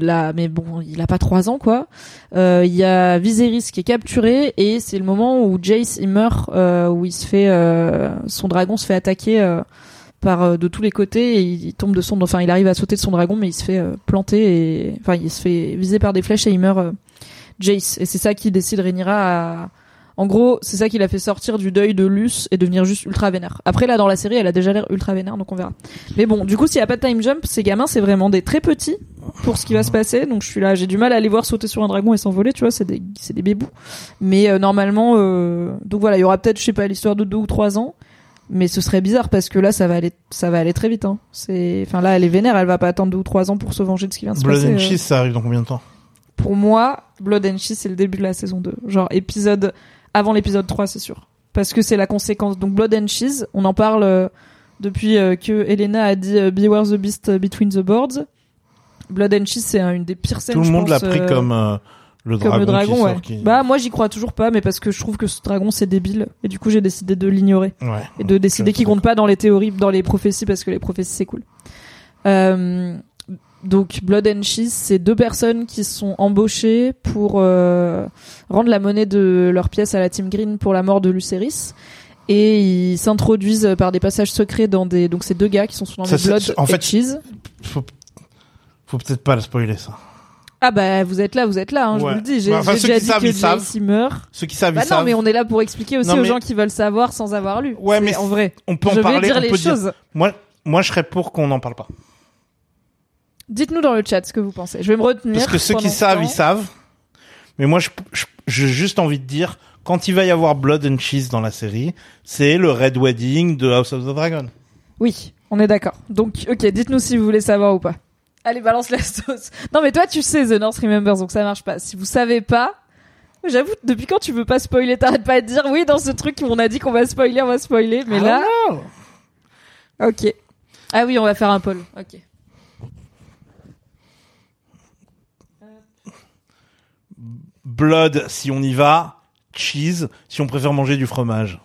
là, mais bon, il a pas trois ans quoi. Euh, Il y a Viserys qui est capturé et c'est le moment où Jace il meurt, euh, où il se fait, euh, son dragon se fait attaquer euh, par euh, de tous les côtés et il, tombe de son, enfin il arrive à sauter de son dragon mais il se fait euh, planter et enfin il se fait viser par des flèches et il meurt. Jace et c'est ça qui décide Rhaenyra à en gros, c'est ça qui l'a fait sortir du deuil de Luce et devenir juste ultra vénère. Après, là, dans la série, elle a déjà l'air ultra vénère, donc on verra. Mais bon, du coup, s'il y a pas de time jump, ces gamins, c'est vraiment des très petits pour ce qui va se passer. Donc, je suis là, j'ai du mal à les voir sauter sur un dragon et s'envoler, tu vois, c'est des, c'est des bébous. Mais euh, normalement, euh... donc voilà, il y aura peut-être, je sais pas, l'histoire de deux ou trois ans. Mais ce serait bizarre parce que là, ça va aller, ça va aller très vite. Hein. C'est, enfin là, elle est vénère, elle va pas attendre deux ou trois ans pour se venger de ce qui vient de se Blood passer. and euh. Cheese, ça arrive dans combien de temps? Pour moi, Blood and Cheese, c'est le début de la saison 2. Genre épisode avant l'épisode 3, c'est sûr. Parce que c'est la conséquence. Donc Blood and Cheese, on en parle euh, depuis euh, que Elena a dit euh, Beware the Beast between the boards. Blood and Cheese, c'est un- une des pires scènes. Tout le monde l'a pris euh, comme euh, le dragon, comme le qui dragon, sort, ouais. qui- Bah moi j'y crois toujours pas, mais parce que je trouve que ce dragon c'est débile et du coup j'ai décidé de l'ignorer ouais. et de décider qu'il compte pas dans les théories, dans les prophéties parce que les prophéties c'est cool. Euh, donc Blood and Cheese, c'est deux personnes qui sont embauchées pour euh, rendre la monnaie de leur pièce à la Team Green pour la mort de Lucerys. Et ils s'introduisent par des passages secrets dans des. Donc, c'est deux gars qui sont surnommés Ça, c'est- Blood en et fait- Cheese. Faut, faut peut-être pas le spoiler ça. Ah bah, vous êtes là, vous êtes là, hein, je vous le dis. J'ai Bah, enfin, déjà dit savent, que. Jace meurt. Ceux qui savent, Bah ils non, savent. mais on est là pour expliquer aussi Non, aux gens qui veulent savoir sans avoir lu. Ouais, mais en vrai. on peut en je parler. vais dire on les peut choses. Moi, moi, je serais pour qu'on n'en parle pas. Dites-nous dans le chat ce que vous pensez. Je vais me retenir. Parce que ceux qui savent, ils savent. Mais moi, je, je- j'ai juste envie de dire, quand il va y avoir Blood and Cheese dans la série, c'est le Red Wedding de House of the Dragon. Oui, on est d'accord. Donc, ok, dites-nous si vous voulez savoir ou pas. Allez, balance la sauce. Non, mais toi, tu sais The North Remembers, donc ça marche pas. Si vous savez pas, j'avoue, depuis quand tu veux pas spoiler, t'arrêtes pas de dire oui dans ce truc où on a dit qu'on va spoiler, on va spoiler, mais là, ok. Ah oui, on va faire un poll. Ok. Blood, si on y va. Cheese, si on préfère manger du fromage.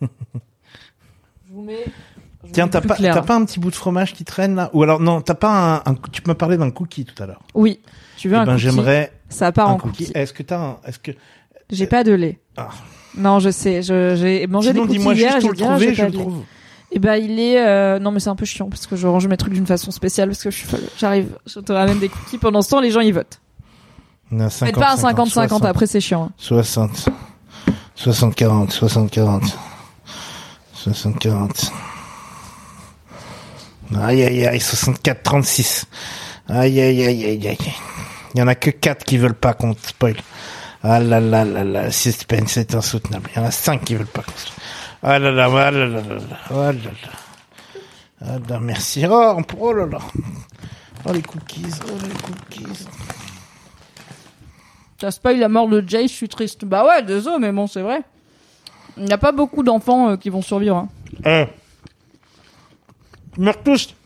Je vous mets. je vous Tiens, t'as pas, t'as pas un petit bout de fromage qui traîne là? Ou alors non, t'as pas un, un- tu m'as parlé d'un cookie tout à l'heure. Oui, tu veux Eh un ben, cookie? j'aimerais Ça part un en cookie. cookie. Est-ce que t'as un, est-ce que, J'ai pas de lait. Ah. Non, je sais. Je, j'ai mangé sinon des cookies hier. j'ai le ah, trouver, je pas le trouve. Et ben il est euh... non mais c'est un peu chiant parce que je range mes trucs d'une façon spéciale parce que je suis folle. J'arrive, je te ramène des cookies pendant ce temps les gens ils votent. Faites 50, pas un 50 50 60, après c'est chiant. hein. 60, 60, 40, 60, 40, 60, 40. Aïe, aïe, aïe, 64, 36. Aïe, aïe, aïe, aïe, aïe. Il y en a que 4 qui veulent pas qu'on spoil. Ah là là là là, suspense est insoutenable. Il y en a 5 qui veulent pas qu'on spoil. Ah là là, ah là là là là, oh là là. Ah là, merci. Oh, oh là là. Oh les cookies, oh les cookies. Ça spoil la mort de Jay, je suis triste. Bah ouais, désolé mais bon c'est vrai. Il n'y a pas beaucoup d'enfants euh, qui vont survivre. Hein. Eh. Ils meurent tous.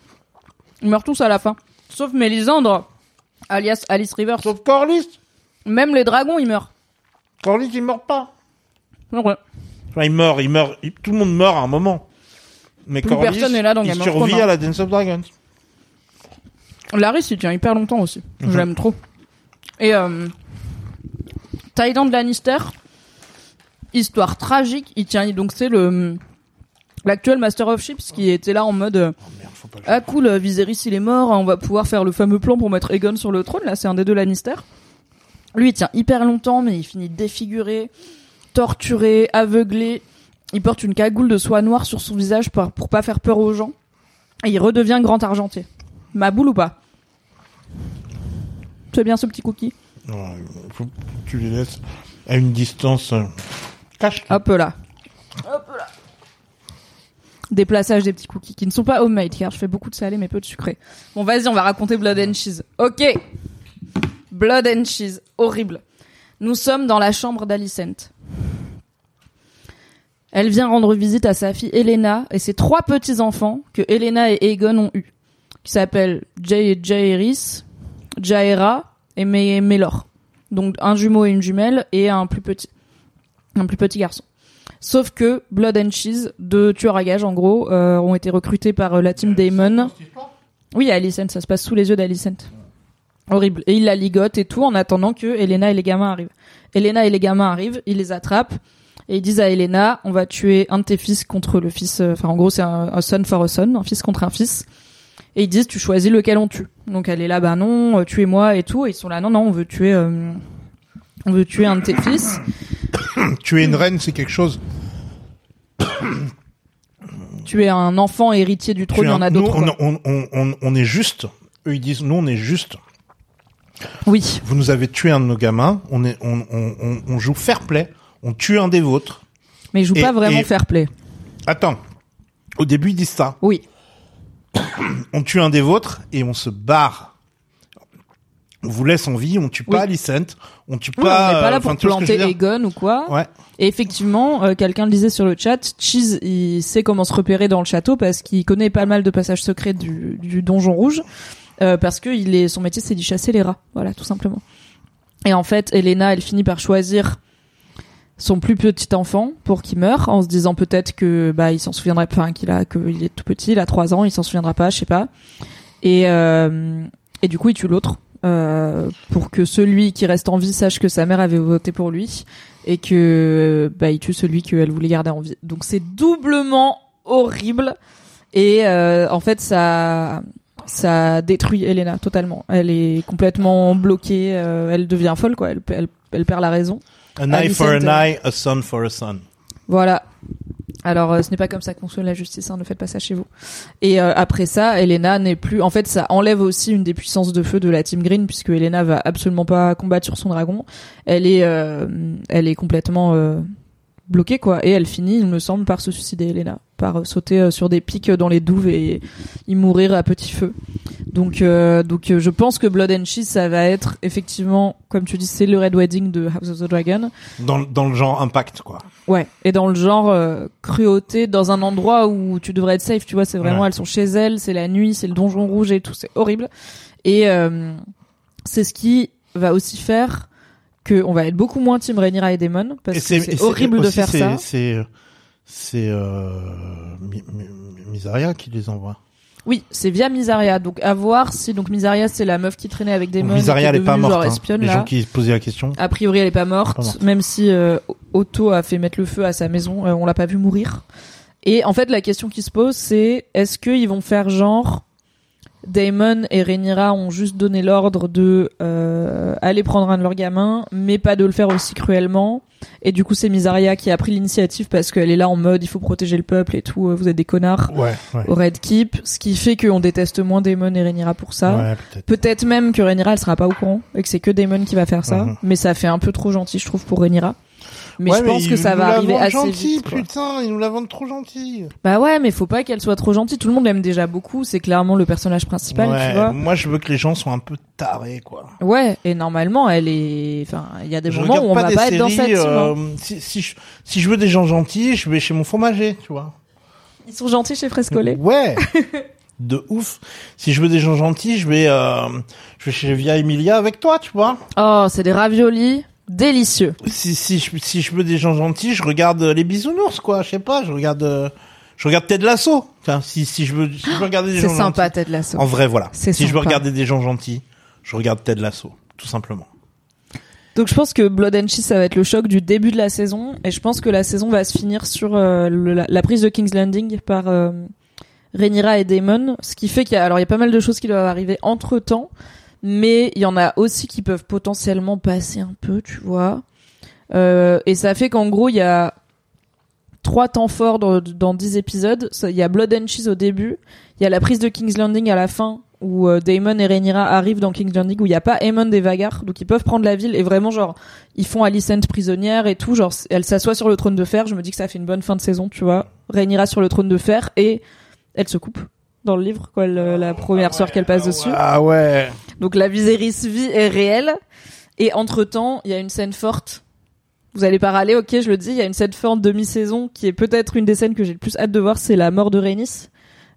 Ils meurent tous à la fin. Sauf Mélisandre, alias Alice Rivers. Sauf Corlys. Même les dragons ils meurent. Corlys, il meurt pas. Vrai. Enfin, il meurt, il meurt. il- tout le monde meurt à un moment. Mais Plus Corlys, personne n'est là dans il Game of survit Thrones, hein. à la Dance of Dragons. Larry, il tient hyper longtemps aussi. Mhm. Je l'aime trop. Et euh, Tyrion Lannister, histoire tragique. Il tient donc c'est le l'actuel Master of Ships qui était là en mode euh, Merde, faut pas le ah cool euh, Viserys il est mort, on va pouvoir faire le fameux plan pour mettre Aegon sur le trône. Là, c'est un des deux Lannister. Lui, il tient hyper longtemps, mais il finit défiguré, torturé, aveuglé. Il porte une cagoule de soie noire sur son visage pour, pour pas faire peur aux gens. Et il redevient grand argentier. Ma boule ou pas? C'est bien ce petit cookie? Non, il faut que tu les laisses à une distance. euh, Cache. Hop là. Hop là. Déplaçage des petits cookies qui ne sont pas homemade car je fais beaucoup de salé mais peu de sucré. Bon vas-y on va raconter Blood and Cheese. Ok. Blood and Cheese. Horrible. Nous sommes dans la chambre d'Alicent. Elle vient rendre visite à sa fille Elena et ses trois petits-enfants que Elena et Aegon ont eus. Qui s'appellent Jay et Jaehaerys, Jaera et Me- Melor. Donc un jumeau et une jumelle et un plus petit un plus petit garçon. Sauf que Blood and Cheese, deux tueurs à gages en gros, euh, ont été recrutés par euh, la team Damon. Oui, Alicent, ça se passe sous les yeux d'Alicent. Horrible. Et ils la ligotent et tout en attendant que Elena et les gamins arrivent. Elena et les gamins arrivent, ils les attrapent et ils disent à Elena, on va tuer un de tes fils contre le fils. euh, Enfin, en gros, c'est un, un son for a son, un fils contre un fils. Et ils disent, tu choisis lequel on tue. Donc elle est là, bah non, euh, tuez-moi et tout. Et ils sont là, non, non, on veut tuer, euh, on veut tuer un de tes fils. *coughs* Tuer une reine, c'est quelque chose. *coughs* Tuer un enfant héritier du trône, il y en a d'autres. on, quoi. on, on, on, on est juste. Eux, ils disent, nous, on est juste. Oui. Vous nous avez tué un de nos gamins. On est, joue fair play. On tue un des vôtres. Mais ils jouent Et- pas vraiment et- fair play. Attends. Au début, ils disent ça. Oui. *coughs* On tue un des vôtres et on se barre. On vous laisse en vie, on tue pas Oui. Alicent, on tue Oui, pas. on n'est pas là euh, pour planter Egon ou quoi. Ouais. Et effectivement, euh, quelqu'un le disait sur le chat, Cheese, il sait comment se repérer dans le château parce qu'il connaît pas mal de passages secrets du, du donjon rouge. euh, parce que il est, son métier, c'est d'y chasser les rats. Voilà, tout simplement. Et en fait, Elena, elle finit par choisir son plus petit enfant pour qu'il meure en se disant peut-être que bah il s'en souviendrait pas, enfin, qu'il a qu'il est tout petit, il a trois ans, il s'en souviendra pas, je sais pas. Et euh, et du coup, il tue l'autre euh, pour que celui qui reste en vie sache que sa mère avait voté pour lui et que bah il tue celui qu'elle voulait garder en vie. Donc c'est doublement horrible et euh, en fait ça ça détruit Elena totalement. Elle est complètement bloquée, euh, elle devient folle quoi, elle, elle, elle perd la raison. An eye for an eye, a son for a son. Voilà. Alors, euh, ce n'est pas comme ça qu'on soigne la justice, hein, ne faites pas ça chez vous. Et euh, après ça, Elena n'est plus... En fait, ça enlève aussi une des puissances de feu de la Team Green, puisque Elena va absolument pas combattre sur son dragon. Elle est, euh, elle est complètement euh, bloquée, quoi. Et elle finit, il me semble, par se suicider, Elena. Par euh, sauter euh, sur des pics dans les douves et y mourir à petit feu. Donc, euh, donc euh, je pense que Blood and Cheese, ça va être effectivement, comme tu dis, c'est le Red Wedding de House of the Dragon. Dans, dans le genre impact, quoi. Ouais, et dans le genre euh, cruauté, dans un endroit où tu devrais être safe, tu vois, c'est vraiment, Ouais. elles sont chez elles, c'est la nuit, c'est le donjon rouge et tout, c'est horrible. Et euh, c'est ce qui va aussi faire que on va être beaucoup moins Team Rhaenyra et Daemon, parce Et que c'est horrible de faire c'est- ça. C'est, c'est, euh, Mi- Mi- Misaria qui les envoie. Oui, c'est via Misaria, donc à voir si, donc Misaria c'est la meuf qui traînait avec et Misaria, elle est pas morte. hein. espionne, Les là. gens qui se posaient la question. A priori, elle est pas morte, Pas morte. même si euh, Otto a fait mettre le feu à sa maison, euh, on l'a pas vu mourir. Et en fait, la question qui se pose, c'est est-ce qu'ils vont faire genre Damon et Rhaenyra ont juste donné l'ordre de euh, aller prendre un de leurs gamins, mais pas de le faire aussi cruellement. Et du coup, c'est Misaria qui a pris l'initiative parce qu'elle est là en mode il faut protéger le peuple et tout. euh, Vous êtes des connards Ouais, ouais. au Red Keep, ce qui fait qu'on déteste moins Damon et Rhaenyra pour ça. Ouais, peut-être. Peut-être même que Rhaenyra elle sera pas au courant et que c'est que Daemon qui va faire ça, Mhm. mais ça fait un peu trop gentil je trouve pour Rhaenyra. Mais Ouais, je pense que ça va la arriver vendent assez gentil, vite. quoi. putain, ils nous la vendent trop gentil. Bah ouais, mais faut pas qu'elle soit trop gentille. Tout le monde l'aime déjà beaucoup. C'est clairement le personnage principal, Ouais, tu vois. Moi, je veux que les gens soient un peu tarés, quoi. Ouais, et normalement elle est. Enfin, il y a des je moments où on va pas être dans cette hein. euh, si, si, je, si je veux des gens gentils, je vais chez mon fromager, tu vois. Ils sont gentils chez Frescolé. *laughs* Ouais. de ouf. Si je veux des gens gentils, je vais, euh, je vais chez Via Emilia avec toi, tu vois. Oh, c'est des raviolis délicieux. Si, si, je, si je veux des gens gentils, je regarde euh, les bisounours, quoi. Je sais pas, je regarde, euh, je regarde Ted Lasso. Enfin, si, si je veux, si je veux regarder des C'est gens sympa, gentils. Ted Lasso. En vrai, voilà. C'est Si je veux sympa. regarder des gens gentils, je regarde Ted Lasso, tout simplement. Donc je pense que Blood and Cheese ça va être le choc du début de la saison et je pense que la saison va se finir sur euh, le- la, la prise de King's Landing par euh, Rhaenyra et Daemon, ce qui fait qu'il y a alors il y a pas mal de choses qui doivent arriver entre temps, mais il y en a aussi qui peuvent potentiellement passer un peu, tu vois. Euh, et ça fait qu'en gros il y a trois temps forts dans, dans 10 épisodes. Il y a Blood and Cheese au début, il y a la prise de King's Landing à la fin où euh, Daemon et Rhaenyra arrivent dans King's Landing où il y a pas Aemon et Vagar donc ils peuvent prendre la ville et vraiment genre ils font Alicent prisonnière et tout genre elle s'assoit sur le trône de fer je me dis que ça fait une bonne fin de saison tu vois Rhaenyra sur le trône de fer et elle se coupe dans le livre quoi le- la première soeur qu'elle passe dessus Ah ouais. Donc la Viserys vie est réelle. Et entre temps, il y a une scène forte. Vous allez pas râler, ok, je le dis. Il y a une scène forte demi-saison qui est peut-être une des scènes que j'ai le plus hâte de voir. C'est la mort de Rhaenys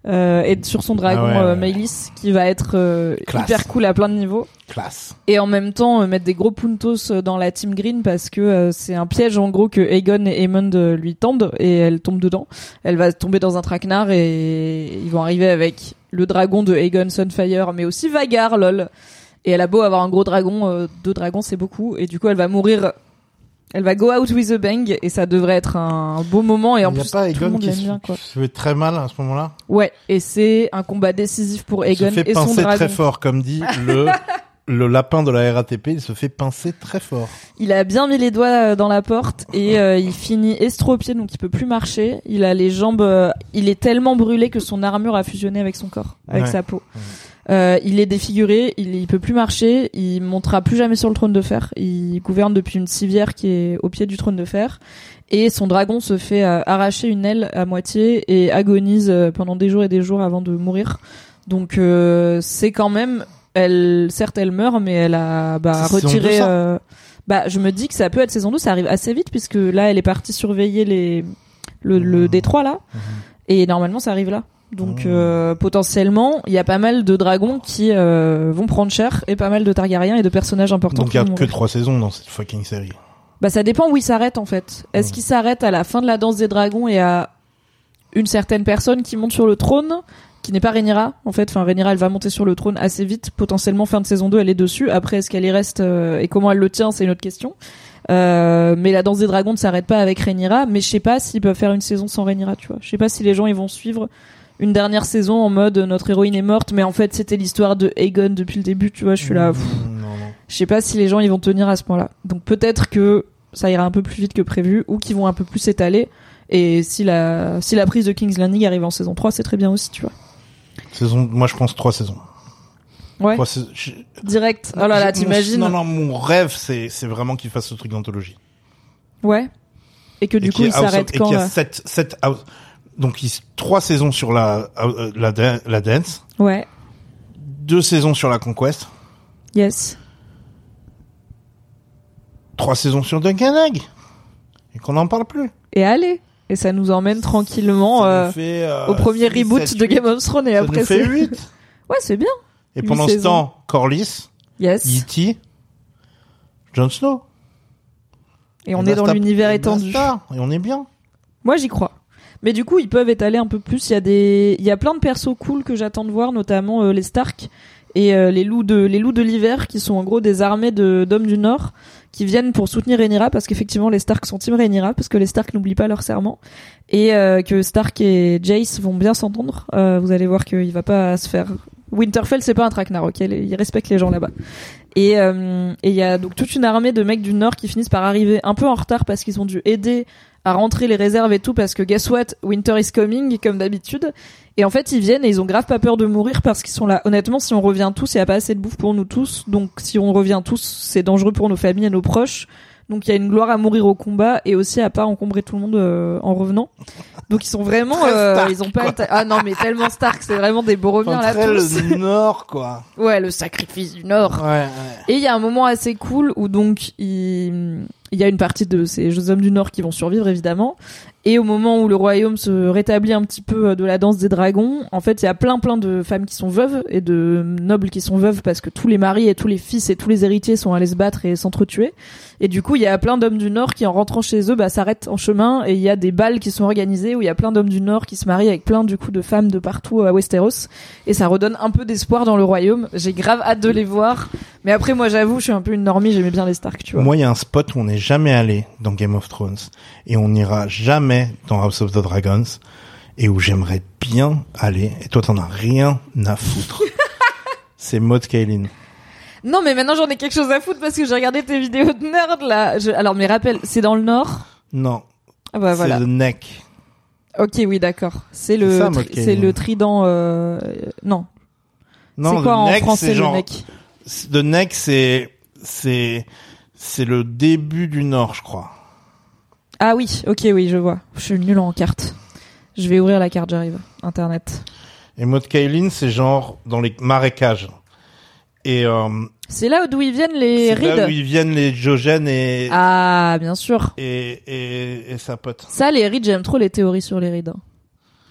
euh, et sur son dragon Ah ouais, euh, qui va être euh, hyper cool à plein de niveaux. Classe. Et en même temps, euh, mettre des gros puntos euh, dans la Team Green parce que c'est un piège en gros que Aegon et Aemond lui tendent et elle tombe dedans. Elle va tomber dans un traquenard et ils vont arriver avec le dragon de Aegon Sunfire, mais aussi Vagar, lol. Et elle a beau avoir un gros dragon, euh, deux dragons c'est beaucoup, et du coup elle va mourir. Elle va go out with a bang et ça devrait être un beau moment et en Il y a plus pas tout le monde qui l'aime se, bien quoi. qui se fait très mal à ce moment-là? Ouais, et c'est un combat décisif pour Il se Aegon fait et son pincer dragon. très fort, comme dit *laughs* le le lapin de la RATP. Il se fait pincer très fort. Il a bien mis les doigts euh, dans la porte et euh, il finit estropié donc il peut plus marcher. Il a les jambes, euh, il est tellement brûlé que son armure a fusionné avec son corps, avec Ouais. sa peau. Euh, il est défiguré, il, il peut plus marcher, il montera plus jamais sur le trône de fer. Il gouverne depuis une civière qui est au pied du trône de fer et son dragon se fait arracher une aile à moitié et agonise pendant des jours et des jours avant de mourir. Donc euh, c'est quand même, elle certes elle meurt mais elle a bah, retiré. euh, bah je me dis que ça peut être saison 2, ça arrive assez vite puisque là elle est partie surveiller les le, le Mhm. détroit là et normalement ça arrive là. Donc Mhm. euh, potentiellement, il y a pas mal de dragons qui euh, vont prendre cher et pas mal de Targaryens et de personnages importants. Donc il y a que trois saisons dans cette fucking série. Bah ça dépend où il s'arrête en fait. Est-ce Mhm. qu'il s'arrête à la fin de la danse des dragons et à une certaine personne qui monte sur le trône qui n'est pas Rhaenyra en fait enfin Rhaenyra elle va monter sur le trône assez vite potentiellement fin de saison 2 elle est dessus après est-ce qu'elle y reste euh, et comment elle le tient c'est une autre question Euh, mais la danse des dragons ne s'arrête pas avec Rhaenyra. Mais je sais pas s'ils peuvent faire une saison sans Rhaenyra, tu vois. Je sais pas si les gens ils vont suivre une dernière saison en mode notre héroïne est morte, mais en fait c'était l'histoire de Aegon depuis le début, tu vois. Je suis là. pff, Mm, Non, non. je sais pas si les gens ils vont tenir à ce point-là. Donc peut-être que ça ira un peu plus vite que prévu ou qu'ils vont un peu plus s'étaler. Et si la si la prise de King's Landing arrive en saison 3, c'est très bien aussi, tu vois. Saison, moi je pense trois saisons. Ouais. Trois saisons. Je- Direct. Oh là là, t'imagines Non, non, mon rêve, c'est, c'est vraiment qu'il fasse ce truc d'anthologie. Ouais. Et que du Et coup qu'il y il ait House of- s'arrête et quand qu'il y a là sept, sept house- donc il s- trois saisons sur la, euh, la, la dance, Ouais. deux saisons sur la conquest, Yes. trois saisons sur Duncan Egg. Et qu'on n'en parle plus. Et allez. Et ça nous emmène tranquillement euh, nous fait, euh, au premier six, reboot sept, de. Game of Thrones et Ça après c'est. 8. *laughs* Ouais, c'est bien. Et pendant ce temps, Corlys, Yes. E.T., Jon Snow. Et on est dans l'univers étendu. Et on est bien. Moi, j'y crois. Mais du coup, ils peuvent étaler un peu plus. Il y a des, il y a plein de persos cool que j'attends de voir, notamment euh, les Stark et euh, les loups de, les loups de l'hiver, qui sont en gros des armées de d'hommes du Nord qui viennent pour soutenir Rhaenyra, parce qu'effectivement, les Stark sont team Rhaenyra, parce que les Stark n'oublient pas leur serment et euh, que Stark et Jace vont bien s'entendre. Euh, vous allez voir qu'il va pas se faire. Winterfell, c'est pas un traquenard, ok? Il respecte les gens là-bas. Et euh, et il y a donc toute une armée de mecs du Nord qui finissent par arriver un peu en retard parce qu'ils ont dû aider à rentrer les réserves et tout parce que guess what? Winter is coming comme d'habitude et en fait ils viennent et ils ont grave pas peur de mourir parce qu'ils sont là. Honnêtement si on revient tous il y a pas assez de bouffe pour nous tous. Donc si on revient tous c'est dangereux pour nos familles et nos proches. Donc il y a une gloire à mourir au combat et aussi à pas encombrer tout le monde euh, en revenant. Donc ils sont vraiment euh, Stark, ils ont pas ta- ah non mais tellement Stark c'est vraiment des Boromirs là tous. le Nord, quoi. *laughs* ouais le sacrifice du Nord. Ouais, ouais. et il y a un moment assez cool où donc il, il y a une partie de ces jeux hommes du Nord qui vont survivre évidemment. Et au moment où le royaume se rétablit un petit peu euh, de la danse des dragons, en fait il y a plein plein de femmes qui sont veuves et de nobles qui sont veuves parce que tous les maris et tous les fils et tous les héritiers sont allés se battre et s'entretuer. Et du coup il y a plein d'hommes du Nord qui en rentrant chez eux bah, s'arrêtent en chemin et il y a des balles qui sont organisées où il y a plein d'hommes du Nord qui se marient avec plein du coup de femmes de partout à Westeros et ça redonne un peu d'espoir dans le royaume. J'ai grave hâte de les voir. Mais après, moi, j'avoue, je suis un peu une normie, j'aimais bien les Stark, tu vois. Moi, il y a un spot où on n'est jamais allé dans Game of Thrones et on n'ira jamais dans House of the Dragons et où j'aimerais bien aller et toi t'en as rien à foutre. *laughs* c'est Maud Kaelin. Non, mais maintenant, j'en ai quelque chose à foutre parce que j'ai regardé tes vidéos de nerd, là. Je- Alors, mes rappels, c'est dans le Nord? Non, Ah bah voilà. c'est The Neck. Ok, oui, d'accord. C'est le, ça, tri- c'est le trident, euh... non. Non, c'est quoi The en Neck, français, le? The Neck, c'est c'est c'est le début du Nord, je crois. Ah oui, ok, oui, je vois. Je suis nul en carte. Je vais ouvrir la carte, j'arrive. Internet. Et Maud Kaelin, c'est genre dans les marécages. Et euh, C'est là d'où ils viennent les c'est là où rides ils viennent les Diogènes et Ah, bien sûr. et, et et sa pote. Ça, les rides, j'aime trop les théories sur les rides.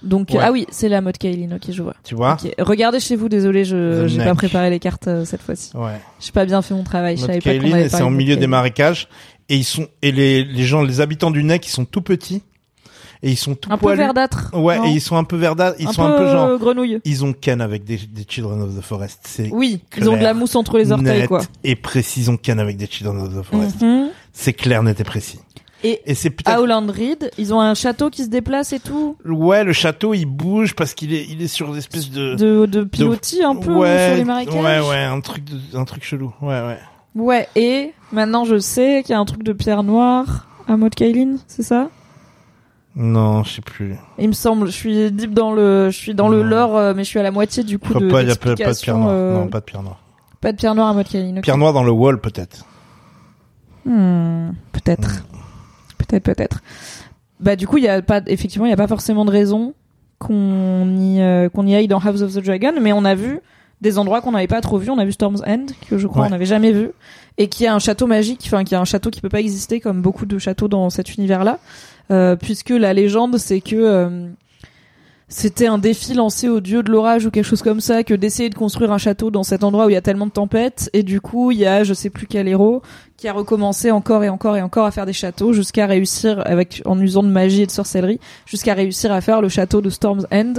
Donc, Ouais. ah oui, c'est la mode Kaylin, ok, je vois. Tu vois. Regardez chez vous, désolé, je j'ai pas préparé les cartes euh, cette fois-ci. Ouais. J'ai pas bien fait mon travail, avait et c'est en milieu des marécages et ils sont et les les gens les habitants du Neck, ils sont tout petits et ils sont tout Un peu verdâtre. Ouais, non et ils sont un peu verdâtres, ils un sont peu, un peu genre euh, grenouille. ils ont ken avec des des Children of the Forest. C'est Oui, ils ont de la mousse entre les orteils, net quoi. et précis, ils ont ken avec des Children of the Forest. Mhm. C'est clair, net et précis. Et Et c'est peut-être Howland Reed, ils ont un château qui se déplace et tout, ouais, le château, il bouge parce qu'il est il est sur des espèces de de, de pilotis un peu ouais, sur les marécages. Ouais, ouais, un truc de, un truc chelou. Ouais, ouais. Ouais, et maintenant je sais qu'il y a un truc de pierre noire à mode Kaylin, c'est ça? Non, je sais plus. Il me semble, je suis deep dans le, je suis dans le lore, euh, mais je suis à la moitié du coup de pas, il y a pas, de pierre noire. euh, Non, pas de pierre noire. pas de pierre noire à mode Kaylin. ok. Pierre noire dans le wall peut-être. Hmm, peut-être, peut-être, peut-être. Bah du coup, il y a pas, effectivement, il y a pas forcément de raison qu'on y, euh, qu'on y aille dans House of the Dragon, mais on a vu des endroits qu'on n'avait pas trop vus. On a vu Storm's End, que je crois Ouais. on n'avait jamais vu, et qui a un château magique, enfin qui a un château qui peut pas exister comme beaucoup de châteaux dans cet univers-là, euh, puisque la légende c'est que euh, c'était un défi lancé au dieu de l'orage ou quelque chose comme ça que d'essayer de construire un château dans cet endroit où il y a tellement de tempêtes et du coup il y a je sais plus quel héros qui a recommencé encore et encore et encore à faire des châteaux jusqu'à réussir avec en usant de magie et de sorcellerie jusqu'à réussir à faire le château de Storm's End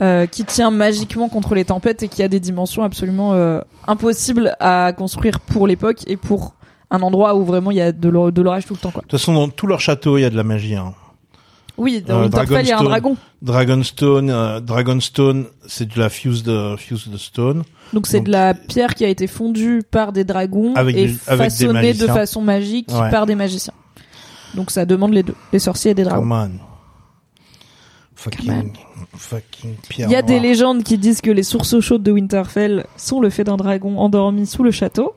euh, qui tient magiquement contre les tempêtes et qui a des dimensions absolument euh, impossibles à construire pour l'époque et pour un endroit où vraiment il y a de l'or- de l'orage tout le temps quoi. De toute façon, dans tout leur château, il y a de la magie. Hein. Oui, dans Euh, Winterfell il y a un dragon. Dragonstone, euh, Dragonstone, c'est de la fuse de fuse de stone. Donc c'est de la pierre qui a été fondue par des dragons Avec et des- avec des façonnée de façon magique Ouais. par des magiciens. Donc ça demande les deux, les sorciers et des dragons. Come on. Fucking, fucking pierre Il y a des légendes qui disent que les sources chaudes de Winterfell sont le fait d'un dragon endormi sous le château.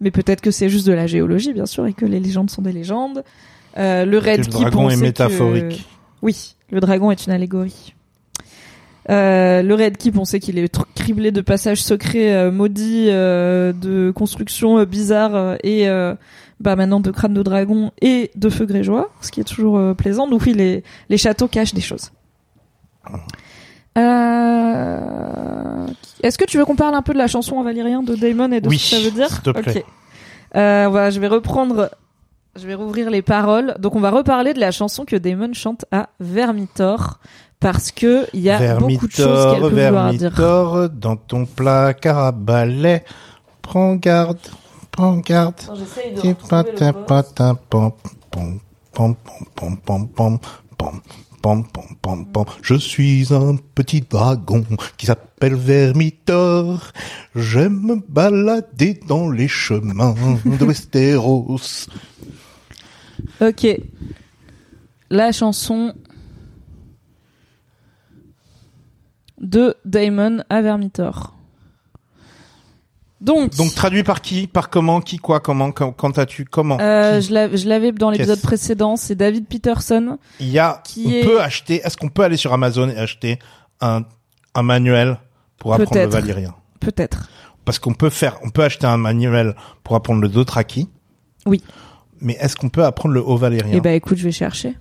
Mais peut-être que c'est juste de la géologie, bien sûr, et que les légendes sont des légendes. Euh, le Red le Keep, dragon on est métaphorique. Oui, le dragon est une allégorie. Euh, le Red Keep, on sait qu'il est criblé de passages secrets euh, maudits, euh, de constructions euh, bizarres euh, et bah maintenant de crânes de dragon et de feux grégeois, ce qui est toujours plaisant. Donc oui, les, les châteaux cachent des choses. Euh... Est-ce que tu veux qu'on parle un peu de la chanson en valyrien de Damon et de Oui, ce que ça veut dire s'il te plaît. Ok. Euh, voilà, je vais reprendre, je vais rouvrir les paroles. Donc on va reparler de la chanson que Damon chante à Vermitor parce que il y a Vermitor, beaucoup de choses qu'elle peut Vermitor, vouloir dire. dans ton placard à balai, prends garde, prends garde. J'essaye je suis un petit dragon qui s'appelle Vermitor. J'aime balader dans les chemins de Westeros. Ok. La chanson de Damon à Vermitor. Donc, Donc traduit par qui, par comment, qui, quoi, comment, quand, quand as-tu, comment? Euh, je l'avais dans l'épisode précédent, c'est David Peterson. Il y a, qui on est- peut acheter, est-ce qu'on peut aller sur Amazon et acheter un, un manuel pour apprendre le valyrien? Peut-être. Parce qu'on peut faire, on peut acheter un manuel pour apprendre le Dothraki. Oui. Mais est-ce qu'on peut apprendre le haut valyrien? Eh ben écoute, je vais chercher.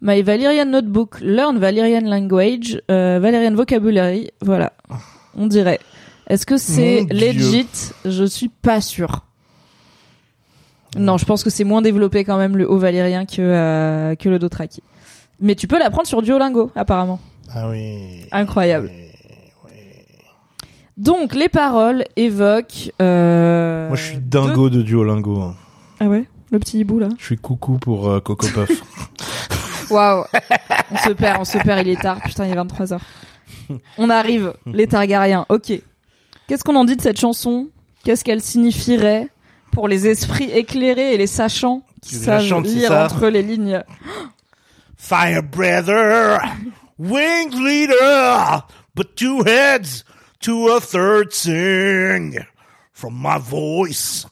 My Valerian Notebook, Learn Valerian Language, euh, Valerian Vocabulary, voilà. On dirait. Est-ce que c'est legit? Je suis pas sûr. Non, je pense que c'est moins développé quand même le haut valérien que euh, que le Dothraki. Mais tu peux l'apprendre sur Duolingo, apparemment. Ah oui. Incroyable. Donc les paroles évoquent. Euh, Moi, je suis dingo de Duolingo. hein. Ah ouais, le petit hibou là. Je suis coucou pour euh, Coco Puff. *laughs* Waouh. on se perd, on se perd, il est tard. Putain, il est 23h. On arrive, les Targaryens. Ok. Qu'est-ce qu'on en dit de cette chanson? Qu'est-ce qu'elle signifierait pour les esprits éclairés et les sachants qui Tu veux la savent lire ça? entre les lignes? Firebreather, winged leader, but two heads to a third sing. From my voice,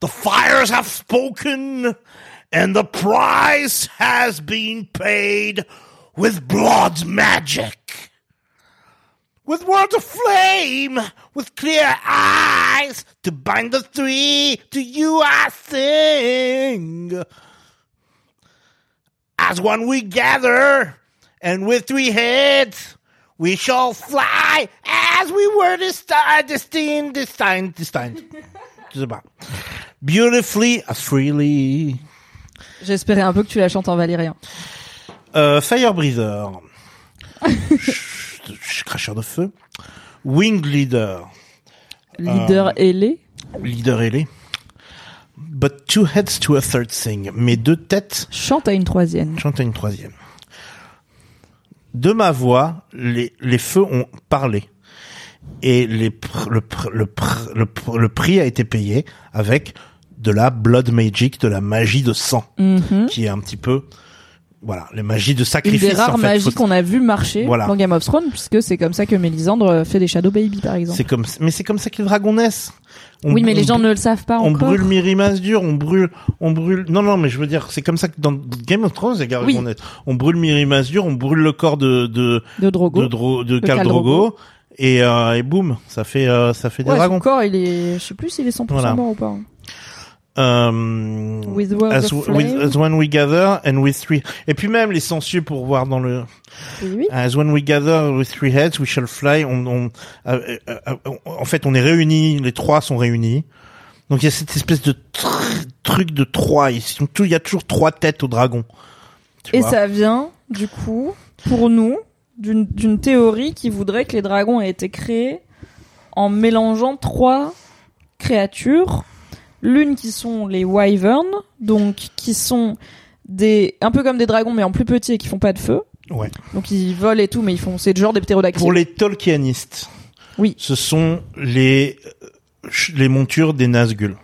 the fires have spoken, and the price has been paid with blood magic. With words of flame, with clear eyes, to bind the three, to you I sing. As one we gather, and with three heads, we shall fly as we were destined, destined, destined, destined. Je sais pas. Beautifully, freely. J'espérais un peu que tu la chantes en valérien. Euh, Firebreather. *laughs* Ch- ch- Cracheur de feu. Winged Leader. Leader Euh. ailé. Leader ailé. But two heads to a third thing. Mais deux têtes Chante à une troisième. Chante à une troisième. De ma voix, les, les feux ont parlé. Et les pr- le, pr- le, pr- le, pr- le prix a été payé avec de la blood magic, de la magie de sang, Mhm. qui est un petit peu, voilà, les magies de Une sacrifice. des rares en fait. magies qu'on a vu marcher Voilà. dans Game of Thrones, puisque c'est comme ça que Mélisandre fait des Shadow Baby, par exemple. C'est comme, mais c'est comme ça que les dragons naissent. On- Oui, mais les on- gens ne le savent pas on encore. brûle Mirimas dur, on brûle, on brûle. Non, non, mais je veux dire, c'est comme ça que dans Game of Thrones, les gars, Oui. on, est- on brûle Mirimas dur, on brûle le corps de de de Drogo. de, Dro- de Khal Drogo, Drogo. et euh, et boum, ça fait euh, ça fait des Ouais, son dragons. corps, il est, je sais plus s'il est 100% Voilà. mort ou pas. hein. Euh, With as, with- as when we gather and with three. Et puis même les sensueux pour voir dans le Oui. As when we gather with three heads, we shall fly. On, on- euh, euh, euh, en fait, on est réunis, les trois sont réunis. Donc il y a cette espèce de tr- truc de trois. Tous- Il y a toujours trois têtes au dragon. Et vois ça vient, du coup, pour nous, d'une théorie qui voudrait que les dragons aient été créés en mélangeant trois créatures. L'une qui sont les wyverns, donc qui sont des un peu comme des dragons mais en plus petits et qui font pas de feu. Ouais. Donc ils volent et tout, mais ils font c'est le genre des ptérodactyles. Pour les Tolkienistes, Oui. ce sont les euh, les montures des Nazgûl.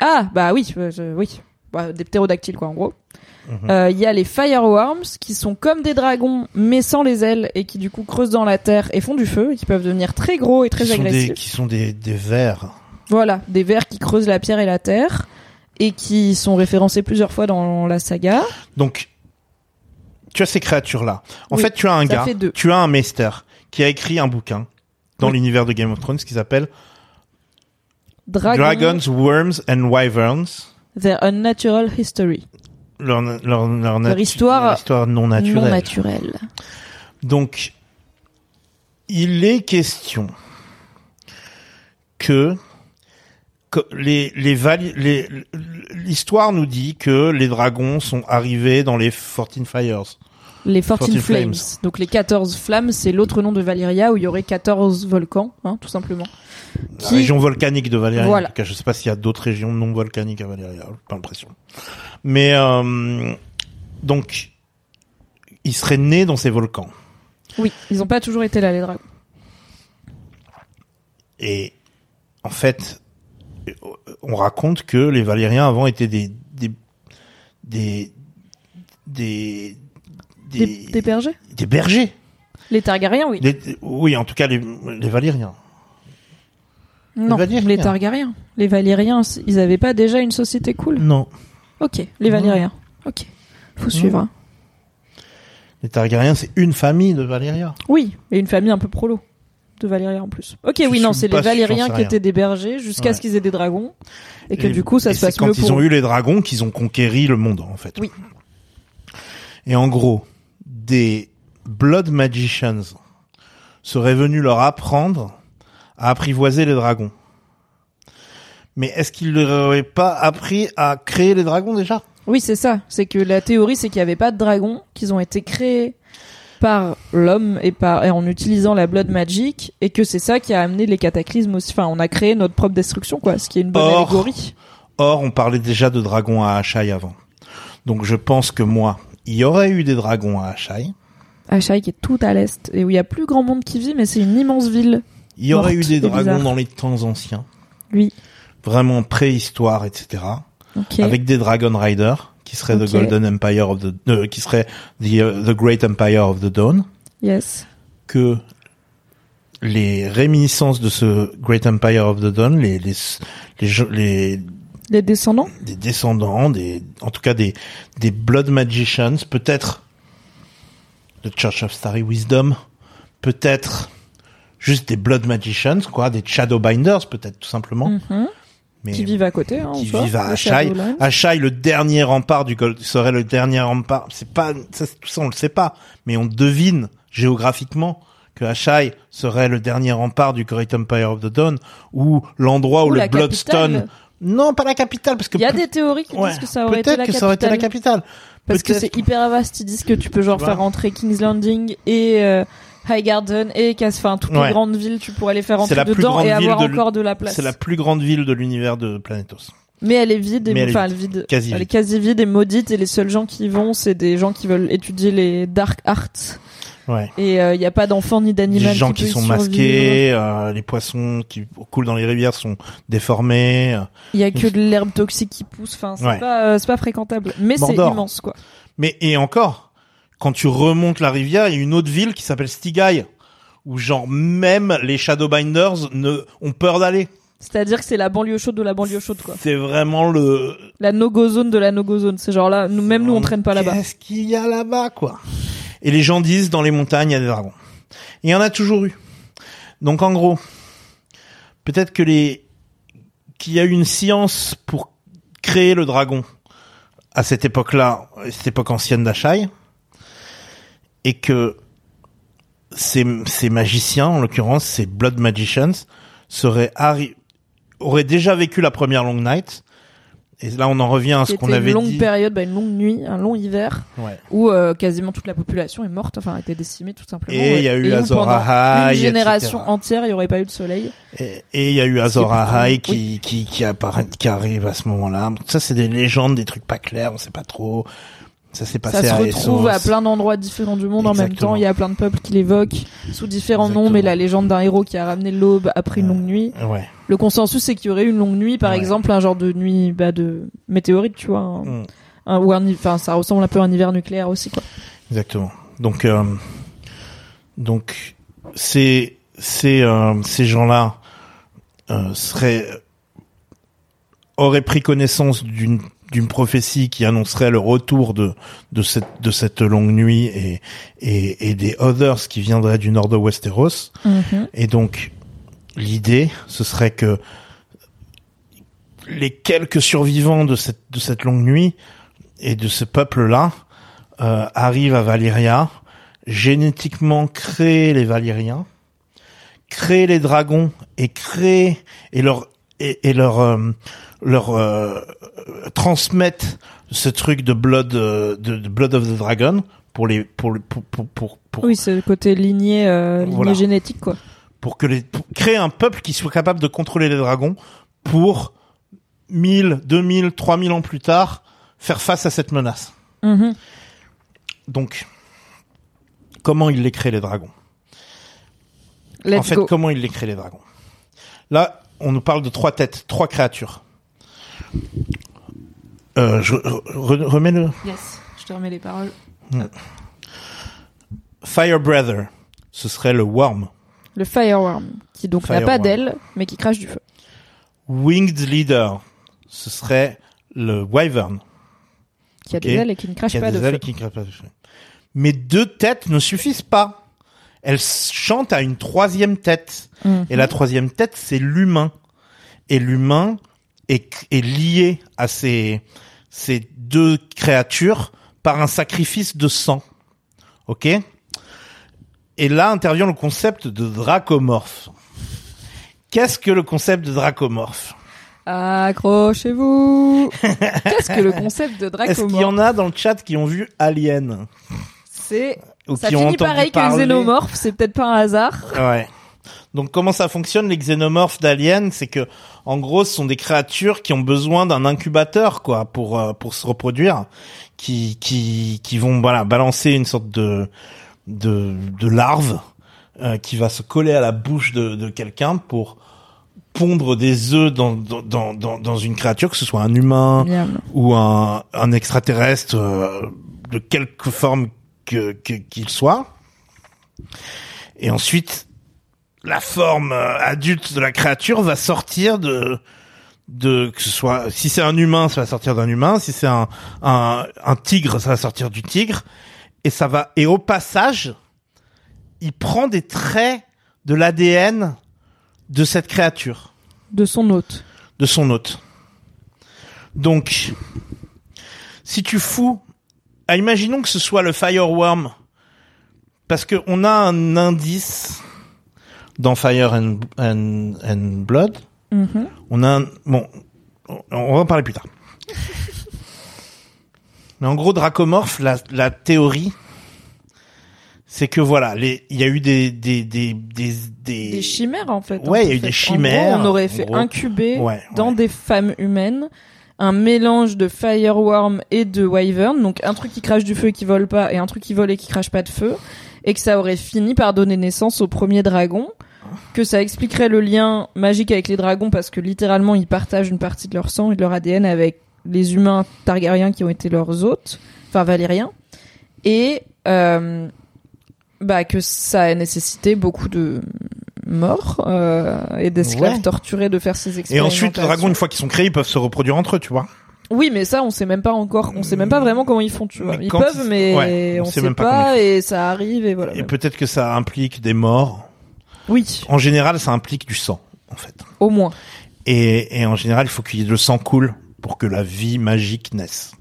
Ah bah oui, euh, oui, Bah, des ptérodactyles quoi en gros. Mhm. Euh, Il y a les fireworms qui sont comme des dragons mais sans les ailes et qui du coup creusent dans la terre et font du feu et qui peuvent devenir très gros et très qui sont agressifs. des qui sont des des vers. Voilà, des vers qui creusent la pierre et la terre et qui sont référencés plusieurs fois dans la saga. Donc tu as ces créatures là. En Oui, fait, tu as un gars, tu as un maester qui a écrit un bouquin dans Oui. l'univers de Game of Thrones qui s'appelle Dragon, Dragons, Worms and Wyverns. Their Unnatural History. Leur, leur, leur, Leur histoire non naturelle. Non naturelle. Donc, il est question que, que les, les, les, l'histoire nous dit que les dragons sont arrivés dans les Fourteen Fires. Les 14 14 Flames. Flames. Donc les 14 flammes, c'est l'autre nom de Valyria où il y aurait 14 volcans, hein, tout simplement. La Qui- région volcanique de Valyria. Voilà. En tout cas, je sais pas s'il y a d'autres régions non volcaniques à Valyria. J'ai pas l'impression. Mais, euh, donc, ils seraient nés dans ces volcans. Oui, ils ont pas toujours été là, les dragons. Et en fait, on raconte que les Valériens avant étaient des des des des Des, des bergers des bergers. Les Targaryens, oui. Oui, en tout cas les les Valériens. non, les Targaryens. Les Valériens, ils avaient pas déjà une société cool Non, Ok, les Non. Valériens. Ok, faut suivre. hein. les Targaryens c'est une famille de Valyria. Oui, et une famille un peu prolo de en plus. Ok, Je oui, non, c'est les sais qui étaient des bergers jusqu'à Ouais. ce qu'ils aient des dragons et que Et- du coup ça se c'est passe quand mieux ils pour ont eu les dragons qu'ils ont conquéri le monde en fait. Oui. Et en gros, des Blood Magicians seraient venus leur apprendre à apprivoiser les dragons. Mais est-ce qu'ils leur auraient pas appris à créer les dragons déjà? Oui, c'est ça. C'est que la théorie, c'est qu'il n'y avait pas de dragons, qu'ils ont été créés par l'homme et par et en utilisant la blood magic et que c'est ça qui a amené les cataclysmes aussi. Enfin, on a créé notre propre destruction, quoi. Ce qui est une bonne Or- allégorie. Or, on parlait déjà de dragons à Achai avant. Donc je pense que moi, il y aurait eu des dragons à Achai. Achai qui est tout à l'est et où il y a plus grand monde qui vit, mais c'est une immense ville. Il y aurait eu des dragons bizarre. dans les temps anciens. Oui. Vraiment préhistoire, etc. Avec des Dragon Riders qui seraient Ok. the Golden Empire of the euh, qui serait the uh, the Great Empire of the Dawn Yes. que les réminiscences de ce Great Empire of the Dawn les les les, les Les descendants. des descendants des en tout cas des des Blood Magicians peut-être the Church of Starry Wisdom peut-être juste des Blood Magicians quoi des Shadowbinders peut-être tout simplement Mhm. Mais Qui vivent à côté. Hein, qui vivent à Achai. Achai, le dernier rempart du Gold, serait le dernier rempart. C'est pas, ça, tout ça on le sait pas, mais on devine géographiquement que Achai serait le dernier rempart du Great Empire of the Dawn, ou l'endroit où, le Bloodstone. capitale. Non, pas la capitale, parce que Il y a des théories qui ouais, disent que ça aurait été la que capitale. ça aurait été la capitale. Parce que c'est hyper vaste. Ils disent que tu peux genre faire rentrer King's Landing et euh, Highgarden et Cass, enfin toutes Ouais. les grandes villes, tu pourrais les faire plus dedans et avoir de encore de la place. C'est la plus grande ville de l'univers de Planetos. Mais elle est vide, et enfin elle est vide. Quasi elle est vide. quasi vide et maudite et les seuls gens qui y vont, c'est des gens qui veulent étudier les dark arts. Ouais. Et il y a pas d'enfants ni Les d'animaux gens qui, sont survivre. masqués, euh, les poissons qui coulent dans les rivières sont déformés. euh. Il y a que de l'herbe toxique qui pousse. Enfin, c'est Ouais. pas, euh, pas fréquentable. Mais c'est immense, quoi. Mais et encore, quand tu remontes la rivière, il y a une autre ville qui s'appelle Stigai, où genre même les Shadowbinders ne ont peur d'aller. C'est-à-dire que c'est la banlieue chaude de la banlieue chaude, quoi. C'est vraiment le. La no-go zone de la no-go zone. C'est genre là, nous, même nous, on traîne pas là-bas. Qu'est-ce qu'il y a là-bas, quoi? Et les gens disent dans les montagnes il y a des dragons. Il y en a toujours eu. Donc en gros, peut-être que les qu'il y a eu une science pour créer le dragon à cette époque-là, cette époque ancienne d'Achai, et que ces, ces magiciens, en l'occurrence ces Blood Magicians, seraient auraient déjà vécu la première Long Night Et là, on en revient à ce Qui qu'on avait une longue dit. période, bah, une longue nuit, un long hiver, Ouais. où euh, quasiment toute la population est morte, enfin a été décimée tout simplement. Et il y a eu Azor Ahai, Une génération etc. entière, il n'y aurait pas eu de soleil. Et il y a eu Azor Ahai qui, qui, qui apparaît, qui arrive à ce moment-là. Ça, c'est des légendes, des trucs pas clairs, on sait pas trop. Ça s'est passé Ça se retrouve à plein d'endroits différents du monde en même temps. Il y a plein de peuples qui l'évoquent sous différents noms, mais la légende d'un héros qui a ramené l'aube après une longue nuit. Ouais. Le consensus, c'est qu'il y aurait une longue nuit, par Ouais. exemple, un genre de nuit bah, de météorite, tu vois, un- Mm. un- ou un, enfin, ça ressemble un peu à un hiver nucléaire aussi, quoi. Exactement. Donc, euh, donc, ces, ces, euh, ces gens-là euh, seraient auraient pris connaissance d'une d'une prophétie qui annoncerait le retour de de cette de cette longue nuit et et, et des others qui viendraient du nord de Westeros. Et donc, l'idée, ce serait que les quelques survivants de cette de cette longue nuit et de ce peuple-là euh, arrivent à Valyria, génétiquement créent les Valyriens, créent les dragons et créent et leur et, et leur euh, leur euh, transmettent ce truc de blood euh, de, de blood of the dragon pour les pour pour pour pour, pour, Oui, c'est le côté lignée, euh, Voilà. génétique, quoi. pour que les pour créer un peuple qui soit capable de contrôler les dragons pour 1000, 2000, 3000 ans plus tard faire face à cette menace. Mhm. Donc comment il les crée les dragons? Let's En fait, go. comment il les crée les dragons? Là, on nous parle de trois têtes, trois créatures. Euh, je re- re- remets le Yes, je te remets les paroles. Fire Brother. Ce serait le Worm. Le Fireworm, qui donc n'a pas d'aile, mais qui crache du feu. Winged Leader. Ce serait le Wyvern. Qui a des ailes et qui ne crache qui a pas des de ailes feu. qui ne crachent pas de feu. Mais deux têtes ne suffisent pas. Elles chantent à une troisième tête. Mhm. Et la troisième tête, c'est l'humain. Et l'humain est, est lié à ces, ces deux créatures par un sacrifice de sang. Ok? Et là intervient le concept de dracomorphe. Qu'est-ce que le concept de dracomorphe? Accrochez-vous *laughs* Qu'est-ce que le concept de Est-ce qu'il y dracomorphe? en a dans le chat qui ont vu Alien? C'est ou ça qui finit pareil que parler? le xénomorphe, c'est peut-être pas un hasard. Ouais. Donc comment ça fonctionne les xénomorphes d'aliens? C'est que en gros, ce sont des créatures qui ont besoin d'un incubateur quoi pour euh, pour se reproduire, qui qui qui vont voilà balancer une sorte de de de larve euh, qui va se coller à la bouche de de quelqu'un pour pondre des œufs dans dans dans dans, une créature que ce soit un humain ou un, un extraterrestre euh, de quelque forme que que- qu'il soit. Et ensuite, la forme euh, adulte de la créature va sortir de de que ce soit si c'est un humain, ça va sortir d'un humain, si c'est un, un un tigre, ça va sortir du tigre et ça va et au passage, il prend des traits de l'ADN de cette créature De son hôte. de son hôte. Donc, si tu fous, ah, imaginons que ce soit le fireworm, parce que on a un indice dans Fire and, and, and Blood. Mhm. On a un, bon, on- va en parler plus tard. Mais en gros, Dracomorph, la, la théorie, c'est que voilà, les, il y a eu des, des, des, des, des, Des chimères en fait. Ouais, en il y a eu des chimères, En gros, on aurait fait gros. incuber Ouais, dans ouais. des femmes humaines un mélange de fireworm et de wyvern, donc un truc qui crache du feu et qui vole pas, et un truc qui vole et qui crache pas de feu, et que ça aurait fini par donner naissance au premier dragon, que ça expliquerait le lien magique avec les dragons parce que littéralement ils partagent une partie de leur sang et de leur ADN avec les humains targaryens qui ont été leurs hôtes, enfin valériens, et euh, bah que ça a nécessité beaucoup de morts euh, et d'esclaves Ouais. torturés de faire ces Et expérimentations. ensuite, les dragons, une fois qu'ils sont créés, ils peuvent se reproduire entre eux, tu vois. Oui, mais ça, on sait même pas encore. On sait même pas vraiment comment ils font, tu vois. Mais Ils peuvent, mais ouais, on on, sait sait même pas, et ça arrive et voilà. Et peut-être que ça implique des morts. Oui, En général, ça implique du sang, en fait. au moins. Et, et en général, il faut qu'il y ait le sang coule pour que la vie magique naisse.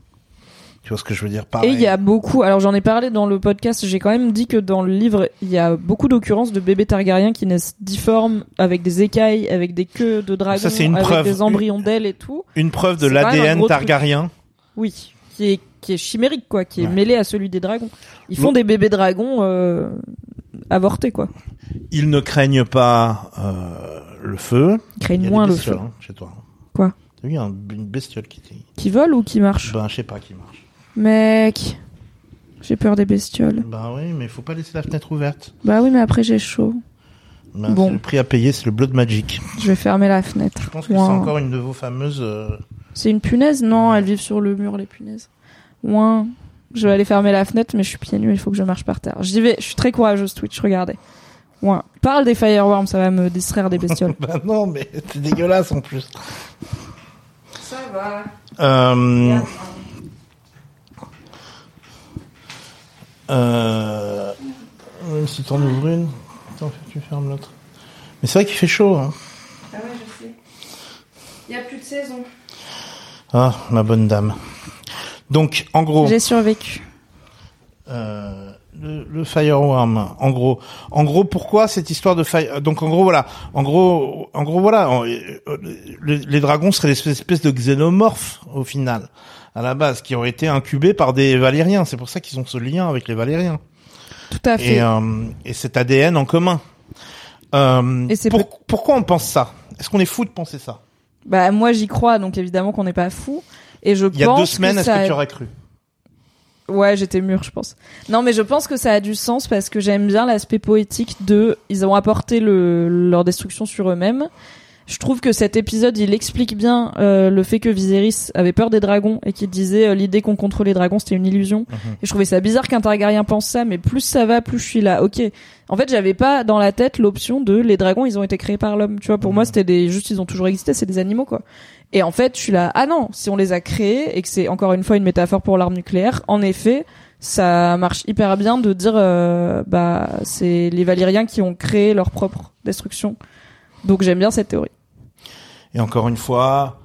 Tu vois ce que je veux dire? Et il y a beaucoup, alors j'en ai parlé dans le podcast, j'ai quand même dit que dans le livre, il y a beaucoup d'occurrences de bébés Targaryens qui naissent difformes, avec des écailles, avec des queues de dragons, Ça, c'est une avec preuve. des embryons d'ailes et tout. une preuve de l'ADN truc. Targaryen. Oui, qui est, qui est chimérique, quoi, qui est Ouais. mêlé à celui des dragons. Ils font Bon. des bébés dragons euh, avortés, quoi. Ils ne craignent pas euh, le feu. Ils craignent Il y a moins des le feu. hein, chez toi. Quoi? T'as vu, il y a un- une bestiole qui. Qui volent ou qui marchent Ben, je sais pas qui marche. Mec, j'ai peur des bestioles. Ben oui, mais faut pas laisser la fenêtre ouverte. Bah oui, mais après j'ai chaud. Ben, Bon. Le prix à payer, c'est le Blood Magic. Je vais fermer la fenêtre. Je pense que c'est encore une de vos fameuses... euh, C'est une punaise? Non, elles vivent sur le mur, les punaises. Ouin. Je vais aller fermer la fenêtre, mais je suis pieds nus, il faut que je marche par terre. J'y vais, je suis très courageuse, Twitch, regardez. Ouin. Parle des fireworms, ça va me distraire des bestioles. *laughs* Ben non, mais c'est dégueulasse en plus. ça va. Euh... Euh... Même si t'en ouvres une, attends, tu fermes l'autre. Mais c'est vrai qu'il fait chaud, hein. Ah ouais, je sais. Il y a plus de saison. Ah, ma bonne dame. Donc, en gros, J'ai survécu. euh, le, le fireworm, en gros, en gros, pourquoi cette histoire de fire Donc, en gros, voilà, en gros, en gros, voilà, en- euh, les, les dragons seraient des espèces de xénomorphes au final, à la base, qui ont été incubés par des Valériens. C'est pour ça qu'ils ont ce lien avec les Valériens. Tout à fait. et, euh, et cet ADN en commun. Euh, Et c'est pour- pourquoi on pense ça? Est-ce qu'on est fou de penser ça? Bah moi j'y crois, donc évidemment qu'on n'est pas fou. Et je Il y a deux semaines, est-ce que tu aurais cru? Ouais, j'étais mûre, je pense. Non, mais je pense que ça a du sens parce que j'aime bien l'aspect poétique de ils ont apporté le, leur destruction sur eux-mêmes. Je trouve que cet épisode, il explique bien euh, le fait que Viserys avait peur des dragons et qu'il disait euh, l'idée qu'on contrôle les dragons, c'était une illusion. Mhm. Et je trouvais ça bizarre qu'un Targaryen pense ça, mais plus ça va, plus je suis là. Ok. En fait, j'avais pas dans la tête l'option de les dragons, ils ont été créés par l'homme. Tu vois, pour Mhm. moi, c'était des juste ils ont toujours existé, c'est des animaux quoi. Et en fait, je suis là. Ah non, si on les a créés et que c'est encore une fois une métaphore pour l'arme nucléaire, en effet, ça marche hyper bien de dire euh, bah c'est les Valériens qui ont créé leur propre destruction. Donc j'aime bien cette théorie. Et encore une fois,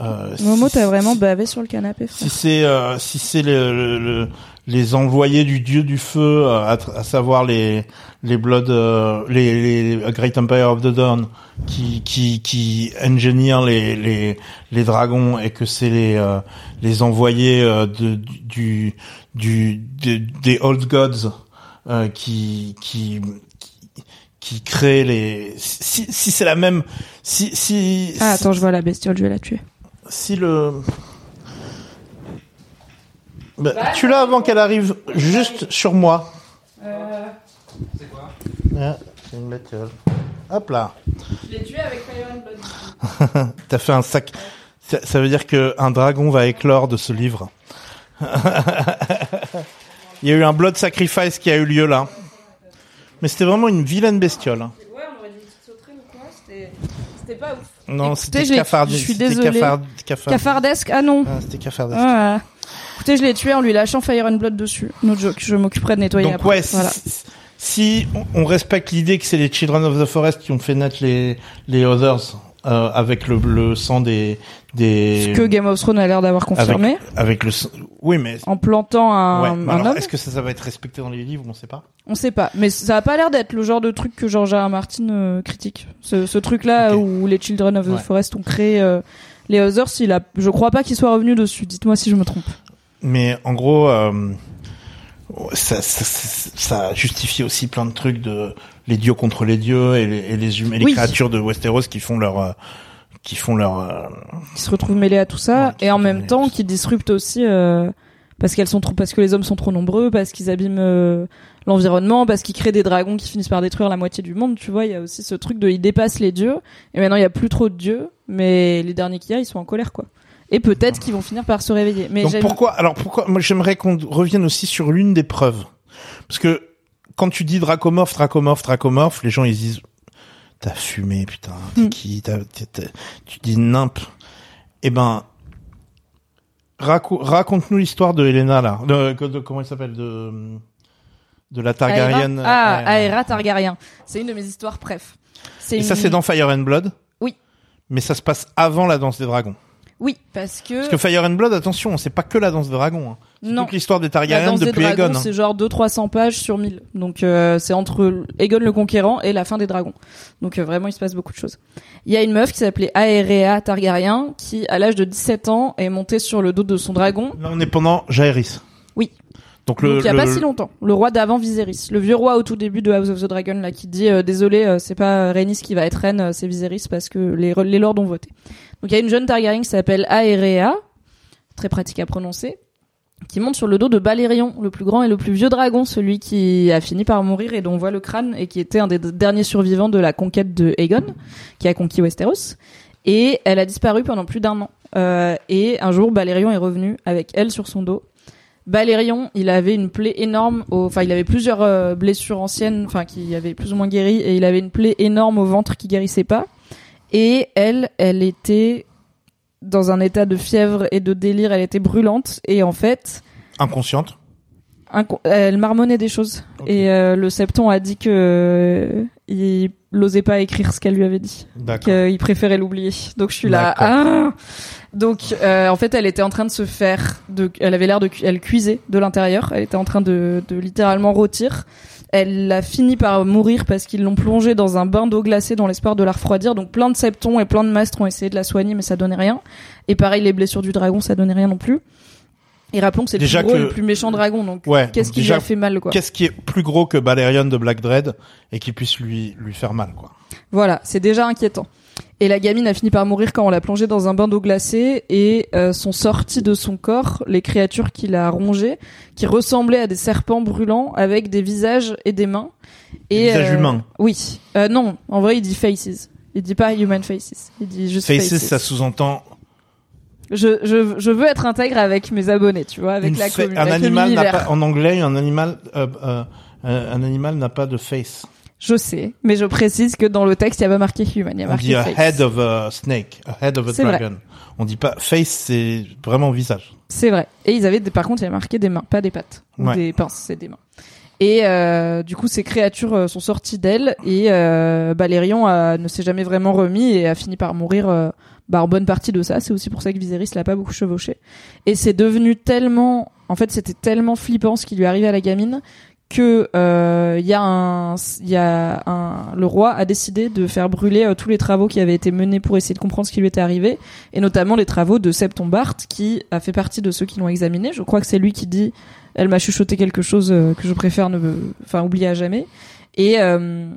euh, Momo, si- t'as vraiment bavé sur le canapé, frère. si c'est euh, si c'est le, le- le- les envoyés du dieu du feu, euh, à, à savoir les les Blood, euh, les, les Great Empire of the Dawn, qui qui qui ingénient les les les dragons et que c'est les euh, les envoyés euh, de du du de- des old gods euh, qui qui qui- créent les si si c'est la même si si Ah si- attends, je vois la bestiole, je vais la tuer. si le bah, tu l'as avant qu'elle arrive juste sur moi. C'est quoi C'est une bestiole. Hop là. Je l'ai tué avec Fire and Blood. *laughs* T'as fait un sac. Ça, ça veut dire que un dragon va éclore de ce livre. *laughs* Il y a eu un blood sacrifice qui a eu lieu là. Mais c'était vraiment une vilaine bestiole. hein. Ouais, on aurait dit une petite sauterie ou quoi, c'était pas ouf. Non, c'était je l'ai- cafard. je suis c'était désolée. cafard- cafard- Cafardesque Ah non. Ah, c'était cafardesque. Ah. Écoutez, je l'ai tué en lui lâchant Fire and Blood dessus. No joke, je m'occuperai de nettoyer Donc après. ouais, si, Voilà. on respecte l'idée que c'est les Children of the Forest qui ont fait naître les les Others euh, avec le, le sang des des Ce que Game of Thrones a l'air d'avoir confirmé. avec, avec le oui mais En plantant un, ouais, un alors, est-ce que ça, ça va être respecté dans les livres? On sait pas On sait pas, mais ça a pas l'air d'être le genre de truc que George R. R. Martin euh, critique. Ce, ce truc-là Ok. où les Children of the Ouais. Forest ont créé euh, les Others, il a, je crois pas qu'il soit revenu dessus. Dites-moi si je me trompe. mais en gros euh, ça, ça, ça, ça justifie aussi plein de trucs de les dieux contre les dieux et les, et les et les Oui. créatures de Westeros qui font leur euh, qui font leur euh, Qui se retrouvent mêlés à tout ça Ouais, et en même temps qui disruptent aussi euh, parce qu'elles sont trop, parce que les hommes sont trop nombreux, parce qu'ils abîment euh, l'environnement, parce qu'ils créent des dragons qui finissent par détruire la moitié du monde. Tu vois, il y a aussi ce truc de ils dépassent les dieux et maintenant il y a plus trop de dieux, mais les derniers qu'il y a ils sont en colère quoi. Et peut-être qu'ils vont finir par se réveiller. Mais Donc pourquoi alors pourquoi moi j'aimerais qu'on revienne aussi sur l'une des preuves parce que quand tu dis dracomorphe dracomorphe dracomorphe les gens ils disent t'as fumé putain t'es Hmm. qui t'es- t'es- tu dis nimp eh ben raco- raconte-nous l'histoire de Helena là de, de- comment il s'appelle de de la Targaryen Aera Ah, Ouais. Aera Targaryen. C'est une de mes histoires, bref. Et une... ça c'est dans Fire and Blood? Oui. mais ça se passe avant la danse des dragons Oui, parce que, Parce que Fire and Blood, attention, c'est pas que la danse de dragon. Hein. Non. toute l'histoire des Targaryens depuis dragons, Aegon. hein. c'est genre 200-300 pages sur 1000. Donc euh, c'est entre Aegon le Conquérant et la fin des dragons. Donc euh, vraiment, il se passe beaucoup de choses. Il y a une meuf qui s'appelait Aerea Targaryen qui, à l'âge de 17 ans, est montée sur le dos de son dragon. Là, on est pendant Jaehaerys. Oui. Donc le, Donc il y a le- pas si longtemps. Le roi d'avant Viserys. Le vieux roi au tout début de House of the Dragon là qui dit euh, désolé, euh, c'est pas Rhaenys qui va être reine, euh, c'est Viserys parce que les, les lords ont voté. Donc il y a une jeune Targaryen qui s'appelle Aerea, très pratique à prononcer, qui monte sur le dos de Balerion, le plus grand et le plus vieux dragon, celui qui a fini par mourir et dont on voit le crâne et qui était un des derniers survivants de la conquête de Aegon, qui a conquis Westeros. Et elle a disparu pendant plus d'un an. Euh, et un jour, Balerion est revenu avec elle sur son dos. Balerion, il avait une plaie énorme, au... enfin il avait plusieurs euh, blessures anciennes, enfin qui avaient plus ou moins guéri, et il avait une plaie énorme au ventre qui guérissait pas. Et elle, elle était dans un état de fièvre et de délire, elle était brûlante, et en fait, inconsciente. inco- elle marmonnait des choses. Et euh, le septon a dit que euh, il n'osait pas écrire ce qu'elle lui avait dit qu'il préférait l'oublier. Donc je suis là. Ah Donc euh, en fait, elle était en train de se faire. De, elle avait l'air de. Elle cuisait de l'intérieur. Elle était en train de, de littéralement rôtir. Elle a fini par mourir parce qu'ils l'ont plongée dans un bain d'eau glacée dans l'espoir de la refroidir. Donc plein de septons et plein de mastres ont essayé de la soigner, mais ça donnait rien. Et pareil, les blessures du dragon, ça donnait rien non plus. Et rappelons que c'est le Déjà plus gros et le plus méchant dragon. Donc Ouais. qu'est-ce qui lui a fait mal, quoi Qu'est-ce qui est plus gros que Balerion de Black Dread et qui puisse lui lui faire mal, quoi. Voilà, c'est déjà inquiétant. Et la gamine a fini par mourir quand on l'a plongée dans un bain d'eau glacée et euh, sont sorties de son corps les créatures qu'il a rongées, qui ressemblaient à des serpents brûlants avec des visages et des mains. Des Et, visages euh, humains. Oui. Euh, non, en vrai, il dit faces. Il dit pas human faces. Il dit juste faces. Faces, ça sous-entend Je, je, je veux être intègre avec mes abonnés, tu vois, avec une la commune, un avec animal n'a pas en anglais un animal euh, euh, un animal n'a pas de face. Je sais, mais je précise que dans le texte, il y a pas marqué human, il y a On marqué dit a head of a snake, a head of a vrai. dragon. On dit pas face, c'est vraiment visage. C'est vrai. Et ils avaient, des, par contre, il y a marqué des mains, pas des pattes. Ou Ouais. des pinces, c'est des mains. Et euh, du coup, ces créatures euh, sont sorties d'elle et euh, Balérion a- ne s'est jamais vraiment remis et a fini par mourir euh, bah, en bonne partie de ça. C'est aussi pour ça que Viserys l'a pas beaucoup chevauché. Et c'est devenu tellement... En fait, c'était tellement flippant ce qui lui arrivait à la gamine que euh, il y un il y a un le roi a décidé de faire brûler euh, tous les travaux qui avaient été menés pour essayer de comprendre ce qui lui était arrivé et notamment les travaux de Septon Bart qui a fait partie de ceux qui l'ont examiné. Je crois que c'est lui qui dit elle m'a chuchoté quelque chose euh, que je préfère ne enfin oublier à jamais et euh,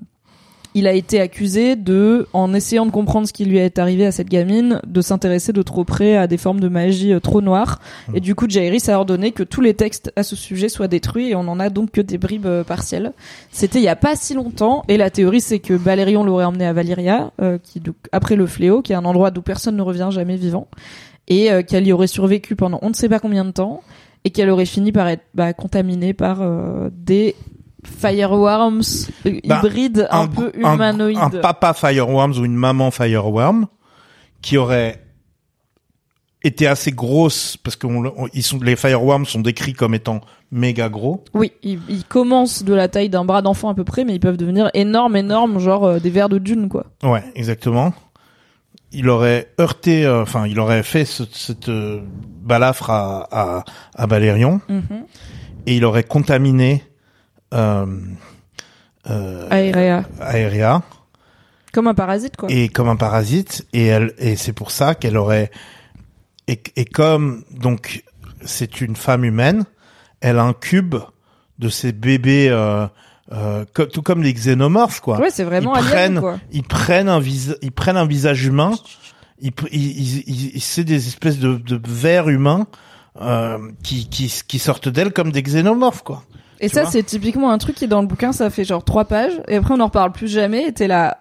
il a été accusé de, en essayant de comprendre ce qui lui est arrivé à cette gamine, de s'intéresser de trop près à des formes de magie euh, trop noires. Et du coup, Jaehaerys a ordonné que tous les textes à ce sujet soient détruits et on en a donc que des bribes euh, partielles. C'était il y a pas si longtemps et la théorie c'est que Balérion l'aurait emmené à Valyria, euh, qui après le fléau, qui est un endroit d'où personne ne revient jamais vivant, et euh, qu'elle y aurait survécu pendant on ne sait pas combien de temps et qu'elle aurait fini par être bah, contaminée par des fireworms euh, Bah, hybrides un, peu humanoïdes. Un, papa fireworms ou une maman fireworm qui aurait été assez grosse parce que ils sont les fireworms sont décrits comme étant méga gros. Oui, ils, ils commencent de la taille d'un bras d'enfant à peu près, mais ils peuvent devenir énormes, énormes, genre euh, des vers de dune, quoi. Ouais, exactement. Il aurait heurté, euh, enfin, il aurait fait ce- cette euh, balafre à, à, à Balérion Mhm. et il aurait contaminé Aérea. Aérea Comme un parasite, quoi. et comme un parasite et elle et c'est pour ça qu'elle aurait et, et comme donc c'est une femme humaine, elle incube de ces bébés euh, euh, co- tout comme les xénomorphes quoi. Ouais, c'est vraiment ils alien, prennent, quoi. ils prennent un vis, ils prennent un visage humain, ils, pr- ils, ils, ils- ils- c'est des espèces de, de vers humains euh, qui, qui, qui sortent d'elle comme des xénomorphes quoi. Et ça, c'est typiquement un truc qui est dans le bouquin, ça fait genre trois pages, et après on en reparle plus jamais, et t'es là...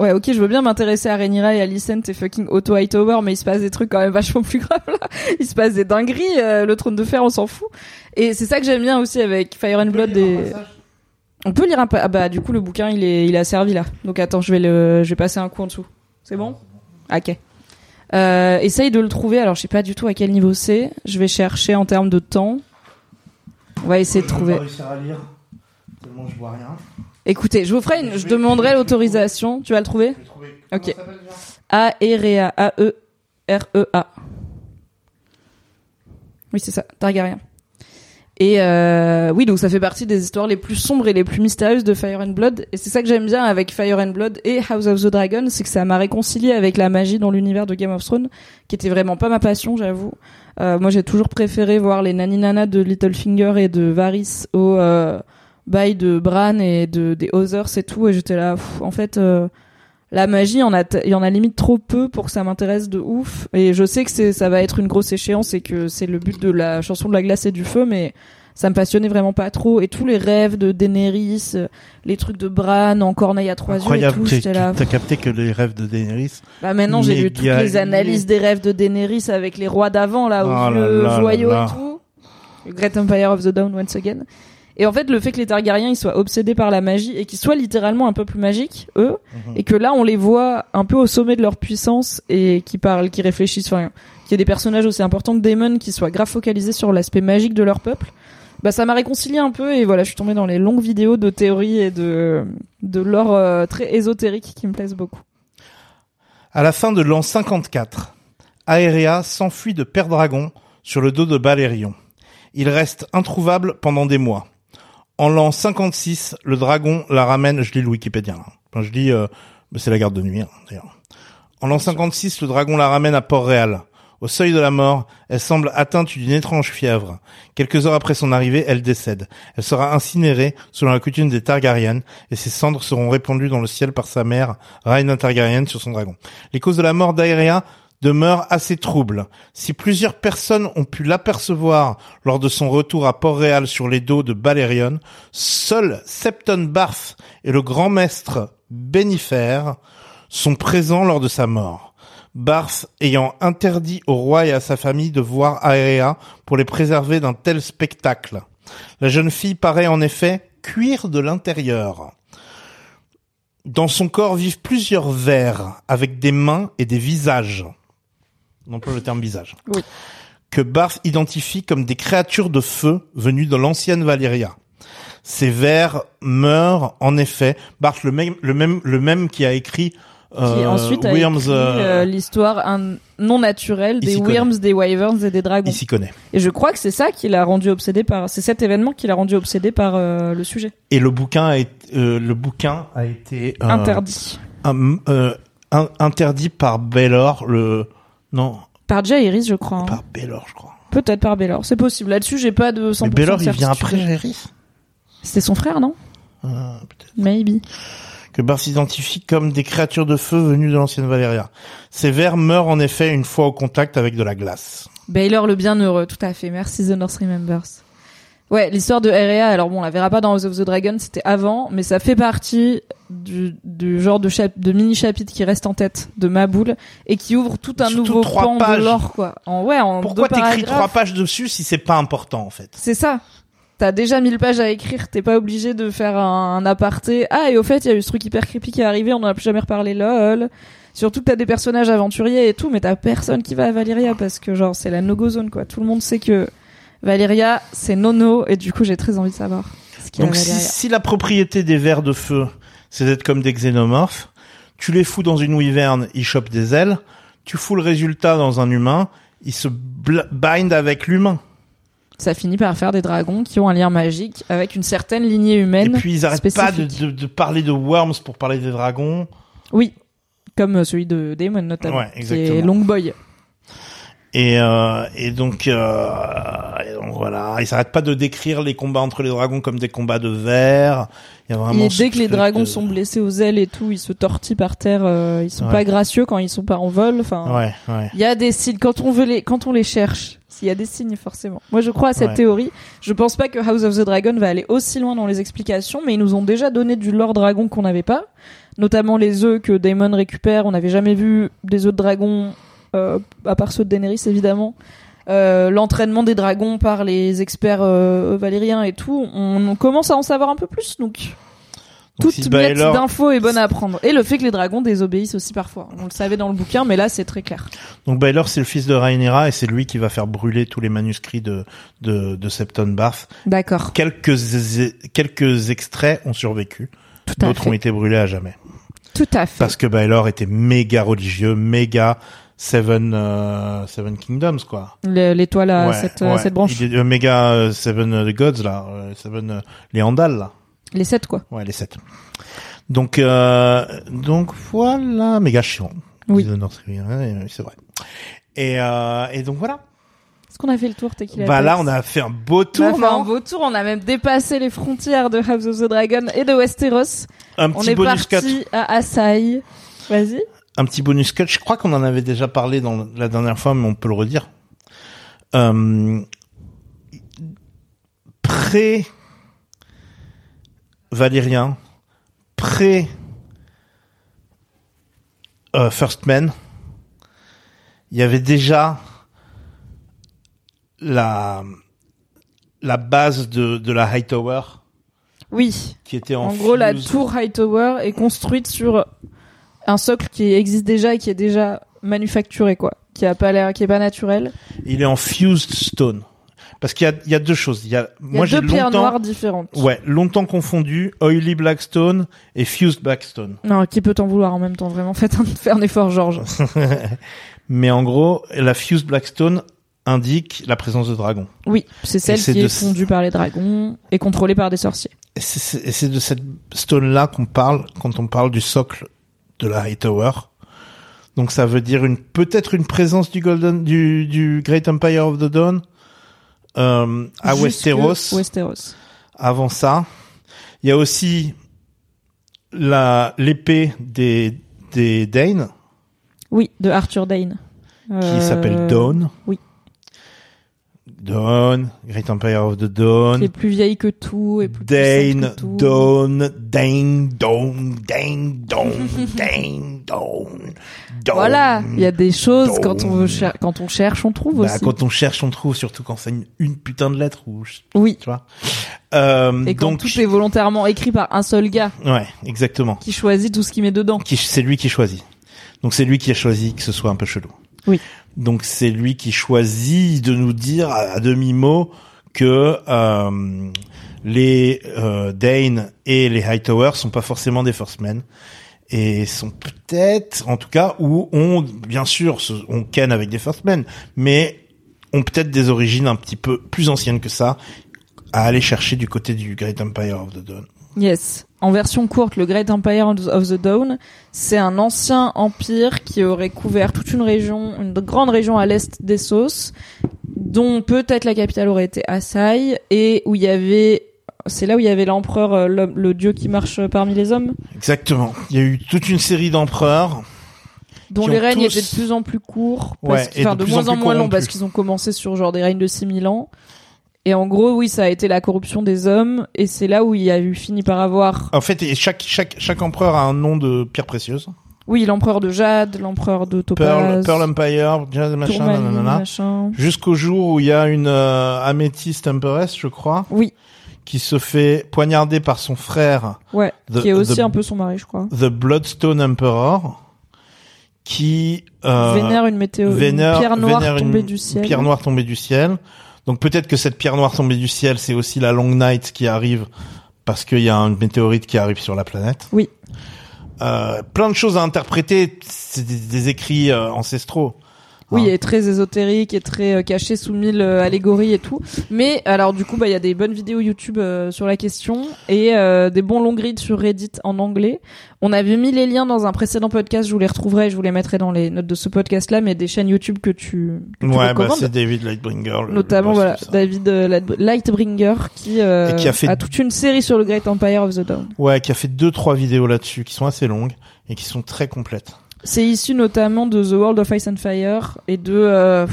Ouais, ok, je veux bien m'intéresser à Rhaenyra et à Alicent et fucking Otto Hightower, mais il se passe des trucs quand même *laughs* vachement plus graves là. Il se passe des dingueries, euh, le trône de fer, on s'en fout. Et c'est ça que j'aime bien aussi avec Fire and Blood et... On peut lire un peu. Ah bah du coup le bouquin il est il est asservi là. Donc attends je vais le je vais passer un coup en dessous. C'est bon? Ok. Euh, essaye de le trouver. Alors je sais pas du tout à quel niveau c'est. Je vais chercher en termes de temps. On va essayer de trouver. à lire tellement je vois rien. Écoutez, je vous ferai une. Je demanderai l'autorisation. Tu vas le trouver Ok. A E R A A E R E A. Oui, c'est ça, Targaryen. Et euh, oui, donc ça fait partie des histoires les plus sombres et les plus mystérieuses de Fire and Blood. Et c'est ça que j'aime bien avec Fire and Blood et House of the Dragon, c'est que ça m'a réconcilié avec la magie dans l'univers de Game of Thrones, qui était vraiment pas ma passion, j'avoue. Euh, moi, j'ai toujours préféré voir les naninana de Littlefinger et de Varys au euh, bail de Bran et de des Others et tout. Et j'étais là, en fait, euh, la magie, il y en a, limite trop peu pour que ça m'intéresse de ouf. Et je sais que ça va être une grosse échéance et que c'est le but de la chanson de la glace et du feu, mais ça me passionnait vraiment pas trop. Et tous les rêves de Daenerys, euh, les trucs de Bran en corneille à trois yeux et tout, j'étais là. t'as capté que les rêves de Daenerys. Bah maintenant j'ai lu toutes les analyses des rêves de Daenerys avec les rois d'avant là, là joyaux là là. et tout. Le Great Empire of the Dawn once again. Et en fait, le fait que les Targaryens ils soient obsédés par la magie et qu'ils soient littéralement un peu plus magiques, eux, Mhm. et que là on les voit un peu au sommet de leur puissance et qui parlent, qui réfléchissent, enfin, qu'il y ait des personnages aussi importants que Daemon qui soient grave focalisés sur l'aspect magique de leur peuple, bah ça m'a réconcilié un peu et voilà, je suis tombée dans les longues vidéos de théories et de de lore euh, très ésotérique qui me plaisent beaucoup. À la fin de l'an 54, Aérea s'enfuit de Père Dragon sur le dos de Balérion. Il reste introuvable pendant des mois. En l'an 56, le dragon la ramène, je lis le Wikipédia, hein. Enfin, je lis, euh, c'est la garde de nuit, hein, d'ailleurs. En l'an 56, le dragon la ramène à Port-Réal. Au seuil de la mort, elle semble atteinte d'une étrange fièvre. Quelques heures après son arrivée, elle décède. Elle sera incinérée selon la coutume des Targaryen et ses cendres seront répandues dans le ciel par sa mère, Rhaena Targaryen, sur son dragon. Les causes de la mort d'Aerea demeurent assez troubles. Si plusieurs personnes ont pu l'apercevoir lors de son retour à Port-Réal sur les dos de Balerion, seul Septon Barth et le grand maître Bénifère sont présents lors de sa mort. Barth ayant interdit au roi et à sa famille de voir Aérea pour les préserver d'un tel spectacle. La jeune fille paraît en effet cuire de l'intérieur. Dans son corps vivent plusieurs vers avec des mains et des visages. On emploie le terme visage. Oui. Que Barth identifie comme des créatures de feu venues de l'ancienne Valyria. Ces vers meurent en effet. Barth, le même, le même, le même qui a écrit qui euh, ensuite a Worms, écrit euh, euh, l'histoire non naturelle des connaît. Worms, des Wyverns et des dragons. il s'y connaît. Et je crois que c'est ça qui l'a rendu obsédé par. C'est cet événement qui l'a rendu obsédé par le sujet Et le bouquin a été, le bouquin a été interdit un- un- interdit par Baylor, le non, par Jaehaerys, je crois. hein. par Baylor, je crois. Peut-être par Baylor, c'est possible. Là-dessus, j'ai pas de 100% Mais Baylor, de il vient après Jaehaerys? C'était son frère, non? Peut-être. Maybe. Que Barth s'identifie comme des créatures de feu venues de l'ancienne Valyria. Ces vers meurent en effet une fois au contact avec de la glace. Baylor le bienheureux, tout à fait. Merci The North Remembers. Ouais, l'histoire de Area, alors bon, on la verra pas dans House of the Dragon, c'était avant, mais ça fait partie du, du genre de, chap- de mini-chapitre qui reste en tête de Maboul et qui ouvre tout un Surtout nouveau pan pages. de l'or, quoi. En, ouais, en Pourquoi t'écris trois pages dessus si c'est pas important en fait? C'est ça. T'as déjà 1000 pages à écrire, t'es pas obligé de faire un, un aparté. Ah, et au fait, il y a eu ce truc hyper creepy qui est arrivé, on en a plus jamais reparlé, lol. Surtout que t'as des personnages aventuriers et tout, mais t'as personne qui va à Valyria parce que genre, c'est la no-go zone, quoi. Tout le monde sait que Valyria, c'est nono, et du coup, j'ai très envie de savoir ce qu'il y a à Donc si, Valyria. si la propriété des vers de feu, c'est d'être comme des xénomorphes, tu les fous dans une wyvern, ils chopent des ailes, tu fous le résultat dans un humain, ils se bind avec l'humain. Ça finit par faire des dragons qui ont un lien magique avec une certaine lignée Et humaine. puis ils arrêtent pas de, spécifique. de, de parler de worms pour parler des dragons. Oui. Comme euh, celui de Daemon, notamment. Ouais, Qui est exactement. Longboy. Et, euh, et donc, euh, et donc voilà, ils s'arrêtent pas de décrire les combats entre les dragons comme des combats de vers. Il y a vraiment Et dès que les dragons de- sont blessés aux ailes et tout, ils se tortillent par terre. euh, ils sont Ouais. pas gracieux quand ils sont pas en vol. Enfin, Ouais, ouais. il y a des signes quand on veut les, quand on les cherche. S'il y a des signes forcément. Moi, je crois à cette Ouais. théorie. Je pense pas que House of the Dragon va aller aussi loin dans les explications, mais ils nous ont déjà donné du lore dragon qu'on n'avait pas, notamment les œufs que Daemon récupère. On n'avait jamais vu des œufs de dragon euh, à part ceux de Daenerys évidemment. Euh, l'entraînement des dragons par les experts euh, valériens et tout, on, on commence à en savoir un peu plus. Donc, toute si miette Baelor- d'infos est bonne à apprendre. Et le fait que les dragons désobéissent aussi parfois. On le savait dans le bouquin, mais là c'est très clair. Donc Baylor, c'est le fils de Rhaenyra et c'est lui qui va faire brûler tous les manuscrits de de, de Septon Barth. D'accord. Quelques quelques extraits ont survécu, d'autres ont été brûlés à jamais. Tout à fait. Parce que Baylor était méga religieux, méga Seven euh, Seven Kingdoms quoi. Le- L'étoile à Ouais, cette, euh, ouais. cette branche. Il est Omega euh, Seven euh, Gods là, euh, Seven euh, les Andals là. Les sept, quoi. Ouais, les sept. Donc euh, donc voilà, méga chiant. Oui. Korea, ouais, c'est vrai. Et euh, et donc voilà. Est-ce qu'on a fait le tour, Tequila Bah là, on a fait un beau On tour, a fait un non beau tour, on a même dépassé les frontières de House of the Dragon et de Westeros. Un On petit est bonus cut. parti à Asai. Vas-y. un petit bonus cut. Je crois qu'on en avait déjà parlé dans la dernière fois, mais on peut le redire. Euh, pré Valérien, pré euh, First Man, il y avait déjà la la base de, de la Hightower Oui. qui était en, En gros, la tour Hightower est construite sur un socle qui existe déjà et qui est déjà manufacturé, quoi. Qui a pas l'air, qui est pas naturel. Il est en fused stone. Parce qu'il y a, il y a deux choses. Il y a, Il y moi a deux pierres noires différentes. ouais, longtemps confondu oily blackstone et fused blackstone. Non, qui peut t'en vouloir en même temps, vraiment? *laughs* Faites un, faire un effort, Georges. *laughs* Mais en gros, la fused blackstone indique la présence de dragons. Oui, c'est celle qui de est fondue par les dragons et contrôlée par des sorciers. Et c'est- c'est et c'est de cette stone-là qu'on parle quand on parle du socle de la Hightower. Donc ça veut dire une peut-être une présence du Golden du, du Great Empire of the Dawn euh, à Westeros. Westeros. Avant ça, il y a aussi la l'épée des des Dane Oui, de Arthur Dane. qui Euh, s'appelle Dawn. oui. Dawn, Great Empire of the Dawn. Qui est plus vieille que tout et plus Dane, que tout. Dawn, Dane, Dawn, Dane, Dawn, *laughs* Dane, Dawn, Dawn. Voilà, il y a des choses Dawn. quand on veut cher- quand on cherche, on trouve Bah, aussi. quand on cherche, on trouve, surtout quand c'est une, une putain de lettre rouge, Oui. tu vois. Euh, Et quand donc, tout est volontairement écrit par un seul gars ouais, exactement. qui choisit tout ce qu'il met dedans. C'est lui qui choisit. Donc c'est lui qui a choisi que ce soit un peu chelou. Donc c'est lui qui choisit de nous dire à, à demi-mot que euh, les euh, Dane et les Hightower sont pas forcément des First Men et sont peut-être, en tout cas, où on, bien sûr, on ken avec des First Men, mais ont peut-être des origines un petit peu plus anciennes que ça à aller chercher du côté du Great Empire of the Dawn. Yes. En version courte, le Great Empire of the Dawn, c'est un ancien empire qui aurait couvert toute une région, une grande région à l'est d'Essos, dont peut-être la capitale aurait été Asai, et où il y avait, c'est là où il y avait l'empereur, euh, l'homme- le dieu qui marche parmi les hommes, Exactement. Il y a eu toute une série d'empereurs. dont les règnes tous- étaient de plus en plus courts, parce de enfin de, en moins en plus moins longs, parce qu'ils ont commencé sur genre des règnes de 6000 ans. Et en gros, oui, ça a été la corruption des hommes, et c'est là où il a eu fini par avoir, En fait, et chaque chaque chaque empereur a un nom de pierre précieuse. oui, l'empereur de Jade, l'empereur de Pearl, Topaz, Pearl Empire, jazz machin, nanana. machin. Jusqu'au jour où il y a une euh, améthyste empress, je crois, Oui, qui se fait poignarder par son frère, ouais, The- qui est aussi the- un peu son mari, je crois. The Bloodstone Emperor, qui euh, vénère une météo, une vénère- pierre noire vénère une tombée du ciel. pierre noire tombée du ciel. Donc peut-être que cette pierre noire tombée du ciel, c'est aussi la Long Night qui arrive parce qu'il y a une météorite qui arrive sur la planète. Oui. Euh, plein de choses à interpréter. C'est des, des écrits euh, ancestraux. Oui, et très ésotérique et très euh, caché sous mille euh, allégories et tout. Mais alors du coup, bah il y a des bonnes vidéos YouTube euh, sur la question et euh, des bons long grids sur Reddit en anglais. On avait mis les liens dans un précédent podcast, je vous les retrouverai, je vous les mettrai dans les notes de ce podcast-là, mais des chaînes YouTube que tu, que tu Ouais, bah, c'est David Lightbringer. le- Notamment le voilà. David euh, Light- Lightbringer qui, a fait- toute une série sur le Great Empire of the Dawn. Ouais, qui a fait deux trois vidéos là-dessus qui sont assez longues et qui sont très complètes. C'est issu notamment de The World of Ice and Fire et de euh,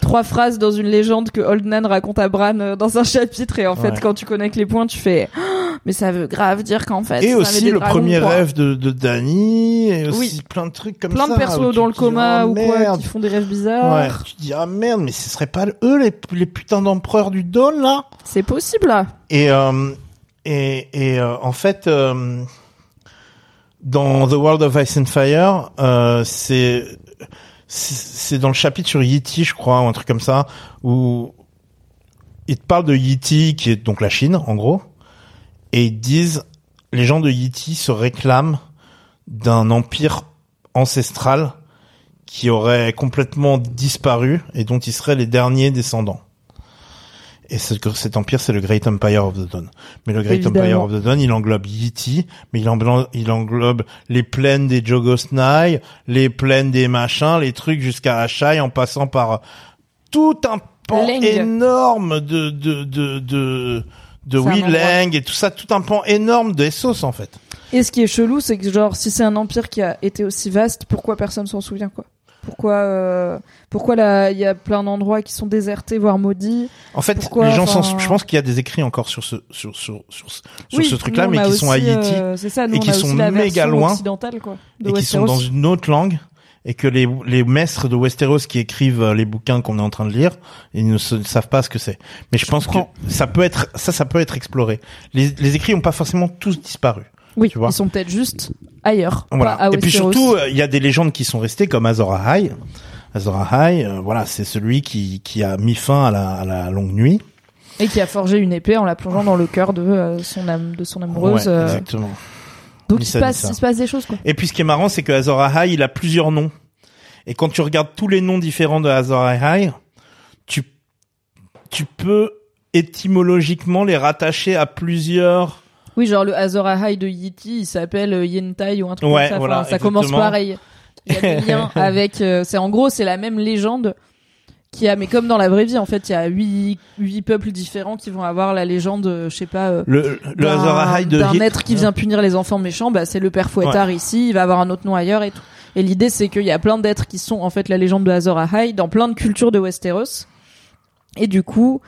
trois phrases dans une légende que Old Nan raconte à Bran euh, dans un *laughs* chapitre et en fait Ouais. quand tu connectes les points tu fais Ah, mais ça veut grave dire qu'en fait Et aussi des le dragons, premier quoi. rêve de, de Danny, et aussi Oui. plein de trucs comme plein ça. de persos dans le dis, coma oh, ou quoi qui font des rêves Ouais, bizarres tu te dis ah merde, mais ce serait pas eux les, les putains d'empereurs du Dawn là? C'est possible là Et euh, et et euh, en fait euh, dans The World of Ice and Fire, euh, c'est c'est dans le chapitre sur Yeti, je crois, ou un truc comme ça, où ils te parlent de Yeti, qui est donc la Chine, en gros, et ils disent les gens de Yeti se réclament d'un empire ancestral qui auraient complètement disparu et dont ils seraient les derniers descendants. Et ce- cet empire, c'est le Great Empire of the Dawn. Mais le Great Évidemment. Empire of the Dawn, il englobe Yiti, mais il englobe, il englobe les plaines des Jogosnai, les plaines des machins, les trucs jusqu'à Ashai, en passant par tout un pan Leng. énorme de de de de de Wheeling et tout ça, tout un pan énorme de Essos en fait. Et ce qui est chelou, c'est que genre si c'est un empire qui a été aussi vaste, pourquoi personne s'en souvient quoi? Pourquoi euh, pourquoi là il y a plein d'endroits qui sont désertés voire maudits En fait, Pourquoi, les gens enfin- s'en- je pense qu'il y a des écrits encore sur ce sur sur sur, ce- sur Oui, ce truc-là, mais a qui aussi, sont à Haïti euh, ça, nous, et qui sont méga loin quoi. Et qui sont Westeros. dans une autre langue et que les les maîtres de Westeros qui écrivent euh, les bouquins qu'on est en train de lire, ils ne se- savent pas ce que c'est. Mais je, pense comprends. que ça peut être ça ça peut être exploré. Les les écrits ont pas forcément tous disparu. Oui, tu vois. ils sont peut-être juste ailleurs, Voilà. pas à et puis surtout, euh, il y a des légendes qui sont restées comme Azor Ahai. Azor Ahai, euh, voilà, c'est celui qui qui a mis fin à la à la longue nuit. et qui a forgé une épée en la plongeant dans le cœur de euh, son âme, de son amoureuse. Ouais, exactement. donc il se passe, il se passe des choses quoi. Et puis ce qui est marrant, c'est que Azor Ahai, il a plusieurs noms. Et quand tu regardes tous les noms différents de Azor Ahai, tu, tu peux étymologiquement les rattacher à plusieurs... Oui, genre le Azor Ahai de Yiti, il s'appelle euh, Yentai ou un truc Ouais, comme ça. voilà, Enfin, ça commence pareil. Il y a des *laughs* liens avec. euh, c'est en gros, c'est la même légende qui a, mais comme dans la vraie vie, en fait, il y a huit, huit peuples différents qui vont avoir la légende, euh, je sais pas. euh, Le, le d'un- de... d'un Hi- maître qui vient punir les enfants méchants, bah c'est le père Fouettard ici, il va avoir un autre nom ailleurs et tout. Et l'idée c'est qu'il y a plein d'êtres qui sont en fait la légende de Azor Ahai dans plein de cultures de Westeros. Et du coup,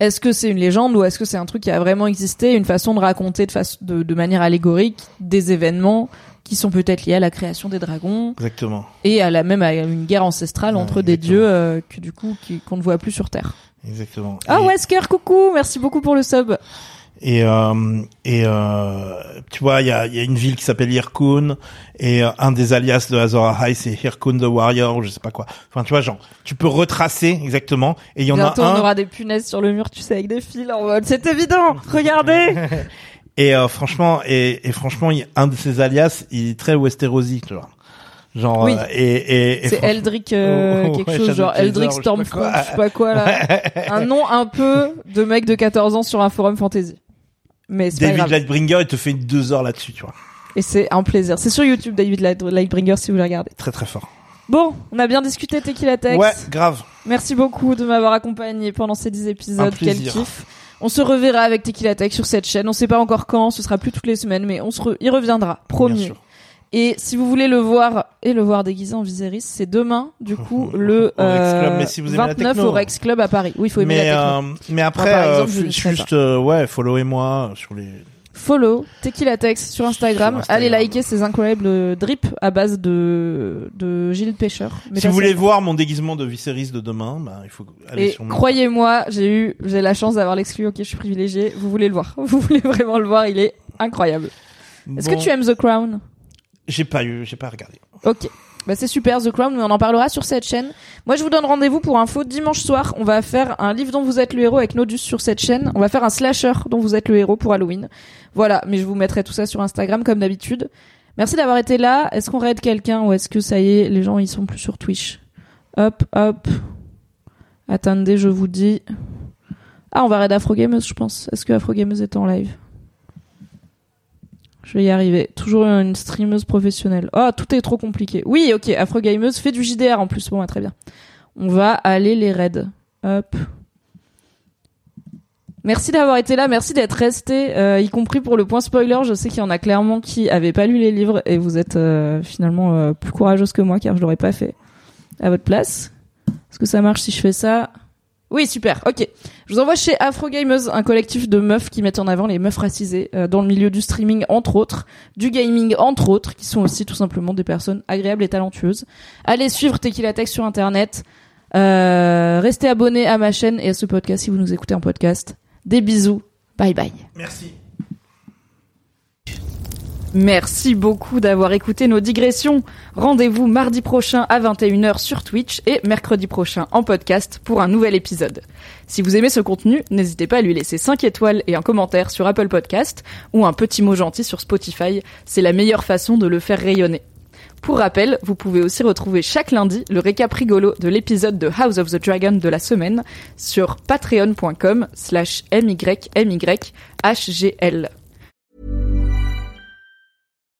est-ce que c'est une légende ou est-ce que c'est un truc qui a vraiment existé, une façon de raconter de, façon, de, de manière allégorique des événements qui sont peut-être liés à la création des dragons Exactement. et à la même à une guerre ancestrale Ouais, entre des dieux euh, que du coup qui- qu'on ne voit plus sur Terre. Exactement. Ah Et- Wesker, coucou, merci beaucoup pour le sub. Et, euh, et euh, tu vois, il y a, il y a une ville qui s'appelle Hirkun, et euh, un des alias de Azor Ahai, c'est Hirkun the Warrior, ou je sais pas quoi. Enfin, tu vois, genre, tu peux retracer exactement, et il y en Bientôt, a on un... aura des punaises sur le mur, tu sais, avec des fils en mode, c'est évident, regardez! *laughs* Et euh, franchement, et, et franchement, y a un de ces alias, il est très Westerosi, tu vois. Genre, Oui. euh, et, et, et c'est Eldrick euh, Oh, quelque ouais, chose, genre Eldrick Chaser, je sais pas Stormfront, quoi. je sais pas quoi, là. *laughs* un nom un peu de mec de 14 ans sur un forum fantasy. Mais c'est pas David. Lightbringer, il te fait deux heures là-dessus, tu vois. Et c'est un plaisir. C'est sur YouTube, David Light- Lightbringer, si vous le regardez. Très très fort. Bon, on a bien discuté Tequila Tex. Ouais, grave. Merci beaucoup de m'avoir accompagné pendant ces 10 Un épisodes. Quel kiff. On se reverra avec Tequila Tech sur cette chaîne. On sait pas encore quand, ce sera plus toutes les semaines, mais on se re- y reviendra, Bien promis. sûr. Et si vous voulez le voir et le voir déguisé en Viserys, c'est demain, du *laughs* coup, le euh, si vous aimez la 29 techno. au Rex Club à Paris. Oui, il faut aimer mais, la techno. euh, mais après, par euh, exemple, juste, euh, ouais, followez-moi sur les... Follow Tequila Tex sur Instagram. Allez liker ces incroyables drips à base de, de Gilles Pêcheur. Mais Si vous voulez voir mon déguisement de Viserys de demain, bah, il faut aller Et sur mon... croyez-moi, j'ai eu, j'ai la chance d'avoir l'exclu. Ok, je suis privilégié. Vous voulez le voir. *laughs* Vous voulez vraiment le voir. Il est incroyable. Est-ce que tu aimes The Crown? J'ai pas eu, j'ai pas regardé. Ok. Bah c'est super The Crown, on en parlera sur cette chaîne. Moi je vous donne rendez-vous pour info dimanche soir. On va faire un livre dont vous êtes le héros avec Nodus sur cette chaîne. On va faire un slasher dont vous êtes le héros pour Halloween. Voilà, mais je vous mettrai tout ça sur Instagram comme d'habitude. Merci d'avoir été là. Est-ce qu'on raid quelqu'un ou est-ce que ça y est, les gens ils sont plus sur Twitch? Hop, hop. Attendez, je vous dis. Ah, on va raid Afro Gameuse, je pense. Est-ce que Afro Gameuse est en live? Je vais y arriver. Toujours une streameuse professionnelle. Oh, tout est trop compliqué. Oui, ok, Afro Gameuse fait du JDR en plus. Bon, ouais, très bien. On va aller les raids. Hop. Merci d'avoir été là, merci d'être resté, euh, y compris pour le point spoiler. Je sais qu'il y en a clairement qui avaient pas lu les livres et vous êtes euh, finalement euh, plus courageuse que moi car je l'aurais pas fait à votre place. Est-ce que ça marche si je fais ça? Oui, super. Ok. Je vous envoie chez Afro Gameuse, un collectif de meufs qui mettent en avant les meufs racisées euh, dans le milieu du streaming entre autres, du gaming entre autres, qui sont aussi tout simplement des personnes agréables et talentueuses. Allez suivre Tequila sur internet. Euh, restez abonnés à ma chaîne et à ce podcast si vous nous écoutez en podcast. Des bisous. Bye bye. Merci. Merci beaucoup d'avoir écouté nos digressions. Rendez-vous mardi prochain à 21h sur Twitch et mercredi prochain en podcast pour un nouvel épisode. Si vous aimez ce contenu, n'hésitez pas à lui laisser 5 étoiles et un commentaire sur Apple Podcast ou un petit mot gentil sur Spotify, c'est la meilleure façon de le faire rayonner. Pour rappel, vous pouvez aussi retrouver chaque lundi le récap rigolo de l'épisode de House of the Dragon de la semaine sur patreon.com slash mymyhgl.